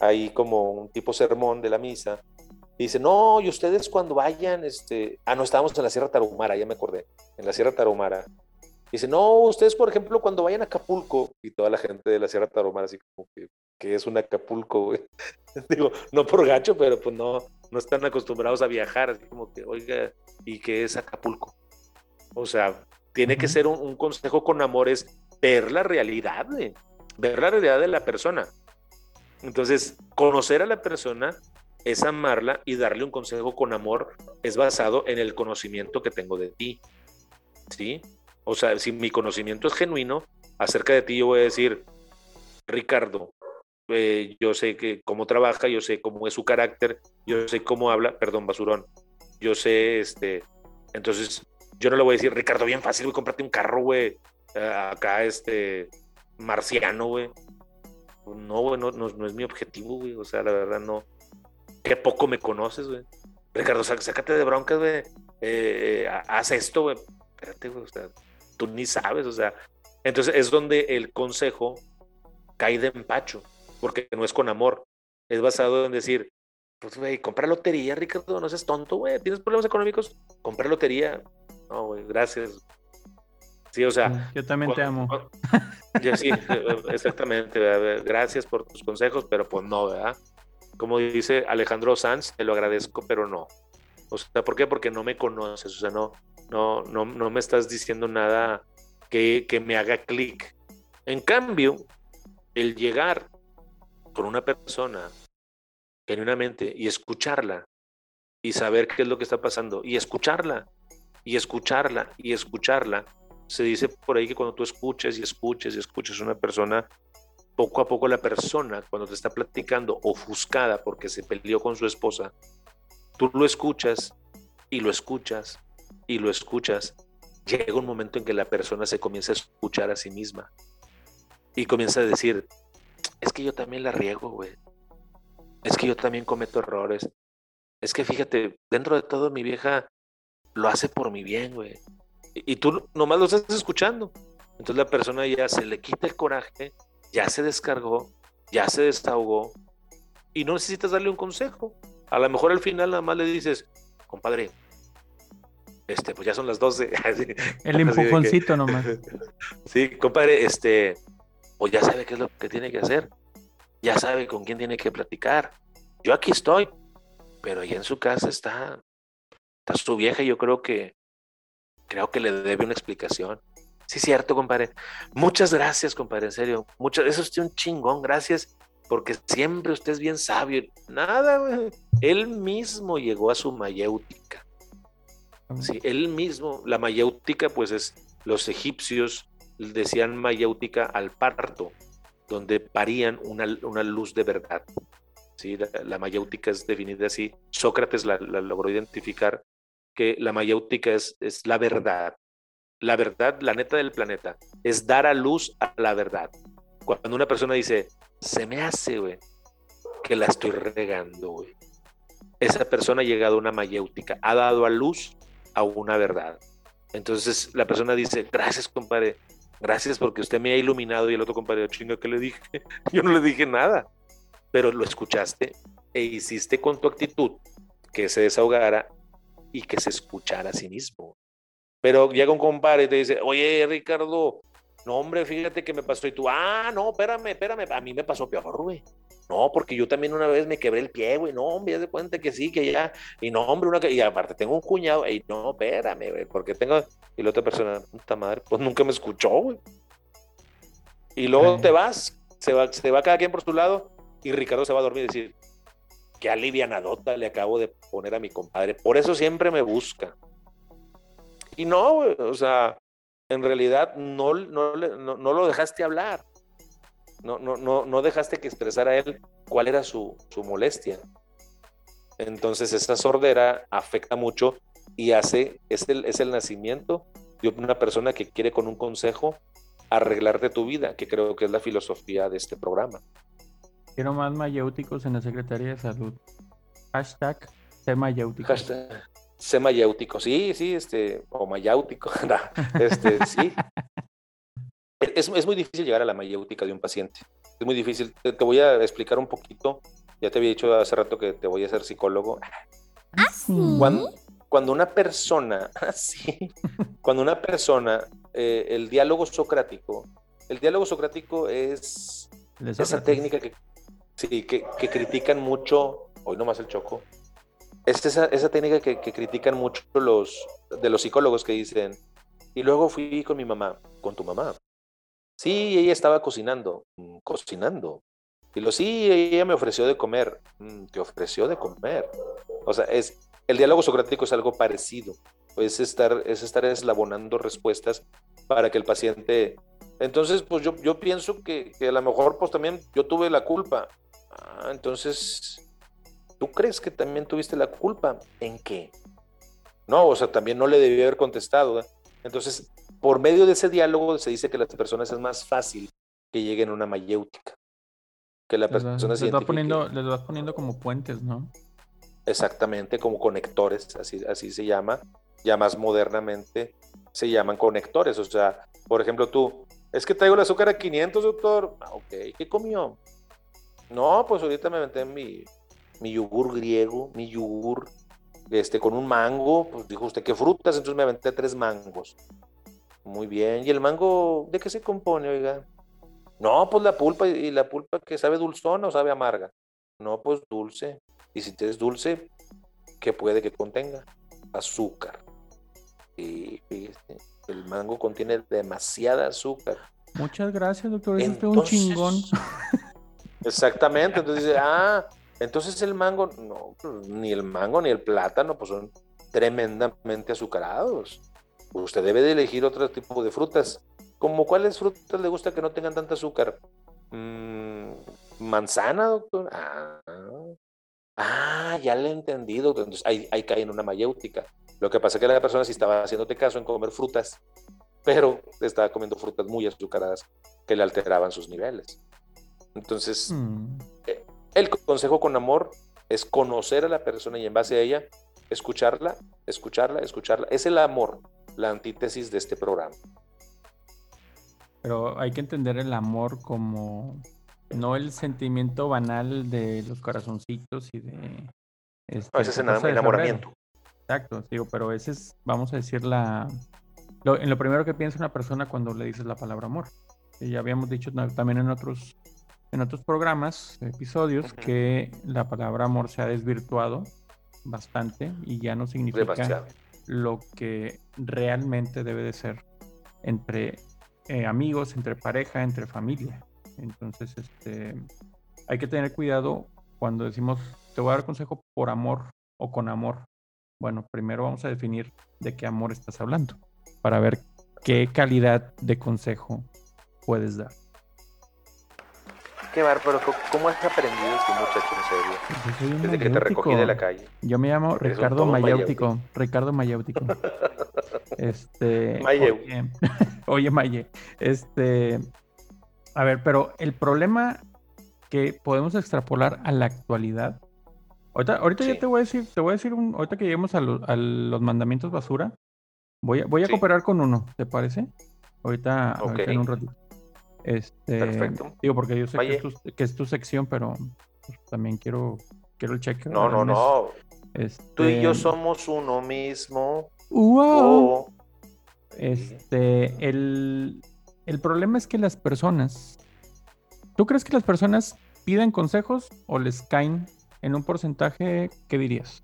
ahí como un tipo sermón de la misa. Y dice, no, y ustedes cuando vayan, este, ah, no, estábamos en la Sierra Tarahumara, ya me acordé, en la Sierra Tarahumara. Dice, no, ustedes, por ejemplo, cuando vayan a Acapulco, y toda la gente de la Sierra Tarahumara, así como que, que es un Acapulco. Digo, no por gacho, pero pues no, no están acostumbrados a viajar, así como que, oiga, ¿y qué es Acapulco? O sea, tiene que ser un, consejo con amores, ver la realidad, ver la realidad de la persona. Entonces, conocer a la persona es amarla y darle un consejo con amor es basado en el conocimiento que tengo de ti. ¿Sí? O sea, si mi conocimiento es genuino acerca de ti, yo voy a decir, Ricardo, eh, yo sé que cómo trabaja, yo sé cómo es su carácter, yo sé cómo habla, perdón, basurón, yo sé, este, entonces yo no le voy a decir, Ricardo, bien fácil, güey, cómprate un carro, güey, eh, acá, este, marciano, güey. No, güey, no, no, es mi objetivo, güey, o sea, la verdad no, qué poco me conoces, güey. Ricardo, sácate de broncas, güey, eh, haz esto, güey. Espérate, güey, o sea, tú ni sabes, o sea, Entonces es donde el consejo cae de empacho, porque no es con amor, es basado en decir, pues, güey, compra lotería, Ricardo, no seas tonto, güey, ¿tienes problemas económicos? Compra lotería. No, güey, gracias. Sí, o sea. Yo también te amo. Yo sí, exactamente. Gracias por tus consejos, pero pues no, ¿verdad? Como dice Alejandro Sanz, te lo agradezco, pero no. O sea, ¿por qué? Porque no me conoces, o sea, no, no, no, no me estás diciendo nada que, que me haga clic. En cambio, el llegar con una persona genuinamente y escucharla y saber qué es lo que está pasando y escucharla y escucharla y escucharla. Se dice por ahí que cuando tú escuches y escuches y escuches a una persona, poco a poco la persona, cuando te está platicando ofuscada porque se peleó con su esposa, tú lo escuchas y lo escuchas y lo escuchas. Llega un momento en que la persona se comienza a escuchar a sí misma y comienza a decir, es que yo también la riego, güey es que yo también cometo errores. Es que fíjate, dentro de todo mi vieja lo hace por mi bien, güey. Y, tú nomás lo estás escuchando. Entonces la persona ya se le quita el coraje, ya se descargó, ya se desahogó y no necesitas darle un consejo. A lo mejor al final nada más le dices, compadre, este, pues ya son las 12. el empujoncito nomás. Sí, compadre, este, pues ya sabe qué es lo que tiene que hacer ya sabe con quién tiene que platicar. Yo aquí estoy, pero allá en su casa está, está su vieja y yo creo que, creo que le debe una explicación. Sí, cierto, compadre. Muchas gracias, compadre, en serio. Muchas, eso es un chingón, gracias, porque siempre usted es bien sabio. Nada, güey. Él mismo llegó a su mayéutica. Sí, él mismo, la mayéutica, pues es, los egipcios decían mayéutica al parto donde parían una, luz de verdad. ¿sí? La, mayéutica es definida así. Sócrates la, logró identificar que la mayéutica es, es la verdad. La verdad, la neta del planeta, es dar a luz a la verdad. Cuando una persona dice, se me hace, güey, que la estoy regando, güey. Esa persona ha llegado a una mayéutica, ha dado a luz a una verdad. Entonces la persona dice, gracias, compadre, gracias porque usted me ha iluminado y el otro compadre, chinga, ¿qué le dije? Yo no le dije nada, pero lo escuchaste e hiciste con tu actitud que se desahogara y que se escuchara a sí mismo. Pero llega un compadre y te dice, oye, Ricardo, no, hombre, fíjate que me pasó y tú, ah, no, espérame, espérame, a mí me pasó peor, güey. No, porque yo también una vez me quebré el pie, güey. No, hombre, ya se cuenta que sí, que ya. Y no, hombre, una y aparte tengo un cuñado. Y no, espérame, güey, porque tengo. Y la otra persona, puta madre, pues nunca me escuchó, güey. Y luego te vas, se va, se va cada quien por su lado. Y Ricardo se va a dormir y decir, qué alivianadota le acabo de poner a mi compadre. Por eso siempre me busca. Y no, güey, o sea, en realidad no, no, no, no lo dejaste hablar no, no, no, no dejaste que expresara él cuál era su, molestia. Entonces esa sordera afecta mucho y hace, es el, es el nacimiento de una persona que quiere con un consejo arreglarte tu vida, que creo que es la filosofía de este programa. Quiero más mayéuticos en la Secretaría de Salud. Hashtag sé mayéutico. Hashtag sé mayéutico, sí, sí, este, o mayáutico, este, sí. Es, es, muy difícil llegar a la mayéutica de un paciente. Es muy difícil. Te, voy a explicar un poquito. Ya te había dicho hace rato que te voy a ser psicólogo. ¿Ah, sí? Cuando, cuando una persona, sí, cuando una persona, eh, el diálogo socrático, el diálogo socrático es esa técnica que, sí, que, que, critican mucho, hoy nomás el choco, es esa, esa técnica que, que critican mucho los, de los psicólogos que dicen, y luego fui con mi mamá, con tu mamá. Sí, ella estaba cocinando, mm, cocinando. Y lo sí, ella me ofreció de comer. Mm, te ofreció de comer. O sea, es, el diálogo socrático es algo parecido. Es estar, es estar eslabonando respuestas para que el paciente. Entonces, pues yo, yo pienso que, que a lo mejor, pues también yo tuve la culpa. Ah, entonces, ¿tú crees que también tuviste la culpa? ¿En qué? No, o sea, también no le debí haber contestado. Entonces, por medio de ese diálogo se dice que las personas es más fácil que lleguen a una mayéutica. Que la persona les, les, va poniendo, les vas poniendo como puentes, ¿no? Exactamente, como conectores, así, así se llama. Ya más modernamente se llaman conectores. O sea, por ejemplo, tú, Es que traigo el azúcar a 500, doctor. Ah, ok, ¿qué comió? No, pues ahorita me metí mi, mi yogur griego, mi yogur este, con un mango. Pues dijo usted, ¿qué frutas? Entonces me aventé tres mangos. Muy bien. ¿Y el mango de qué se compone, oiga? No, pues la pulpa y la pulpa que sabe dulzona o sabe amarga. No, pues dulce. Y si es dulce, ¿qué puede que contenga? Azúcar. Y fíjese, el mango contiene demasiada azúcar. Muchas gracias, doctor. Es un chingón. Exactamente. Entonces dice, ah, entonces el mango, no, pues, ni el mango ni el plátano, pues son tremendamente azucarados. Usted debe de elegir otro tipo de frutas. ¿Como cuáles frutas le gusta que no tengan tanta azúcar? Mm, manzana, doctor. Ah, ah, ya le he entendido. Entonces ahí, ahí cae en una mayéutica. Lo que pasa es que la persona sí estaba haciéndote caso en comer frutas, pero estaba comiendo frutas muy azucaradas que le alteraban sus niveles. Entonces, mm. eh, el consejo con amor es conocer a la persona y en base a ella, escucharla, escucharla, escucharla. Es el amor, la antítesis de este programa. Pero hay que entender el amor como no el sentimiento banal de los corazoncitos y de... Este, ese es el enamoramiento. Exacto, digo, pero ese es, vamos a decir, la... en lo primero que piensa una persona cuando le dices la palabra amor. Y ya habíamos dicho también en otros, en otros programas, episodios, que la palabra amor se ha desvirtuado bastante y ya no significa lo que realmente debe de ser entre eh, amigos, entre pareja, entre familia. Entonces, este, hay que tener cuidado cuando decimos, te voy a dar consejo por amor o con amor. Bueno, primero vamos a definir de qué amor estás hablando para ver qué calidad de consejo puedes dar. Qué bárbaro, ¿cómo has aprendido este muchacho en serio? Desde que te recogí de la calle. Yo me llamo Ricardo Mayéutico. Ricardo Mayéutico. este. Oye, oye, Maye. Este. A ver, pero el problema que podemos extrapolar a la actualidad Ahorita, ya te voy a decir, te voy a decir un, ahorita que lleguemos a, los mandamientos basura, voy a, voy a cooperar con uno, ¿te parece? Ahorita, en un ratito. Este, Perfecto. Digo, porque yo sé que es, tu, sección, pero pues, también quiero, quiero el cheque. No, no, no. Tú y yo este, somos uno mismo. Wow. Este, el, el problema es que las personas. ¿Tú crees que las personas piden consejos o les caen en un porcentaje, ¿qué dirías?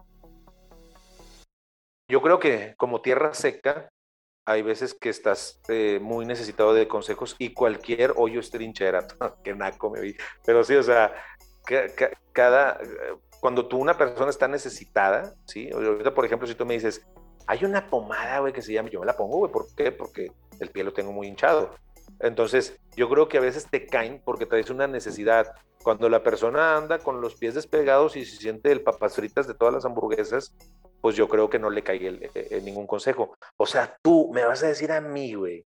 Yo creo que como tierra seca, hay veces que estás eh, muy necesitado de consejos y cualquier hoyo es trinchera. que naco me vi. Pero sí, o sea, cada, cuando tú una persona está necesitada, ¿sí? Ahorita, por ejemplo, si tú me dices, hay una pomada, güey, que se llama, yo me la pongo, güey, ¿por qué? Porque el pie lo tengo muy hinchado. Entonces, yo creo que a veces te caen porque traes una necesidad. Cuando la persona anda con los pies despegados y se siente el papas fritas de todas las hamburguesas, pues yo creo que no le cae el, eh, ningún consejo. O sea, tú me vas a decir a mí, güey.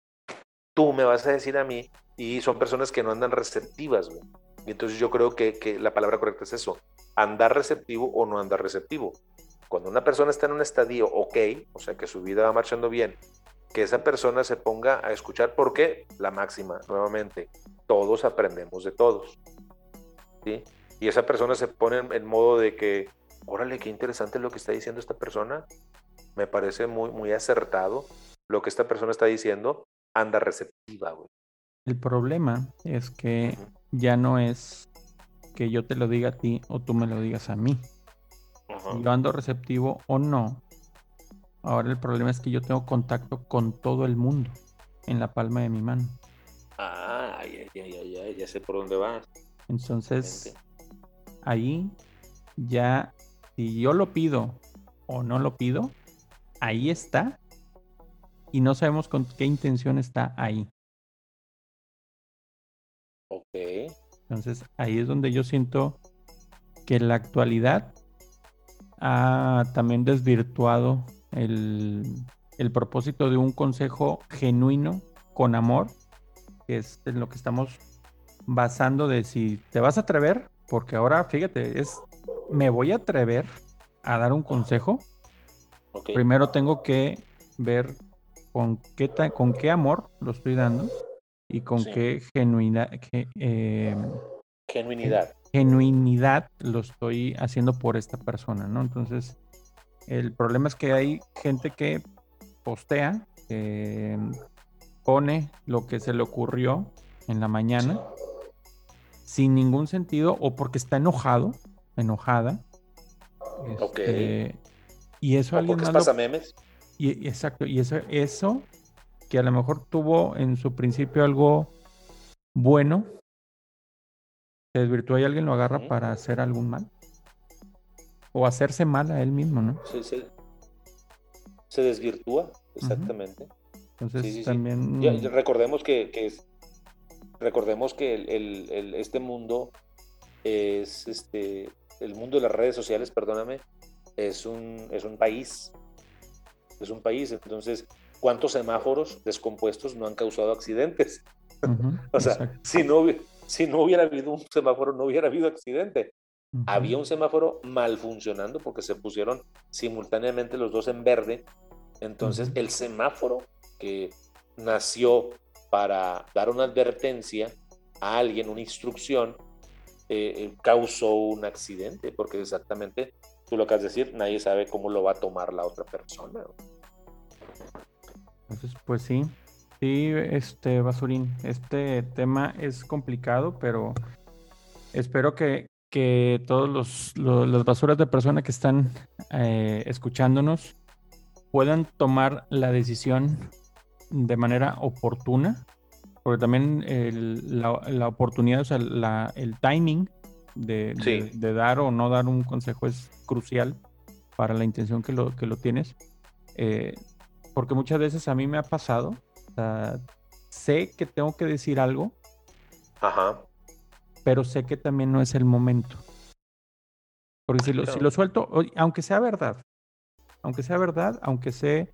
Tú me vas a decir a mí. Y son personas que no andan receptivas, güey. Y entonces yo creo que, que la palabra correcta es eso. Andar receptivo o no andar receptivo. Cuando una persona está en un estadio ok, o sea que su vida va marchando bien, que esa persona se ponga a escuchar, porque la máxima, nuevamente, todos aprendemos de todos. ¿sí? Y esa persona se pone en, modo de que, órale, qué interesante lo que está diciendo esta persona, me parece muy, muy acertado lo que esta persona está diciendo, anda receptiva, güey. El problema es que ya no es que yo te lo diga a ti o tú me lo digas a mí. Yo ando receptivo o no, Ahora el problema es que yo tengo contacto con todo el mundo en la palma de mi mano. Ah, ya, ya, ya, ya, sé por dónde vas. Entonces, ahí ya, si yo lo pido o no lo pido, ahí está. Y no sabemos con qué intención está ahí. Ok. Entonces, ahí es donde yo siento que la actualidad ha también desvirtuado el, propósito de un consejo genuino, con amor, que es en lo que estamos basando de si te vas a atrever, porque ahora fíjate, es me voy a atrever a dar un consejo. Primero tengo que ver con qué, con qué amor lo estoy dando y con Sí. qué genuina, que, eh, Genuinidad. genuinidad lo estoy haciendo por esta persona, ¿no? Entonces, el problema es que hay gente que postea, pone lo que se le ocurrió en la mañana sin ningún sentido o porque está enojado, enojada. Ok. este, y eso ¿O alguien lo- pasa memes? y, exacto, y eso, eso que a lo mejor tuvo en su principio algo bueno, se desvirtúa y alguien lo agarra para hacer algún mal. O hacerse mal a él mismo, ¿no? Sí, sí. Se desvirtúa, exactamente. Entonces Sí, sí, sí. también... Ya recordemos que, que es- recordemos que el, el- el- este mundo es este el mundo de las redes sociales, perdóname, es un, es un país. Es un país. Entonces, ¿cuántos semáforos descompuestos no han causado accidentes? O sea, exacto. si no, si no hubiera habido un semáforo, no hubiera habido accidente. Había un semáforo mal funcionando porque se pusieron simultáneamente los dos en verde. Entonces, el semáforo que nació para dar una advertencia a alguien, una instrucción, eh, eh, causó un accidente, porque exactamente, tú lo acabas de decir, nadie sabe cómo lo va a tomar la otra persona. Entonces, pues sí. Sí, este, Basurín, este tema es complicado, pero espero que, que todos los, lo- las basuras de personas que están eh, escuchándonos puedan tomar la decisión de manera oportuna, porque también el- la, la oportunidad, o sea, la- el timing de, de- Sí. de dar o no dar un consejo es crucial para la intención que lo, que lo tienes. Eh, porque muchas veces a mí me ha pasado, o sea, sé que tengo que decir algo, Ajá. pero sé que también no es el momento. Porque si lo, si Claro. lo suelto, aunque sea verdad, aunque sea verdad, aunque sé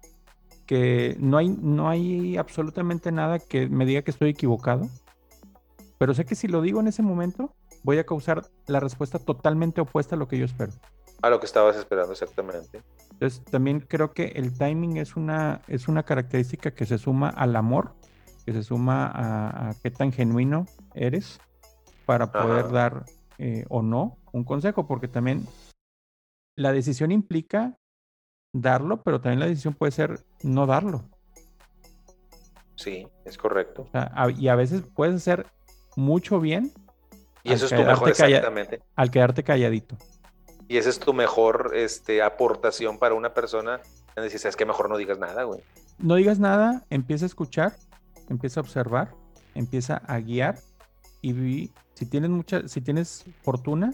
que no hay, no hay absolutamente nada que me diga que estoy equivocado, pero sé que si lo digo en ese momento, voy a causar la respuesta totalmente opuesta a lo que yo espero. A lo que estabas esperando exactamente. Entonces, también creo que el timing es una, es una característica que se suma al amor, que se suma a, a qué tan genuino eres para poder Ajá. dar eh, o no un consejo, porque también la decisión implica darlo, pero también la decisión puede ser no darlo. Sí, es correcto. O sea, a- y a veces puedes hacer mucho bien Y Al eso es tu quedarte mejor, calla- exactamente. al quedarte calladito. Y esa es tu mejor este, aportación para una persona. Es decir, que mejor no digas nada, güey. no digas nada, empieza a escuchar, empieza a observar, empieza a guiar y si tienes mucha, si tienes fortuna,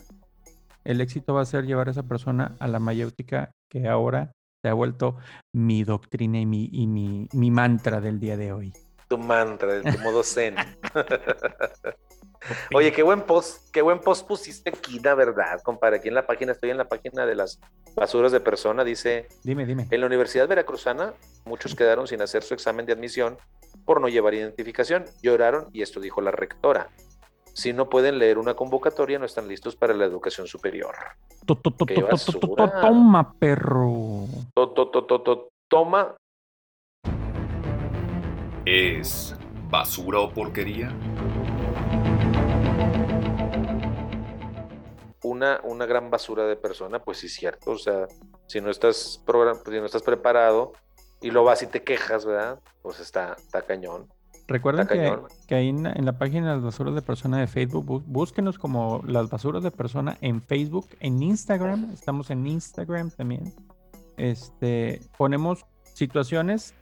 el éxito va a ser llevar a esa persona a la mayéutica que ahora se ha vuelto mi doctrina y mi, y mi, mi mantra del día de hoy. Tu mantra, de tu modo zen. Oye, qué buen post, qué buen post pusiste aquí, la verdad, compadre. Aquí en la página, estoy en la página de las basuras de persona, dice, Dime, dime. en la Universidad Veracruzana, muchos quedaron sin hacer su examen de admisión por no llevar identificación. Lloraron y esto dijo la rectora. Si no pueden leer una convocatoria, no están listos para la educación superior. Toma, perro. To- to- to- to- to- Toma, ¿Es basura o porquería? una, una gran basura de persona, pues sí es cierto. O sea, si no estás program- si no estás preparado y lo vas y te quejas, ¿verdad? Pues está, está cañón. Recuerden que, que ahí en, la- en la página de las basuras de persona de Facebook, bú- búsquenos como las basuras de persona en Facebook, en Instagram, estamos en Instagram también. Este, ponemos situaciones,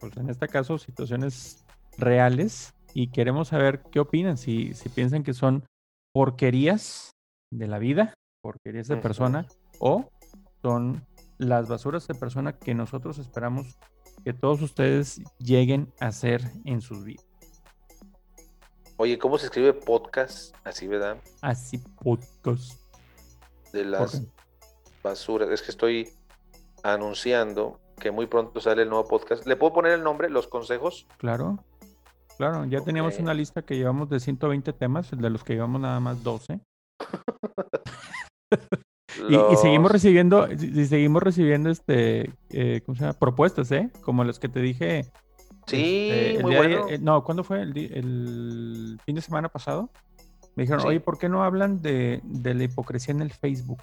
pues en este caso situaciones reales, y queremos saber qué opinan, si, si piensan que son porquerías de la vida, porquerías de persona, o son las basuras de persona que nosotros esperamos que todos ustedes lleguen a ser en sus vidas. Oye, ¿cómo se escribe podcast? Así, ¿verdad? Así podcast. De las basuras. Es que estoy anunciando que muy pronto sale el nuevo podcast. ¿Le puedo poner el nombre? Los consejos. Claro. Claro, ya teníamos una lista que llevamos de 120 temas, de los que llevamos nada más 12. Y, y seguimos recibiendo, y seguimos recibiendo este, eh, ¿cómo se llama? Propuestas, ¿eh? Como los que te dije Sí, Este, el muy día de- eh, no, ¿cuándo fue? El, fin de semana pasado. Me dijeron, Sí. oye, ¿por qué no hablan de, de la hipocresía en el Facebook?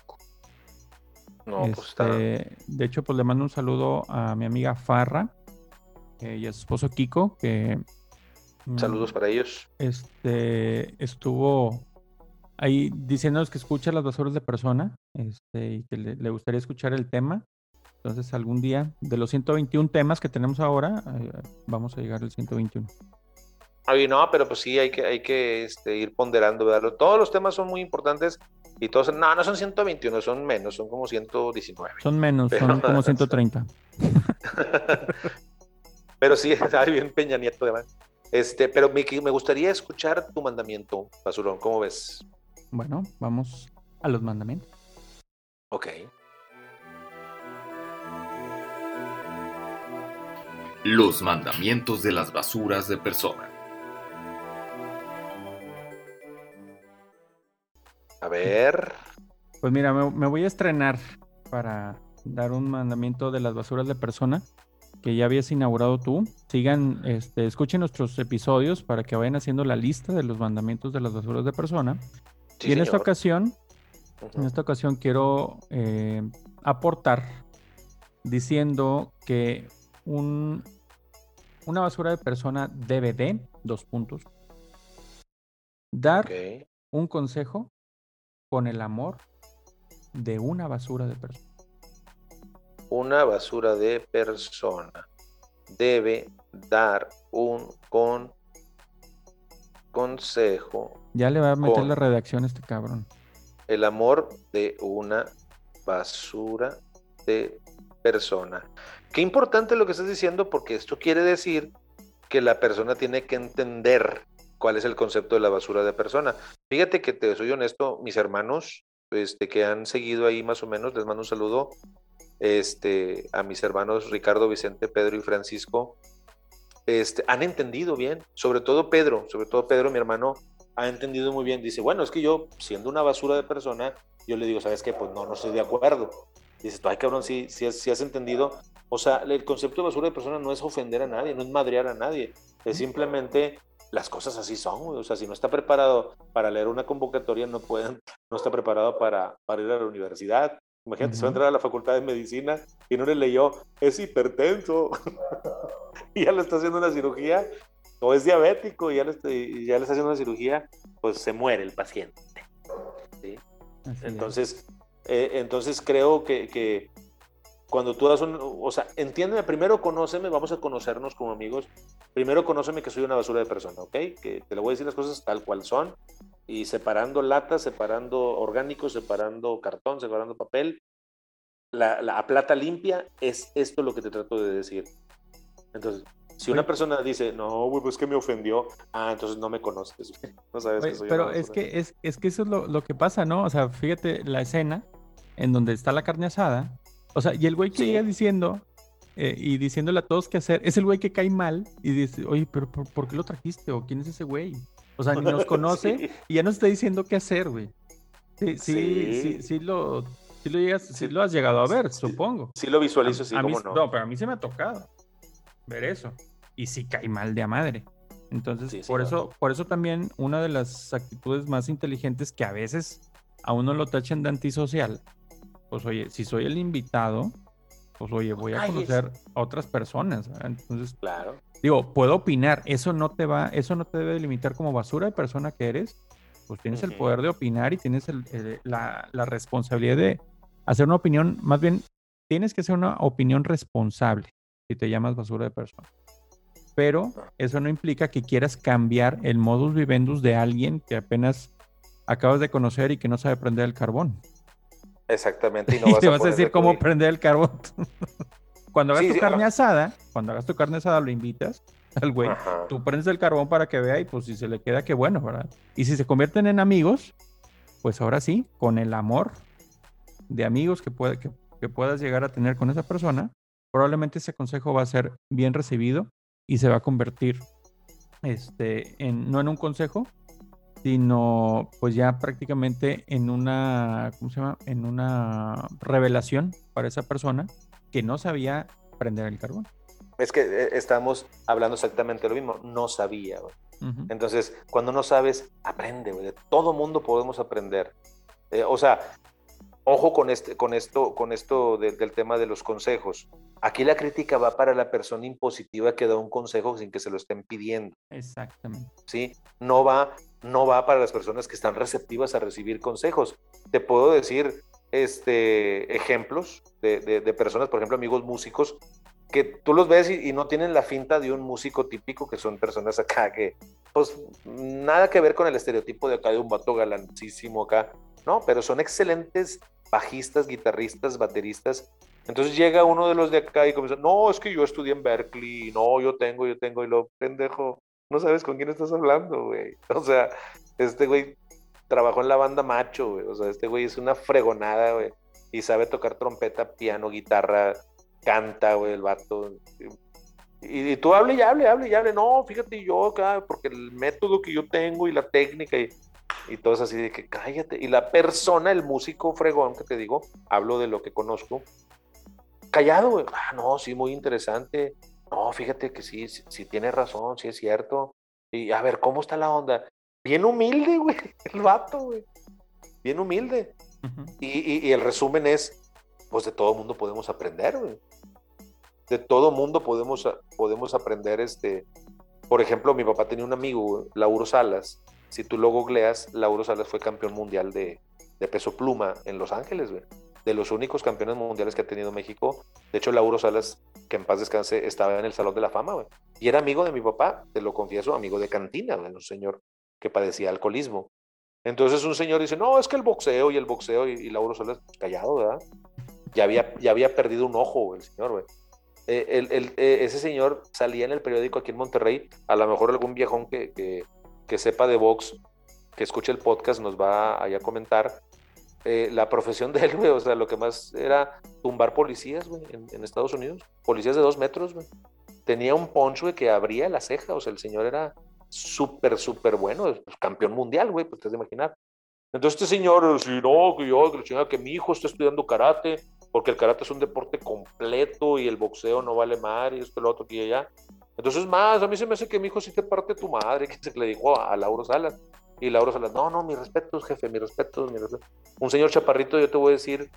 no, pues está. Este, De hecho, pues le mando un saludo a mi amiga Farra eh, y a su esposo Kiko, que mm, Saludos para ellos. este, estuvo ahí diciéndonos que escucha las basuras de persona este, y que le, le gustaría escuchar el tema. Entonces, algún día, de los 121 temas que tenemos ahora, eh, vamos a llegar al 121. Ay, no, pero pues sí, hay que, hay que este, ir ponderando, ¿verdad? Todos los temas son muy importantes y todos, no, no son 121, son menos, son como 119. Son menos, Pero- son como 130. Pero sí, está bien Peña Nieto, además. Este, pero me, me gustaría escuchar tu mandamiento, Basurón, ¿cómo ves? Bueno, vamos a los mandamientos. Ok. Los mandamientos de las basuras de persona. A ver. Pues mira, me, me voy a estrenar para dar un mandamiento de las basuras de persona que ya habías inaugurado tú. Sigan, este, escuchen nuestros episodios para que vayan haciendo la lista de los mandamientos de las basuras de persona. Sí, y en esta ocasión, en esta ocasión quiero eh, aportar diciendo que un, una basura de persona debe de, dos puntos, dar un consejo con el amor de una basura de persona. Una basura de persona debe dar un con consejo Ya le va a meter la redacción a este cabrón. el amor de una basura de persona. Qué importante lo que estás diciendo porque esto quiere decir que la persona tiene que entender cuál es el concepto de la basura de persona. Fíjate que te soy honesto, mis hermanos este, que han seguido ahí más o menos, les mando un saludo este, a mis hermanos Ricardo, Vicente, Pedro y Francisco. Este, han entendido bien, sobre todo Pedro, sobre todo Pedro, mi hermano, ha entendido muy bien. Dice, bueno, es que yo, siendo una basura de persona, yo le digo, ¿sabes qué? Pues no, no estoy de acuerdo. Dices, ay, cabrón, sí, sí, has, sí has entendido. O sea, el concepto de basura de persona no es ofender a nadie, no es madrear a nadie. Es simplemente las cosas así son. O sea, si no está preparado para leer una convocatoria, no pueden, no está preparado para, para ir a la universidad. Imagínate, se va a entrar a la facultad de medicina y no le leyó, es hipertenso. y ya le está haciendo una cirugía, o es diabético y ya le, está- y ya le está haciendo una cirugía, pues se muere el paciente. Entonces, eh, entonces creo que, que cuando tú das un, o sea, entiéndeme, primero conóceme, vamos a conocernos como amigos, primero conóceme que soy una basura de persona, ¿ok? Que te le voy a decir las cosas tal cual son, y separando latas, separando orgánicos, separando cartón, separando papel, la, la a plata limpia, es esto lo que te trato de decir. Entonces, si una persona dice, no, güey, pues que me ofendió, ah, entonces no me conoces, no sabes Oye, que soy pero es que, es, es que eso es lo, lo que pasa, ¿no? O sea, fíjate la escena en donde está la carne asada. O sea, y el güey que Sí. llega diciendo eh, y diciéndole a todos qué hacer, es el güey que cae mal y dice, oye, pero ¿por, por qué lo trajiste? ¿O quién es ese güey? O sea, ni nos conoce Sí. y ya nos está diciendo qué hacer, güey. Sí, sí, sí, Sí. sí, lo, sí lo llegas, sí Sí. lo has llegado a ver, supongo. Sí lo visualizo, sí, a cómo no. pero a mí se me ha tocado ver eso. Y sí cae mal de a madre. Entonces, por, no. eso, por eso también una de las actitudes más inteligentes que a veces a uno lo tachan de antisocial, pues oye, si soy el invitado, pues oye, voy a conocer a otras personas. ¿verdad? Entonces, Claro. digo, puedo opinar, eso no te va, eso no te debe delimitar como basura de persona que eres, pues tienes el Ujú. poder de opinar y tienes el- el- la, la responsabilidad de hacer una opinión, más bien, tienes que hacer una opinión responsable si te llamas basura de persona. Pero eso no implica que quieras cambiar el modus vivendus de alguien que apenas acabas de conocer y que no sabe prender el carbón. Exactamente. Y no vas te a, vas a decir de cómo prender el carbón. cuando hagas Sí, tu sí, carne asada, cuando hagas tu carne asada, lo invitas al güey. Ajá. Tú prendes el carbón para que vea y pues si se le queda, qué bueno, ¿verdad? Y si se convierten en amigos, pues ahora sí, con el amor de amigos que, puede, que, que puedas llegar a tener con esa persona, probablemente ese consejo va a ser bien recibido y se va a convertir este, en, no en un consejo, sino pues ya prácticamente en una, ¿cómo se llama? En una revelación para esa persona que no sabía prender el carbón. es que eh, estamos hablando exactamente lo mismo. No sabía. Ujú. Entonces, cuando no sabes, aprende, güey. De todo mundo podemos aprender. Eh, o sea, ojo con, este, con esto, con esto de- del tema de los consejos. Aquí la crítica va para la persona impositiva que da un consejo sin que se lo estén pidiendo, Exactamente. ¿sí? No va, no va para las personas que están receptivas a recibir consejos. Te puedo decir este, ejemplos de, de- de personas, por ejemplo, amigos músicos, que tú los ves y, no tienen la finta de un músico típico, que son personas acá que, pues, nada que ver con el estereotipo de acá de un vato galancísimo acá, ¿no? Pero son excelentes bajistas, guitarristas, bateristas. Entonces llega uno de los de acá y comienza, no, es que yo estudié en Berkeley, no, yo tengo, yo tengo, y lo pendejo, no sabes con quién estás hablando, güey. O sea, este güey trabajó en la banda Macho, güey. O sea, este güey es una fregonada, güey. Y sabe tocar trompeta, piano, guitarra, canta, güey, el vato. Y, y tú hable y hable, hable y hable. No, fíjate, yo acá, porque el método que yo tengo y la técnica y, y todo es así de que cállate. Y la persona, el músico fregón que te digo, hablo de lo que conozco, callado, güey. Ah, no, sí, muy interesante. No, fíjate que sí, sí, sí tiene razón, sí es cierto. Y a ver, ¿cómo está la onda? Bien humilde, güey, el vato, güey. Bien humilde. Y, y- y el resumen es, pues de todo mundo podemos aprender, güey. De todo mundo podemos, podemos aprender, este, por ejemplo, mi papá tenía un amigo, güey, Lauro Salas. Si tú lo googleas, Lauro Salas fue campeón mundial de, de peso pluma en Los Ángeles, güey. De los únicos campeones mundiales que ha tenido México. De hecho, Lauro Salas, que en paz descanse, estaba en el Salón de la Fama, güey. Y era amigo de mi papá, te lo confieso, amigo de cantina, güey, un señor que padecía alcoholismo. Entonces un señor dice, no, es que el boxeo y el boxeo, y, Lauro Salas, pues, callado, ¿verdad? Ya había, ya había perdido un ojo, el señor. Eh, eh, ese señor salía en el periódico aquí en Monterrey, a lo mejor algún viejón que, que, sepa de box, que escuche el podcast, nos va a comentar eh, la profesión de él, güey, o sea, lo que más era tumbar policías, güey, en, Estados Unidos, policías de dos metros, güey. Tenía un poncho, güey, que abría la ceja, o sea, el señor era súper, súper bueno, campeón mundial, güey, pues te has de imaginar. Entonces este señor, si no, que yo, que, que mi hijo está estudiando karate, porque el karate es un deporte completo y el boxeo no vale más y esto, lo otro, y allá. Entonces, más, a mí se me hace que mi hijo sí te parte tu madre, que se le dijo a Lauro Salas. Y Lauro Salas, no, no, mis respetos, jefe, mis respetos, mis respetos. Un señor chaparrito, yo te voy a decir,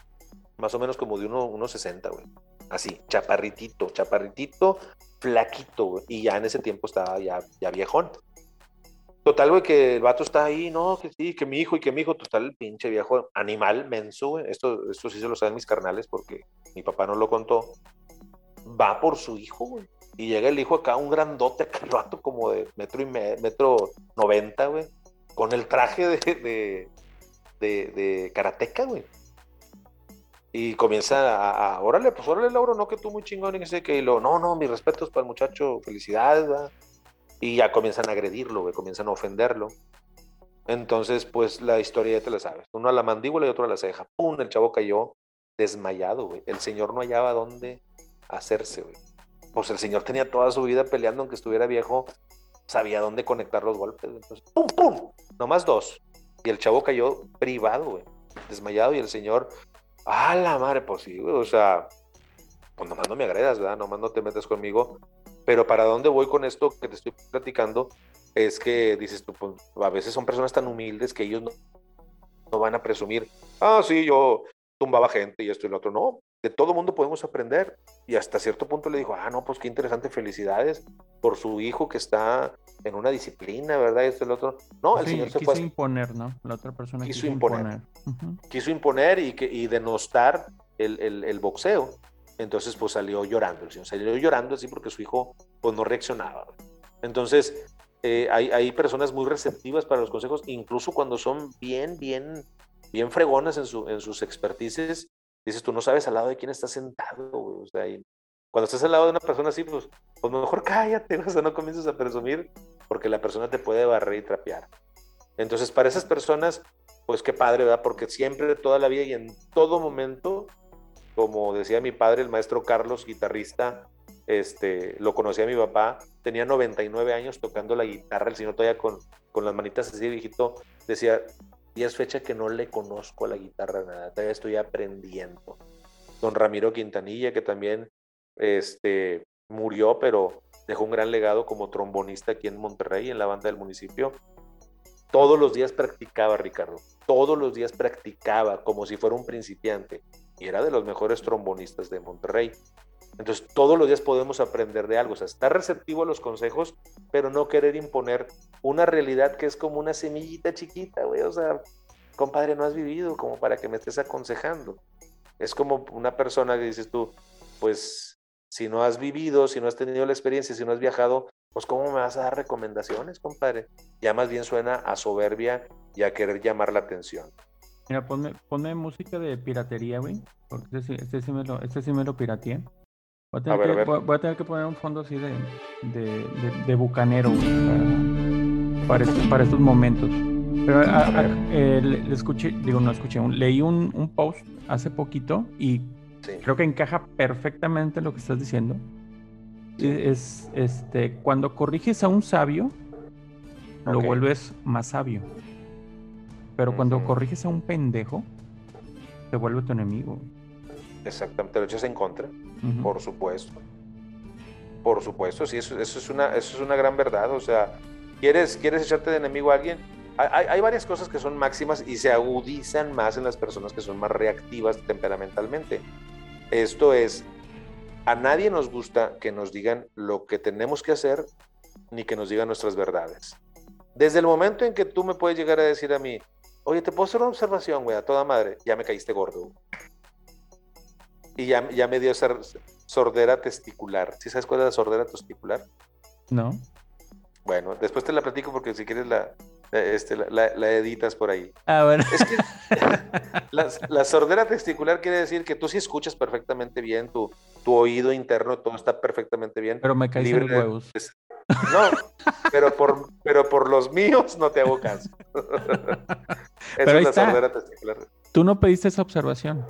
más o menos como de uno- unos 60, güey. Así, chaparritito, chaparritito, flaquito, güey. Y ya en ese tiempo estaba ya, ya viejón. Total, güey, que el vato está ahí, no, que sí, que mi hijo y que mi hijo, total, pinche viejo animal menso, güey. Esto, esto sí se lo saben mis carnales porque mi papá no lo contó. Va por su hijo, güey. Y llega el hijo acá, un grandote, acá, el vato como de metro y me- metro noventa, güey. Con el traje de, de, de, de karateca, güey. Y comienza a, a, órale, pues órale, Lauro, no que tú muy chingón que sé que, y lo, no, no, mis respetos para el muchacho, felicidades, ¿verdad? Y ya comienzan a agredirlo, güey, comienzan a ofenderlo. Entonces, pues la historia ya te la sabes. Uno a la mandíbula y otro a la ceja. ¡Pum! El chavo cayó desmayado, güey. El señor no hallaba dónde hacerse, güey. Pues el señor tenía toda su vida peleando, aunque estuviera viejo, sabía dónde conectar los golpes. Entonces, ¡pum, pum! Nomás dos. Y el chavo cayó privado, güey. Desmayado y el señor, ¡ah, la madre! Pues sí, güey. O sea, pues nomás no me agredas, ¿verdad? Nomás no te metas conmigo. Pero para dónde voy con esto que te estoy platicando es que dices tú, pues a veces son personas tan humildes que ellos no, no van a presumir, ah, sí, yo tumbaba gente y esto y lo otro. No, de todo mundo podemos aprender. Y hasta cierto punto le dijo, ah, no, pues qué interesante, felicidades por su hijo que está en una disciplina, ¿verdad? Esto y lo otro. No, el Sí, señor se quiso fue, imponer, ¿no? La otra persona Quiso quiso, imponer. quiso imponer y, que, y denostar el, el, el boxeo. Entonces, pues salió llorando, el señor salió llorando así porque su hijo, pues no reaccionaba. Entonces, eh, hay, hay personas muy receptivas para los consejos, incluso cuando son bien, bien, bien fregonas en, su, en sus expertices. Dices, tú no sabes al lado de quién estás sentado, güey. O sea, y cuando estás al lado de una persona así, pues, pues mejor cállate, o sea, no comiences a presumir, porque la persona te puede barrer y trapear. Entonces, para esas personas, pues qué padre, ¿verdad? Porque siempre, toda la vida y en todo momento, como decía mi padre, el maestro Carlos, guitarrista, este, lo conocía mi papá, tenía 99 años tocando la guitarra, el señor todavía con, con las manitas así de viejito, decía, y es fecha que no le conozco a la guitarra nada, todavía estoy aprendiendo. Don Ramiro Quintanilla, que también este, murió, pero dejó un gran legado como trombonista aquí en Monterrey, en la banda del municipio. Todos los días practicaba, Ricardo. Todos los días practicaba como si fuera un principiante. Y era de los mejores trombonistas de Monterrey. Entonces, todos los días podemos aprender de algo. O sea, estar receptivo a los consejos, pero no querer imponer una realidad que es como una semillita chiquita, güey. O sea, compadre, no has vivido como para que me estés aconsejando. Es como una persona que dices tú, pues, si no has vivido, si no has tenido la experiencia, si no has viajado, pues, ¿cómo me vas a dar recomendaciones, compadre? Ya más bien suena a soberbia y a querer llamar la atención. Mira, ponme, ponme música de piratería, güey. Porque este, sí- me lo, este sí me lo pirateé. Voy a, tener ver, que, ver. voy- voy a tener que poner un fondo así de, de, de- de bucanero para, para, estos, para estos momentos. Pero a- eh, le, le escuché, digo, no escuché, un- leí un, un post hace poquito y Sí. creo que encaja perfectamente lo que estás diciendo. Es este cuando corriges a un sabio, lo vuelves más sabio. Pero cuando corriges a un pendejo, se vuelve tu enemigo. Exactamente, lo echas en contra. Por supuesto. Por supuesto, sí, eso, eso es una, eso es una gran verdad. O sea, ¿quieres, ¿quieres echarte de enemigo a alguien? Hay- hay varias cosas que son máximas y se agudizan más en las personas que son más reactivas temperamentalmente. Esto es, a nadie nos gusta que nos digan lo que tenemos que hacer ni que nos digan nuestras verdades. Desde el momento en que tú me puedes llegar a decir a mí, oye, te puedo hacer una observación, güey, a toda madre, ya me caíste gordo. Y ya, ya me dio esa sordera testicular. ¿Sí sabes cuál es la sordera testicular? ¿No? Bueno, después te la platico porque si quieres la, este, la, la- la editas por ahí. Ah, bueno. Es que la, la sordera testicular quiere decir que tú sí escuchas perfectamente bien, tu, tu oído interno, todo está perfectamente bien. Pero me caíste libre de- huevos. No, pero por, pero por los míos no te hago caso. Esa Pero es ahí la está. sordera testicular. Tú no pediste esa observación.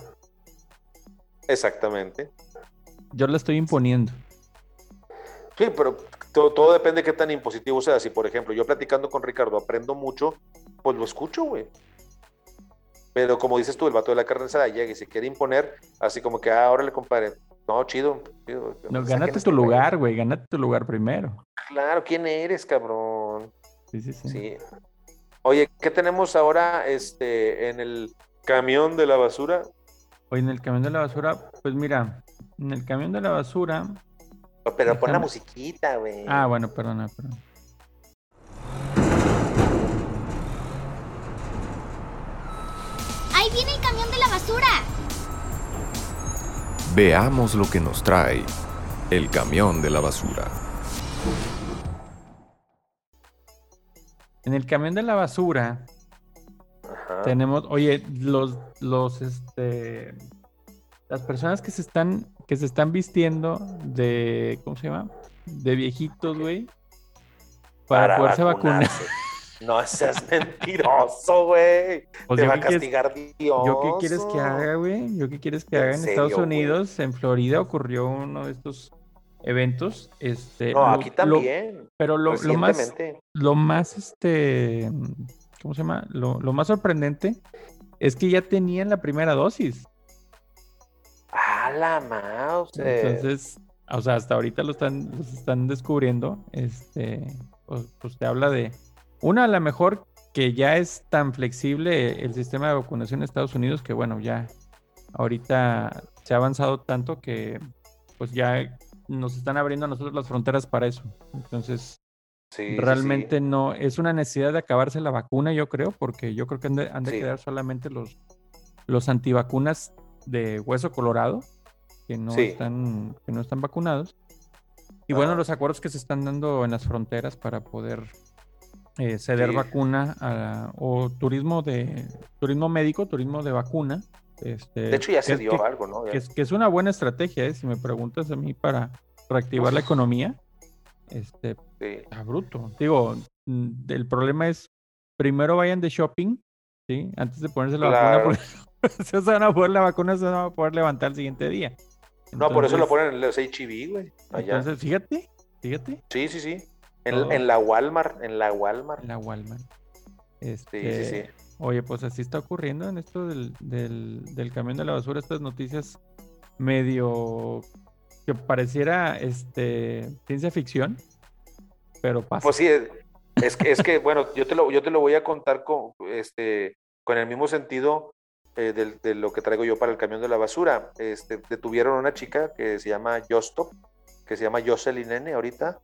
Exactamente. Yo la estoy imponiendo. Sí, pero todo, todo depende de qué tan impositivo sea. Si, por ejemplo, yo platicando con Ricardo aprendo mucho, pues lo escucho, güey. Pero como dices tú, el vato de la carne asada llega y se quiere imponer, así como que, ah, órale, compadre. No, chido. chido. No, gánate este tu güey. lugar, güey. Gánate tu lugar primero. Claro, ¿quién eres, cabrón? Sí, sí, sí. Sí. Oye, ¿qué tenemos ahora este, en el camión de la basura? Oye, en el camión de la basura, pues mira, en el camión de la basura. Pero pon la musiquita, güey. Ah, bueno, perdona, perdona. ¡Ahí viene el camión de la basura! Veamos lo que nos trae el camión de la basura. En el camión de la basura Ajá. tenemos, oye, los, los, este, las personas que se están, que se están vistiendo de, ¿cómo se llama? De viejitos, güey, para, poderse vacunar. No seas mentiroso, güey. Pues Te va a quieres- castigar Dios. ¿Yo qué quieres que haga, güey? ¿Yo qué quieres que ¿En haga en serio, Estados? Unidos? En Florida ocurrió uno de estos eventos. Este, No, lo- aquí lo- también. pero lo, lo más, lo más, este, ¿cómo se llama? Lo, lo más sorprendente es que ya tenían la primera dosis. A la mouse. Entonces, o sea, hasta ahorita lo están, los están descubriendo. Este, pues, pues te habla de una, a lo mejor que ya es tan flexible el sistema de vacunación en Estados Unidos que, bueno, ya ahorita se ha avanzado tanto que, pues ya nos están abriendo a nosotros las fronteras para eso. Entonces, Sí, realmente sí. no es una necesidad de acabarse la vacuna, yo creo, porque yo creo que han de, han de Sí. quedar solamente los, los antivacunas de hueso colorado que no están que no están vacunados. Y bueno, los acuerdos que se están dando en las fronteras para poder eh, ceder vacuna a- o turismo de turismo médico, turismo de vacuna. Este, De hecho, ya se dio que- algo, ¿no? Que es, que es una buena estrategia, ¿eh? si me preguntas a mí, para reactivar la economía. Este, Sí. Está bruto. Digo, mm, el problema es, primero vayan de shopping, ¿sí? Antes de ponerse la Claro. vacuna, porque se van a poner la vacuna, se van a poder levantar el siguiente día. No, por eso lo ponen en los HEB, güey. Allá. Entonces, fíjate, fíjate, sí, sí, sí. En, la Walmart, en la Walmart. en la Walmart. Sí, Este, sí, sí. Oye, pues así está ocurriendo en esto del, del, del camión de la basura, estas noticias medio que pareciera este ciencia ficción, pero pasa. Pues sí, es que, es que bueno, yo te lo, yo te lo voy a contar con, este, con el mismo sentido eh, de, lo que traigo yo para el camión de la basura. Este, detuvieron a una chica que se llama Jostop, que se llama Jocelyn N ahorita.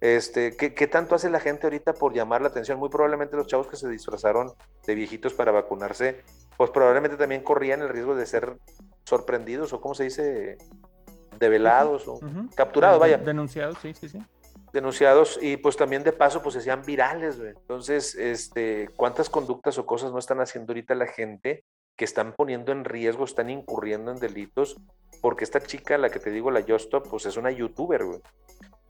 Este, ¿qué, ¿Qué tanto hace la gente ahorita por llamar la atención? Muy probablemente los chavos que se disfrazaron de viejitos para vacunarse, pues probablemente también corrían el riesgo de ser sorprendidos o, ¿cómo se dice? Develados o capturados, vaya Denunciados, sí, sí, sí. denunciados y pues también de paso pues se hacían virales, güey. Entonces, este, ¿cuántas conductas o cosas no están haciendo ahorita la gente que están poniendo en riesgo, están incurriendo en delitos? Porque esta chica, la que te digo, la Justop, pues es una youtuber, güey.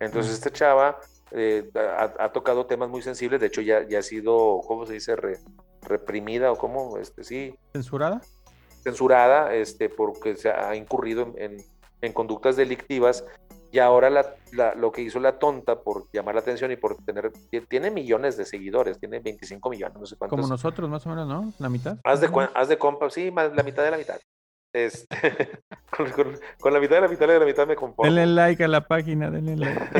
Entonces, Mm. esta chava eh, ha, ha tocado temas muy sensibles, de hecho ya, ya ha sido, ¿cómo se dice? Re- reprimida o cómo, este, sí, ¿Censurada? censurada este, porque se ha incurrido en, en- en conductas delictivas y ahora la- la- lo que hizo la tonta por llamar la atención y por tener, tiene millones de seguidores, tiene 25 millones, no sé cuántos. Como nosotros, más o menos, ¿no? La mitad. Haz de, haz de compa, sí, más la mitad de la mitad. Este, con, con- con la mitad de la mitad de la mitad me conformo. Denle like a la página, denle like.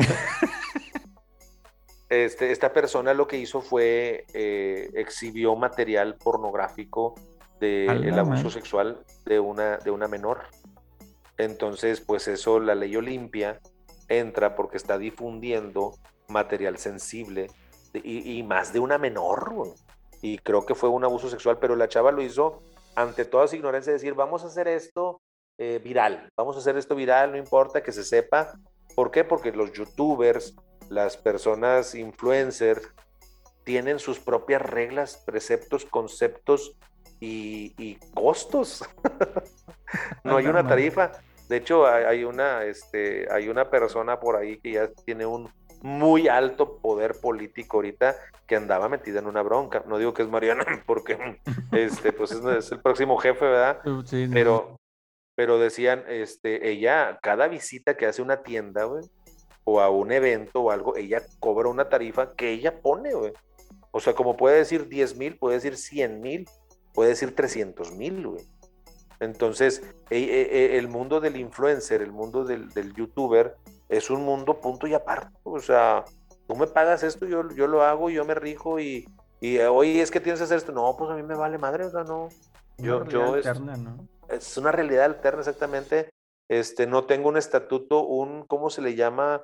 Este, esta persona lo que hizo fue eh, exhibió material pornográfico del la abuso sexual de una, de una menor. Entonces, pues eso, la ley Olimpia entra porque está difundiendo material sensible y, y más de una menor. güey. Y creo que fue un abuso sexual, pero la chava lo hizo ante toda su ignorancia, decir, vamos a hacer esto eh, viral, vamos a hacer esto viral, no importa que se sepa. ¿Por qué? Porque los youtubers, las personas influencers, tienen sus propias reglas, preceptos, conceptos y, y costos. no hay una tarifa. De hecho, hay, una, este, hay una persona por ahí que ya tiene un muy alto poder político ahorita que andaba metida en una bronca. No digo que es Mariana, porque este, pues es, es el próximo jefe, ¿verdad? Sí, no. Pero, pero decían, este, ella, cada visita que hace a una tienda, güey, o a un evento o algo, ella cobra una tarifa que ella pone, güey. O sea, como puede decir 10 mil, puede decir 100 mil, puede decir 300 mil, güey. Entonces, e- e- e- el mundo del influencer, el mundo del, del youtuber, es un mundo punto y aparte. O sea, tú me pagas esto, yo, yo lo hago, yo me rijo y, y oye, es que tienes que hacer esto. No, pues a mí me vale madre, o sea, no. Una Yo, realidad yo, es- alterna, ¿no? es una realidad alterna exactamente. Este, no tengo un estatuto, un, ¿cómo se le llama?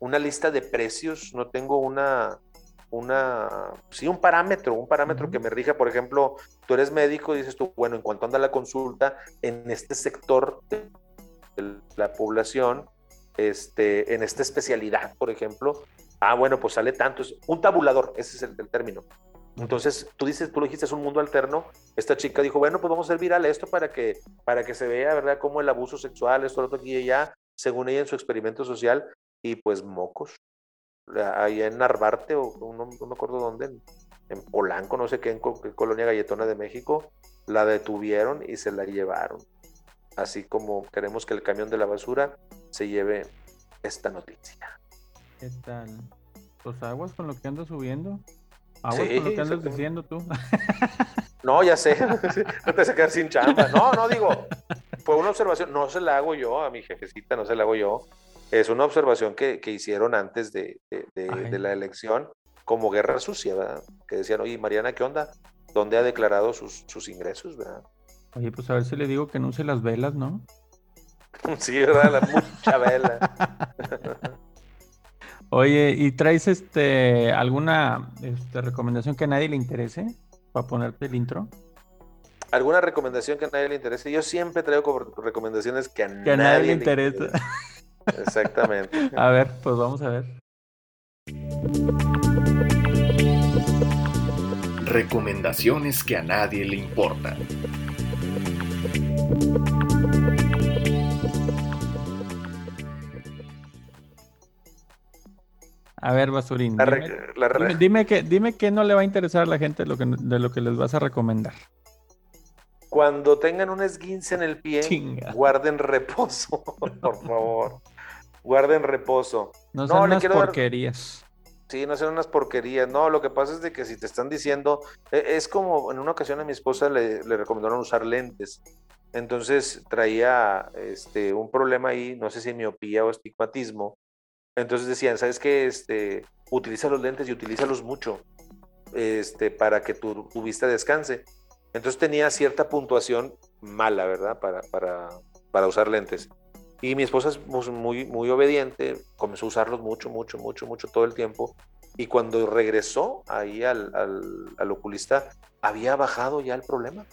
Una lista de precios, no tengo una, una, sí, un parámetro, un parámetro que me rija. Por ejemplo, tú eres médico y dices tú, bueno, en cuanto anda la consulta en este sector de la población, este, en esta especialidad, por ejemplo, ah, bueno, pues sale tanto, es un tabulador, ese es el, el término. Entonces, tú dices, tú lo dijiste, es un mundo alterno. Esta chica dijo, bueno, pues vamos a hacer viral esto para que, para que se vea, ¿verdad?, cómo el abuso sexual, esto, lo otro, aquí y allá, según ella en su experimento social, y pues mocos. Allá en Narvarte, o no, no me acuerdo dónde, en, en Polanco, no sé qué, en qué colonia galletona de México, la detuvieron y se la llevaron. Así como queremos que el camión de la basura se lleve esta noticia. ¿Qué tal? Pues aguas con lo que andas subiendo. Aguas Sí, con lo que andas diciendo tú. No, ya sé, no te vas a quedar sin chamba. No, no digo, fue una observación, no se la hago yo a mi jefecita, no se la hago yo. Es una observación que, que hicieron antes de, de- de- Ay. de la elección como guerra sucia, ¿verdad? Que decían, oye, Mariana, ¿qué onda? ¿Dónde ha declarado sus, sus ingresos, verdad? Oye, pues a ver si le digo que no use las velas, ¿no? Sí, ¿verdad? La mucha vela. Oye, ¿y traes este alguna este, recomendación que a nadie le interese para ponerte el intro? ¿Alguna recomendación que a nadie le interese? Yo siempre traigo recomendaciones que a, Que a nadie le interesa. Exactamente. A ver, pues vamos a ver. Recomendaciones que a nadie le importan. A ver, Basurín. La dime, re- la re- dime, dime que, dime que no le va a interesar a la gente lo que, de lo que les vas a recomendar. Cuando tengan un esguince en el pie, Chinga. guarden reposo, por favor. Guarden reposo. No No, sean unas dar- porquerías. Sí, no sean unas porquerías. No, lo que pasa es de que si te están diciendo, e- es como en una ocasión a mi esposa le, le recomendaron usar lentes. Entonces traía este, un problema ahí, no sé si miopía o estigmatismo. Entonces decían, ¿sabes qué? Este, utiliza los lentes y utilízalos mucho este, para que tu, tu vista descanse. Entonces tenía cierta puntuación mala, ¿verdad? Para, para, para usar lentes. Y mi esposa es muy, muy obediente, comenzó a usarlos mucho, mucho, mucho, mucho todo el tiempo. Y cuando regresó ahí al, al, al oculista, había bajado ya el problema.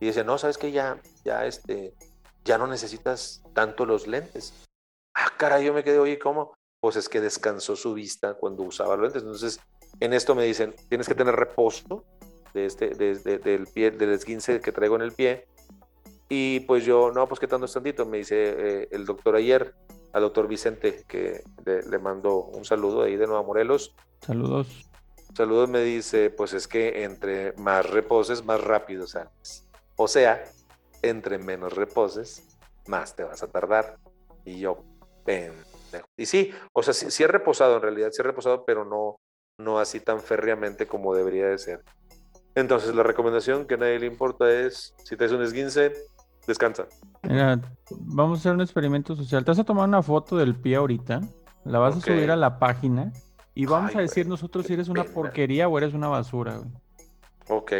Y dice, no, sabes que ya, ya, este, ya no necesitas tanto los lentes. Ah, cara, yo me quedé, oye, ¿cómo? Pues es que descansó su vista cuando usaba los lentes. Entonces, en esto me dicen, tienes que tener reposo de este, de, de, del pie, del esguince que traigo en el pie. Y pues yo, no, pues qué tanto es tantito, me dice eh, el doctor ayer, al doctor Vicente, que le, le mando un saludo ahí de Nueva Morelos. Saludos. Saludos me dice, pues es que entre más reposes, más rápido sales. O sea, entre menos reposes, más te vas a tardar. Y yo, pendejo. Y sí, o sea, sí, sí he reposado en realidad, sí he reposado, pero no, no así tan férreamente como debería de ser. Entonces, la recomendación que a nadie le importa es, si te es un esguince, descansa. Mira, vamos a hacer un experimento social. Te vas a tomar una foto del pie ahorita, la vas a subir a la página y vamos Ay, a decir güey, nosotros si eres una porquería o eres una basura, güey. Ok,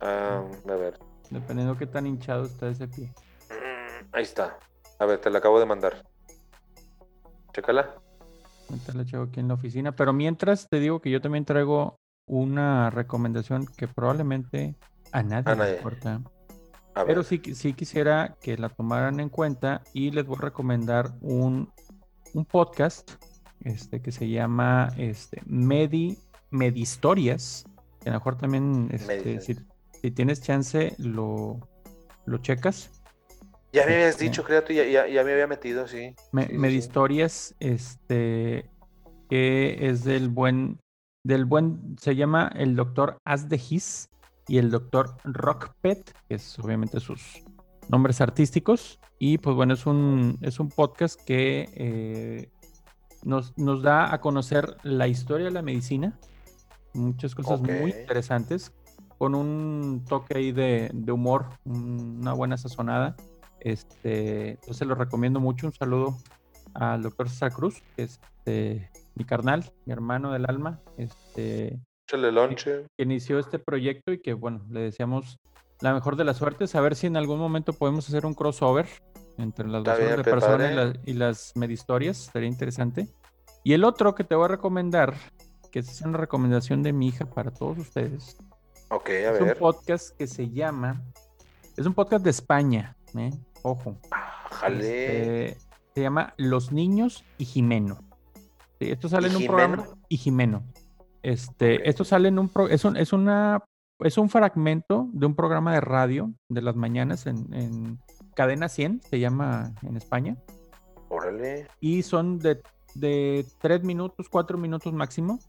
a ver. Dependiendo qué tan hinchado está ese pie. Mm, Ahí está. A ver, te la acabo de mandar. Chécala. Ahorita la aquí en la oficina. Pero mientras te digo que yo también traigo una recomendación que probablemente a nadie A le importa. Pero sí, sí quisiera que la tomaran en cuenta y les voy a recomendar un, un podcast este, que se llama este, Medi, Medistorias. Que a lo mejor también, este, si, si tienes chance, lo, lo checas. Ya me habías Este, dicho, creo, tú ya, ya, ya me había metido, sí. Me- Sí, este, que es del buen, del buen, se llama el doctor Asdehis y el doctor Rockpet, que es obviamente sus nombres artísticos. Y pues bueno, es un, es un podcast que eh, nos, nos da a conocer la historia de la medicina, muchas cosas muy interesantes, con un toque ahí de, de humor, un- una buena sazonada. Este, entonces lo recomiendo mucho. Un saludo al doctor César Cruz, que es este, mi carnal, mi hermano del alma, este, Échale lonche. que inició este proyecto y que, bueno, le deseamos la mejor de las suertes. A ver si en algún momento podemos hacer un crossover entre las bien, de pe- personas y, padre. la- y las medistorias. Sería interesante. Y el otro que te voy a recomendar, que es una recomendación de mi hija para todos ustedes, Ok, a es un ver. podcast que se llama. Es un podcast de España, ¿eh? Ojo. Jale. Este, se llama Los Niños y Jimeno. Sí, esto sale ¿Y en un programa. Jimeno? Y Jimeno. Este, esto sale en un pro- es un, es una es un fragmento de un programa de radio de las mañanas en, en Cadena 100, se llama en España. Órale. Y son de, de tres minutos, cuatro minutos máximo,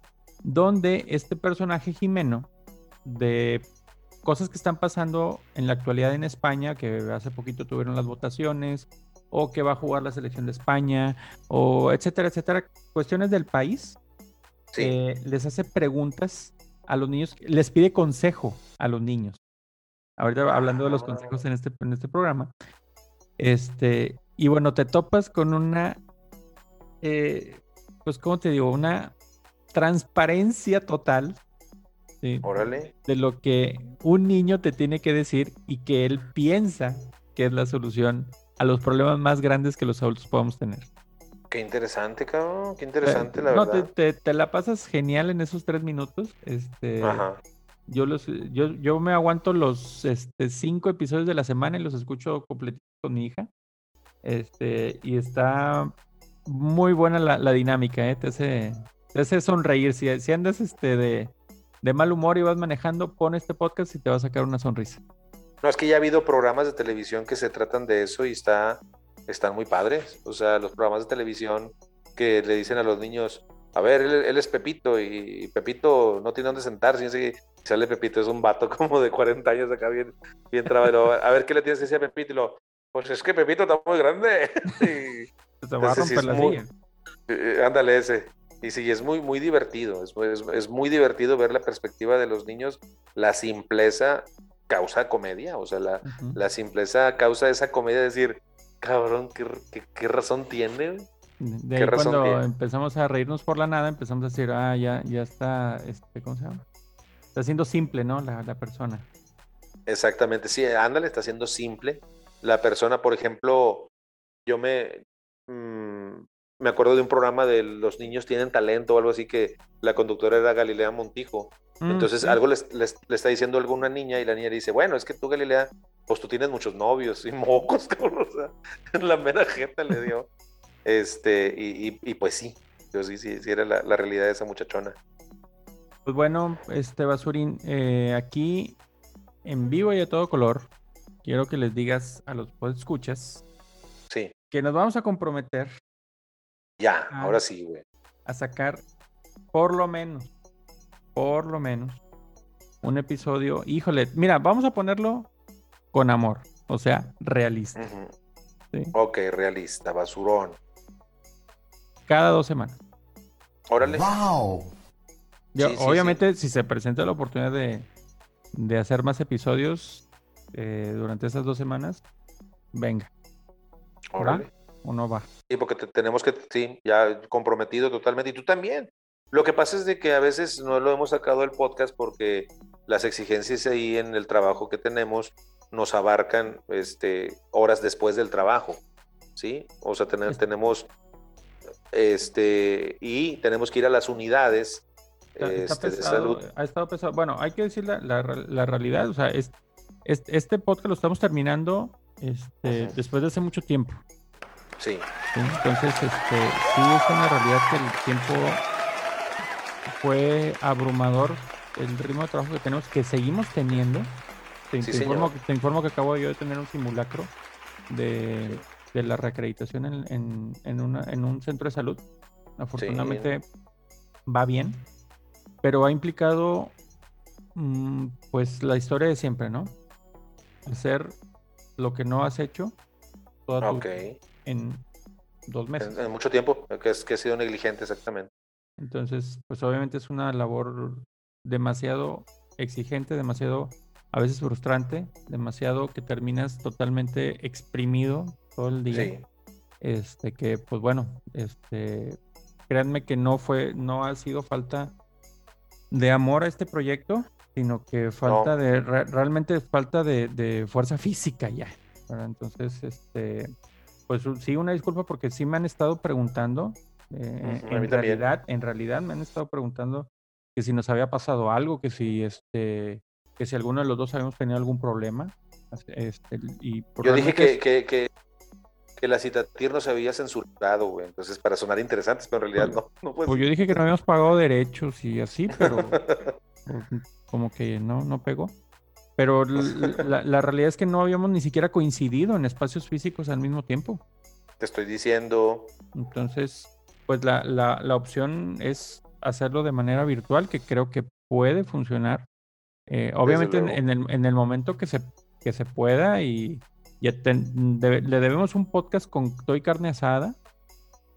donde este personaje Jimeno, de cosas que están pasando en la actualidad en España, que hace poquito tuvieron las votaciones, o que va a jugar la selección de España, o etcétera, etcétera, cuestiones del país, Sí. eh, les hace preguntas a los niños, les pide consejo a los niños. Ahorita hablando de los Ah. consejos en este, en este programa. Este, y bueno, te topas con una, eh, pues, ¿cómo te digo? Una transparencia total ¿sí? Órale. de lo que un niño te tiene que decir y que él piensa que es la solución a los problemas más grandes que los adultos podamos tener. Qué interesante, cabrón. Qué interesante, Eh, la no, verdad. Te, te- te la pasas genial en esos tres minutos. Este, Ajá. yo los, yo, yo me aguanto los este, cinco episodios de la semana y los escucho completitos con mi hija. Este, y está muy buena la, la dinámica, ¿eh? Te hace, te hace sonreír. Si, si andas este, de, de mal humor y vas manejando, pon este podcast y te va a sacar una sonrisa. No, es que ya ha habido programas de televisión que se tratan de eso y está, están muy padres. O sea, los programas de televisión que le dicen a los niños, a ver, él, él es Pepito y Pepito no tiene dónde sentarse. Y sale Pepito, es un vato como de 40 años acá, bien, bien trabado. A ver, ¿qué le tienes que decir a Pepito? Y lo, pues es que Pepito está muy grande. Y, Se va a Entonces, sí romper es la muy- eh, ándale ese. Y sí, es muy, muy divertido. Es, es- es muy divertido ver la perspectiva de los niños, la simpleza causa comedia, o sea, la, Ujú. la simpleza causa esa comedia de decir, cabrón, ¿qué, qué- qué razón tiene? güey?". De ¿Qué ahí cuando tiene? empezamos a reírnos por la nada, empezamos a decir, ah, ya, ya está, este, ¿cómo se llama? Está siendo simple, ¿no? La, la persona. Exactamente, sí, ándale, está siendo simple. La persona, por ejemplo, yo me, mm, me acuerdo de un programa de los niños tienen talento o algo así que la conductora era Galilea Montijo. Mm, Entonces sí. algo les- les- le está diciendo algo a una niña y la niña dice, bueno, es que tú Galilea, pues tú tienes muchos novios y mocos, cabrón, o sea, la mera jeta le dio. Este, y, y- y pues sí, yo sí, sí, sí era la, la realidad de esa muchachona. Pues bueno, este Basurín, eh, aquí en vivo y a todo color, quiero que les digas a los escuchas Sí, que nos vamos a comprometer ya, Ah. ahora sí, güey. a sacar por lo menos, por lo menos, un episodio. Híjole, mira, vamos a ponerlo con amor, o sea, realista. ¿sí? Ok, realista, basurón. Cada dos semanas. Órale. Yo, Sí, sí, obviamente, si se presenta la oportunidad de, de hacer más episodios eh, durante esas dos semanas, venga, Órale. uno va. Sí, porque te- tenemos que, sí, ya comprometido totalmente. Y tú también. Lo que pasa es de que a veces no lo hemos sacado del podcast porque las exigencias ahí en el trabajo que tenemos nos abarcan este, horas después del trabajo. ¿Sí? O sea, tener- tenemos, este, y tenemos que ir a las unidades Está- está este, de salud. Ha estado pesado. Bueno, hay que decir la, la re- la realidad. O sea, es, es- este podcast lo estamos terminando este, después de hace mucho tiempo. Sí, ¿sí? Entonces, este, sí es una realidad que el tiempo fue abrumador. El ritmo de trabajo que tenemos, que seguimos teniendo. Te, Sí, te informo, te informo que acabo yo de tener un simulacro de, de la reacreditación en, en- en una- en un centro de salud. Afortunadamente va bien, pero ha implicado mm, pues la historia de siempre, ¿no? Hacer lo que no has hecho toda tu- en dos meses. En, en mucho tiempo, que, es, que he sido negligente, exactamente. Entonces, pues obviamente es una labor demasiado exigente, demasiado a veces frustrante, demasiado que terminas totalmente exprimido todo el día. Sí, Este que pues bueno, este créanme que no fue no ha sido falta de amor a este proyecto, sino que falta No. de re- realmente falta de, de fuerza física ya. ¿verdad? Entonces, este pues sí una disculpa porque sí me han estado preguntando eh, en también. realidad, en realidad me han estado preguntando que si nos había pasado algo, que si este que si alguno de los dos habíamos tenido algún problema. Este, y pues, Yo dije que, es- que, que, que la citatir no se había censurado, güey. Entonces, para sonar interesantes, pero en realidad no. no pues, Pues yo dije que no habíamos pagado derechos y así, pero pues, como que no, no pegó. Pero la, la realidad es que no habíamos ni siquiera coincidido en espacios físicos al mismo tiempo. te estoy diciendo. Entonces, pues la, la, la opción es hacerlo de manera virtual, que creo que puede funcionar. Eh, obviamente en, el, en el momento que se, que se pueda y ten- le debemos un podcast con Toy Carne Asada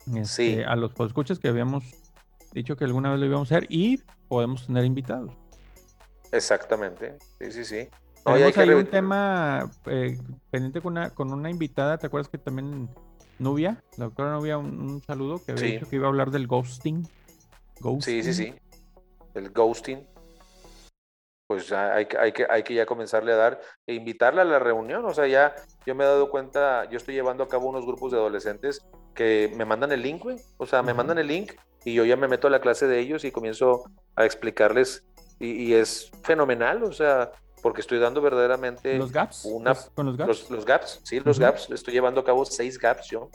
este, Sí. a los escuchas que habíamos dicho que alguna vez lo íbamos a hacer y podemos tener invitados. Exactamente. Sí, sí, sí. No, hay que un tema eh, pendiente con una, con una invitada, ¿te acuerdas que también Nubia, la doctora Nubia, un, un saludo que había Sí. dicho que iba a hablar del ghosting? Sí, sí, sí. El ghosting. Pues hay que, hay que, hay que ya comenzarle a dar e invitarla a la reunión. O sea, ya yo me he dado cuenta, yo estoy llevando a cabo unos grupos de adolescentes que me mandan el link, güey. O sea, me mandan el link y yo ya me meto a la clase de ellos y comienzo a explicarles. Y, y es fenomenal, o sea, porque estoy dando verdaderamente ¿Los gaps? una- ¿Los- ¿Con los gaps? los, los gaps, sí, los Ujú. gaps. Estoy llevando a cabo seis gaps yo.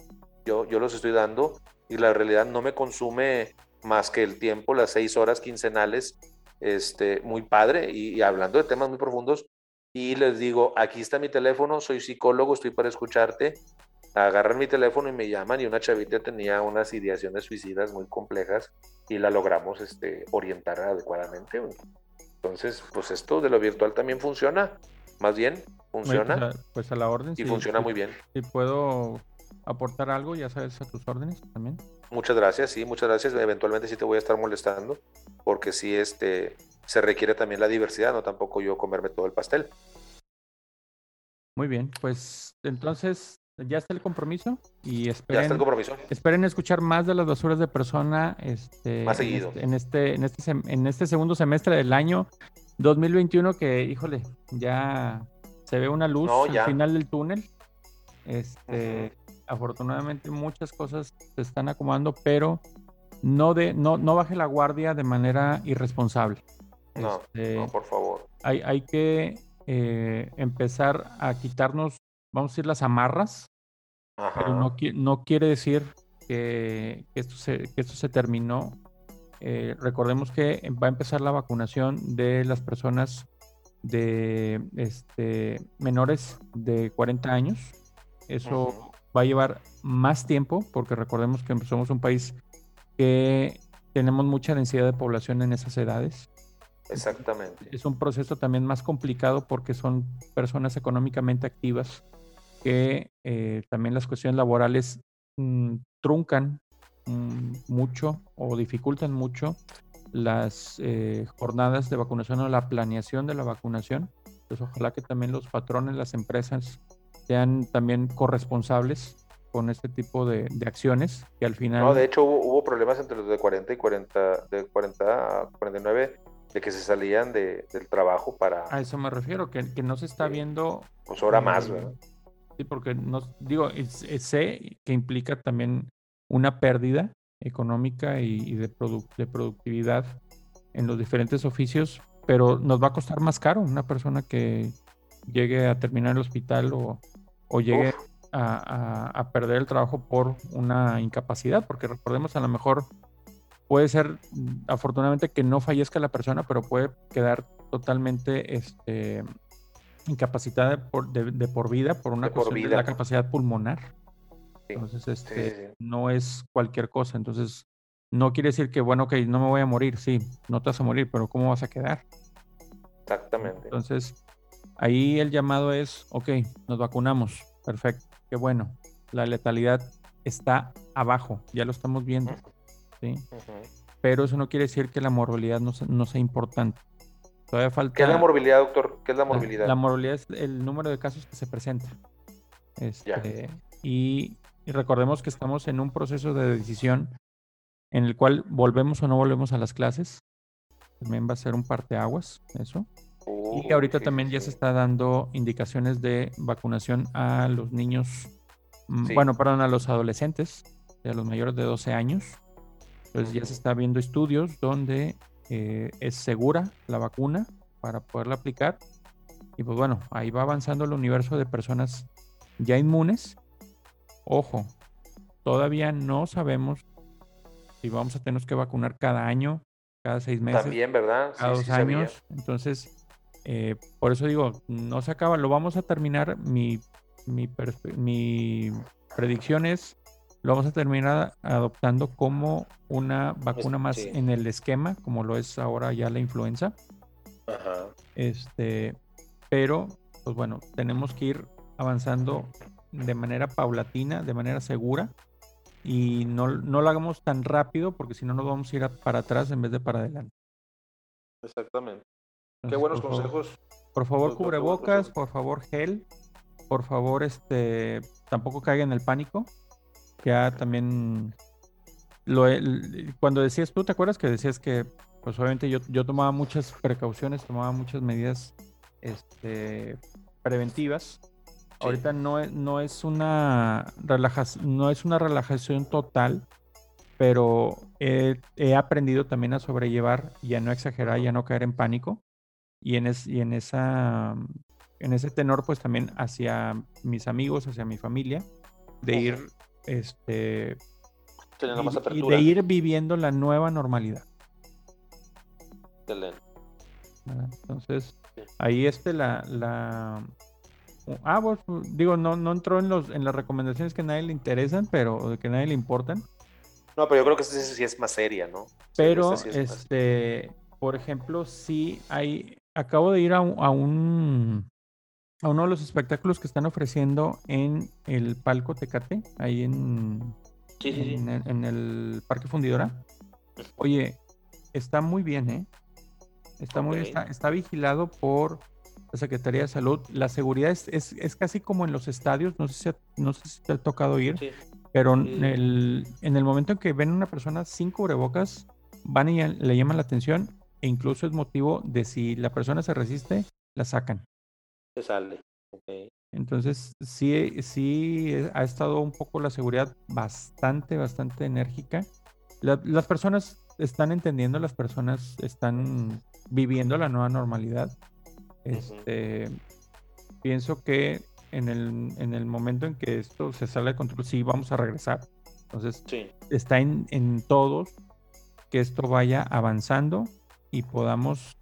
yo. Yo los estoy dando y la realidad no me consume más que el tiempo, las seis horas quincenales, este, muy padre y, y hablando de temas muy profundos. Y les digo, aquí está mi teléfono, soy psicólogo, estoy para escucharte. Agarran mi teléfono y me llaman y una chavita tenía unas ideaciones suicidas muy complejas y la logramos este, orientar adecuadamente. Entonces, pues esto de lo virtual también funciona. Más bien, Oye, funciona Pues a, pues la orden. y funciona muy bien. Si puedo aportar algo, ya sabes, a tus órdenes también. Muchas gracias, sí, muchas gracias. Eventualmente sí te voy a estar molestando, porque sí este, se requiere también la diversidad, no tampoco yo comerme todo el pastel. Muy bien, pues entonces ya está el compromiso y Ya esperen, está el compromiso. esperen escuchar más de las basuras de persona este, Más en seguido. este- en este, en este, en este segundo semestre del año 2021 que, híjole, ya se ve una luz No, al ya. final del túnel. Este, afortunadamente muchas cosas se están acomodando, pero no de, no, no baje la guardia de manera irresponsable. No, Este, no, por favor. hay, hay que eh, empezar a quitarnos, vamos a decir, las amarras, Ajá. pero no, no quiere decir que, que esto, se, que esto se terminó. Eh, recordemos que va a empezar la vacunación de las personas de este, menores de 40 años. Eso. Va a llevar más tiempo porque recordemos que somos un país que tenemos mucha densidad de población en esas edades. Exactamente. Es un proceso también más complicado porque son personas económicamente activas que eh, también las cuestiones laborales mm, truncan mm, mucho o dificultan mucho las eh, jornadas de vacunación o la planeación de la vacunación. Pues ojalá que también los patrones, las empresas sean también corresponsables con este tipo de, de acciones que al final... No, de hecho hubo, hubo problemas entre los de 40 y 40, de 40 a 49, de que se salían de, del trabajo para, A eso me refiero, que, que no se está Sí. viendo pues ahora más, ¿verdad? Sí, porque no, digo, sé que implica también una pérdida económica y, y de, produ- de productividad en los diferentes oficios, pero nos va a costar más caro una persona que llegue a terminar el hospital o, o llegue a, a- a perder el trabajo por una incapacidad, porque recordemos a lo mejor puede ser mm, afortunadamente que no fallezca la persona, pero puede quedar totalmente este, incapacitada de por, de, de por vida por una De por cuestión de vida. la capacidad pulmonar. Sí. Entonces, este, sí, sí. no es cualquier cosa. Entonces, no quiere decir que, bueno, ok, no me voy a morir. Sí, no te vas a morir, pero ¿cómo vas a quedar? Exactamente. Entonces, ahí el llamado es, ok, nos vacunamos. Perfecto, qué bueno. La letalidad está abajo, ya lo estamos viendo. ¿sí? Pero eso no quiere decir que la morbilidad no, se- no sea importante. Todavía falta... ¿Qué es la morbilidad, doctor? ¿Qué es la La- morbilidad? La, morbilidad es el número de casos que se presenta. Este, y, y recordemos que estamos en un proceso de decisión en el cual volvemos o no volvemos a las clases. También va a ser un parteaguas, eso. Y Uh, ahorita también ya se está dando indicaciones de vacunación a los niños, mm, Sí. bueno, perdón, a los adolescentes, a los mayores de 12 años. Entonces ya se está viendo estudios donde eh, es segura la vacuna para poderla aplicar. Y pues bueno, ahí va avanzando el universo de personas ya inmunes. Ojo, todavía no sabemos si vamos a tener que vacunar cada año, cada seis meses También, ¿verdad? Sí, cada dos sí sabía. años. Entonces, eh, por eso digo, no se acaba, lo vamos a terminar. Mi, mi, mi predicción es, lo vamos a terminar adoptando como una vacuna más sí. en el esquema, como lo es ahora ya la influenza. Ajá. Este, pero, pues bueno, tenemos que ir avanzando de manera paulatina, de manera segura. Y no, no lo hagamos tan rápido porque si no nos vamos a ir para atrás en vez de para adelante. Exactamente. Qué buenos por favor- consejos. Por favor, cubrebocas, por favor, gel. Por favor, este, tampoco caigan en el pánico. Ya también lo cuando decías, ¿tú te acuerdas que decías que pues obviamente yo, yo tomaba muchas precauciones, tomaba muchas medidas este, preventivas. Ahorita no es, no es una relajación, no es una relajación total, pero he, he aprendido también a sobrellevar y a no exagerar y a no caer en pánico. Y en, es- y en esa en ese tenor, pues también hacia mis amigos, hacia mi familia, de ir este Teniendo y- más y apertura. de ir viviendo la nueva normalidad. Entonces, Sí. ahí este la, la ah, pues, digo, no, no entró en los en las recomendaciones que a nadie le interesan, pero o que a nadie le importan. No, pero yo creo que esta sí es más seria, ¿no? Sí, Pero, es más- este, por ejemplo, sí hay, acabo de ir a, un- a un, a uno de los espectáculos que están ofreciendo en el Palco Tecate, ahí en, Sí, sí, sí. en, el, en el Parque Fundidora. Oye, está muy bien, ¿eh? Está muy Ok. está, está vigilado por la Secretaría de Salud. La seguridad es, es, es casi como en los estadios, no sé si, ha- no sé si te ha tocado ir, Sí. pero Sí. en el, en el momento en que ven a una persona sin cubrebocas, van y le llaman la atención e incluso es motivo de si la persona se resiste, la sacan. Se sale. Entonces, sí, sí eh, ha estado un poco la seguridad bastante, bastante enérgica. La- las personas están entendiendo, las personas están viviendo la nueva normalidad. Este, pienso que en el, en el momento en que esto se sale de control, sí vamos a regresar. Entonces, Sí. está en, en todos que esto vaya avanzando y podamos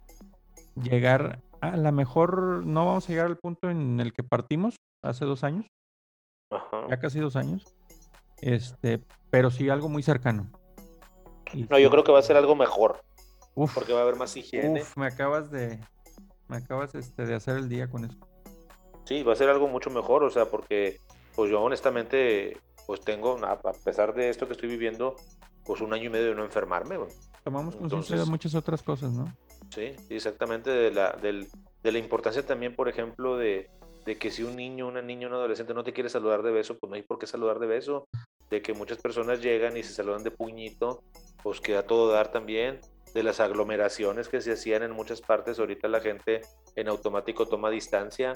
llegar a la mejor, no vamos a llegar al punto en el que partimos hace dos años, Ajá. ya casi dos años, este, pero sí algo muy cercano. Y No, yo creo que va a ser algo mejor, uf, porque va a haber más higiene. uf, me acabas de, me acabas este, de hacer el día con eso. Sí, va a ser algo mucho mejor, o sea, porque pues yo honestamente pues tengo, a a pesar de esto que estoy viviendo, pues un año y medio de no enfermarme, güey. Tomamos conciencia de muchas otras cosas, ¿no? Sí, exactamente de la, del- de la importancia también, por ejemplo, de, de que si un niño, una niña, un adolescente no te quiere saludar de beso, pues no hay por qué saludar de beso. De que muchas personas llegan y se saludan de puñito, pues que a todo dar también. De las aglomeraciones que se hacían en muchas partes, ahorita la gente en automático toma distancia.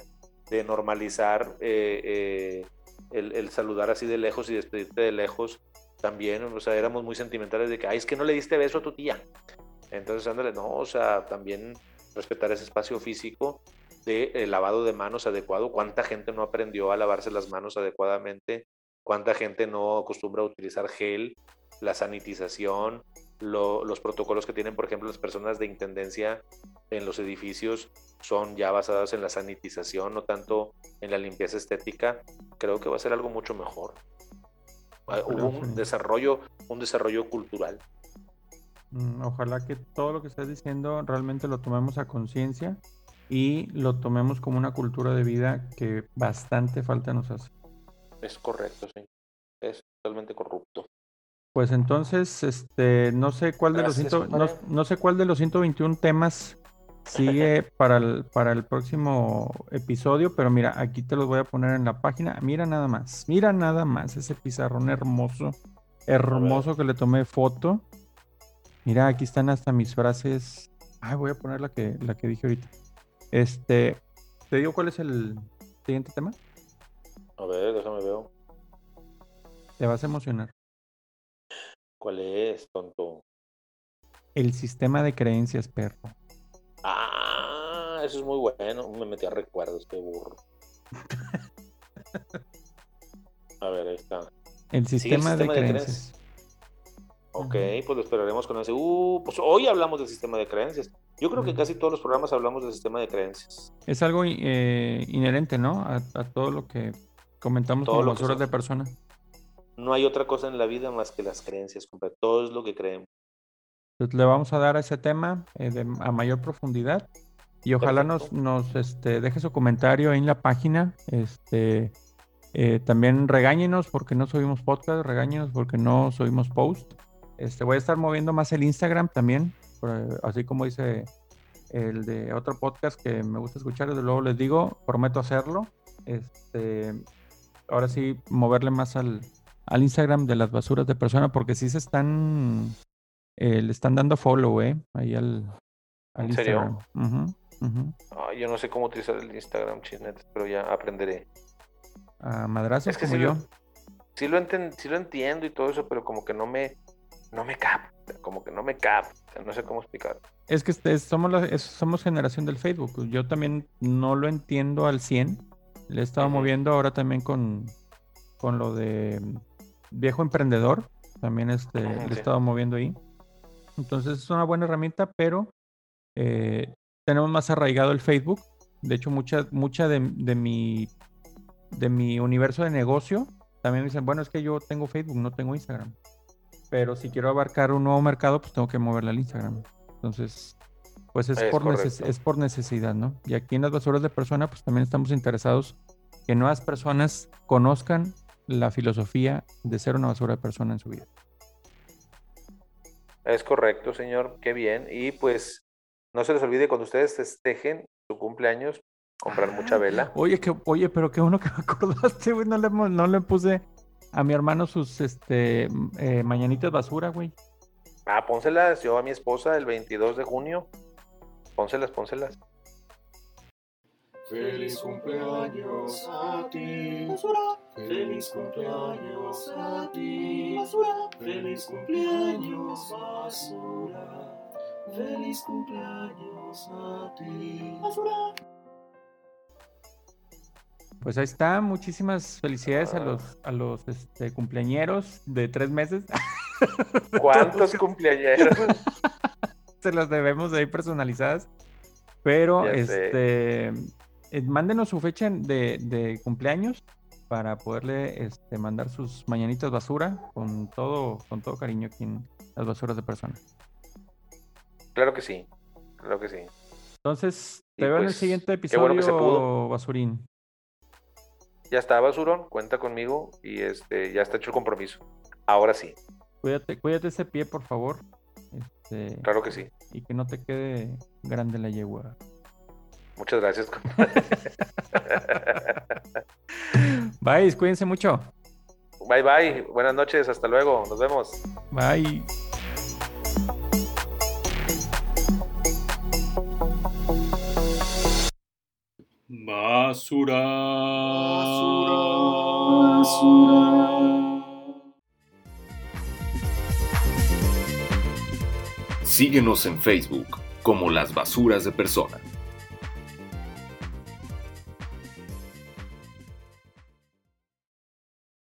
De normalizar eh, eh, el, el saludar así de lejos y despedirte de lejos. También, o sea, éramos muy sentimentales de que, ay, es que no le diste beso a tu tía. Entonces, ándale, no, o sea, también respetar ese espacio físico de eh, lavado de manos adecuado. ¿Cuánta gente no aprendió a lavarse las manos adecuadamente? ¿Cuánta gente no acostumbra a utilizar gel, la sanitización, lo- los protocolos que tienen, por ejemplo, las personas de intendencia en los edificios son ya basados en la sanitización, no tanto en la limpieza estética? Creo que va a ser algo mucho mejor. Ah, Hubo un desarrollo, un desarrollo cultural. Mm, Ojalá que todo lo que estás diciendo realmente lo tomemos a conciencia y lo tomemos como una cultura de vida que bastante falta nos hace. Es correcto, sí. Es totalmente corrupto. Pues entonces, este, no sé cuál de los Gracias, ciento- no, compadre. no sé cuál de los 121 temas sigue para el, para el próximo episodio, pero mira, aquí te los voy a poner en la página. Mira nada más, mira nada más ese pizarrón hermoso, hermoso que le tomé foto. Mira, aquí están hasta mis frases. Ay, voy a poner la que, la que dije ahorita. Este, ¿te digo cuál es el siguiente tema? A ver, déjame ver. Te vas a emocionar. ¿Cuál es, tonto? El sistema de creencias, perro. Ah, eso es muy bueno. Me metí a recuerdos, qué burro. A ver, ahí está. El Sí, el sistema, de, de creencias. Ok, pues lo esperaremos con ese. Uh, pues hoy hablamos del sistema de creencias. Yo creo que casi todos los programas hablamos del sistema de creencias. Es algo eh, inherente, ¿no? A, a todo lo que comentamos Todo como lo que de persona. No hay otra cosa en la vida más que las creencias, compadre. Todo es lo que creemos. Entonces, le vamos a dar a ese tema eh, de- a mayor profundidad y ojalá nos, Perfecto. nos este, deje su comentario en la página. Este, eh, también regáñenos porque no subimos podcast, regáñenos porque no subimos post. Este, voy a estar moviendo más el Instagram también, por, así como dice el de otro podcast que me gusta escuchar, desde luego les digo, prometo hacerlo. Este, ahora sí, moverle más al, al Instagram de las basuras de persona, porque sí se están, eh, le están dando follow, eh, ahí al, al ¿En serio? Instagram. Yo no sé cómo utilizar el Instagram, chisnetes, pero ya aprenderé. A madrazos Es que como sí yo. lo, sí, lo enten- sí lo entiendo y todo eso, pero como que no me, no me capta, como que no me capta, no sé cómo explicar. Es que este- somos, la- es- somos generación del Facebook. Yo también no lo entiendo al 100. Le he estado moviendo ahora también con, con lo de mm, viejo emprendedor. También este, le he estado moviendo ahí. Entonces es una buena herramienta, pero eh, tenemos más arraigado el Facebook. De hecho, mucha, mucha de, de mi, de mi universo de negocio también me dicen, bueno, es que yo tengo Facebook, no tengo Instagram. Pero si quiero abarcar un nuevo mercado, pues tengo que moverle al Instagram. Entonces, pues es, Es por, neces- es por necesidad, ¿no? Y aquí en las basuras de persona, pues también estamos interesados que nuevas personas conozcan la filosofía de ser una basura de persona en su vida. Es correcto, señor, qué bien. Y pues no se les olvide cuando ustedes festejen su cumpleaños, comprar mucha vela. Oye, que, oye, pero qué bueno que me acordaste, güey. No le, no le puse a mi hermano sus este eh, mañanitas basura, güey. Ah, pónselas yo a mi esposa el 22 de junio. Pónselas, pónselas. Feliz cumpleaños a ti. Feliz cumpleaños a ti. Feliz cumpleaños, basura. Feliz cumpleaños a ti. Pues ahí está. Muchísimas felicidades a los, a los este, cumpleañeros de tres meses. ¿Cuántos cumpleañeros? Se las debemos de ahí personalizadas. Pero Ya este mándenos su fecha de, de cumpleaños para poderle este, mandar sus mañanitas basura con todo, con todo cariño aquí en las basuras de personas. Claro que sí, claro que sí. Entonces, Y te veo en el pues, siguiente episodio, bueno que se pudo. Basurín. Ya está, Basurón, cuenta conmigo y este ya está hecho el compromiso. Ahora sí, Cuídate, cuídate ese pie, por favor. Este, claro que sí. Y que no te quede grande la yegua. Muchas gracias. compadre. Bye, cuídense mucho. bye bye, buenas noches, hasta luego, nos vemos. Bye. Basura. Síguenos en Facebook como Las Basuras de Persona.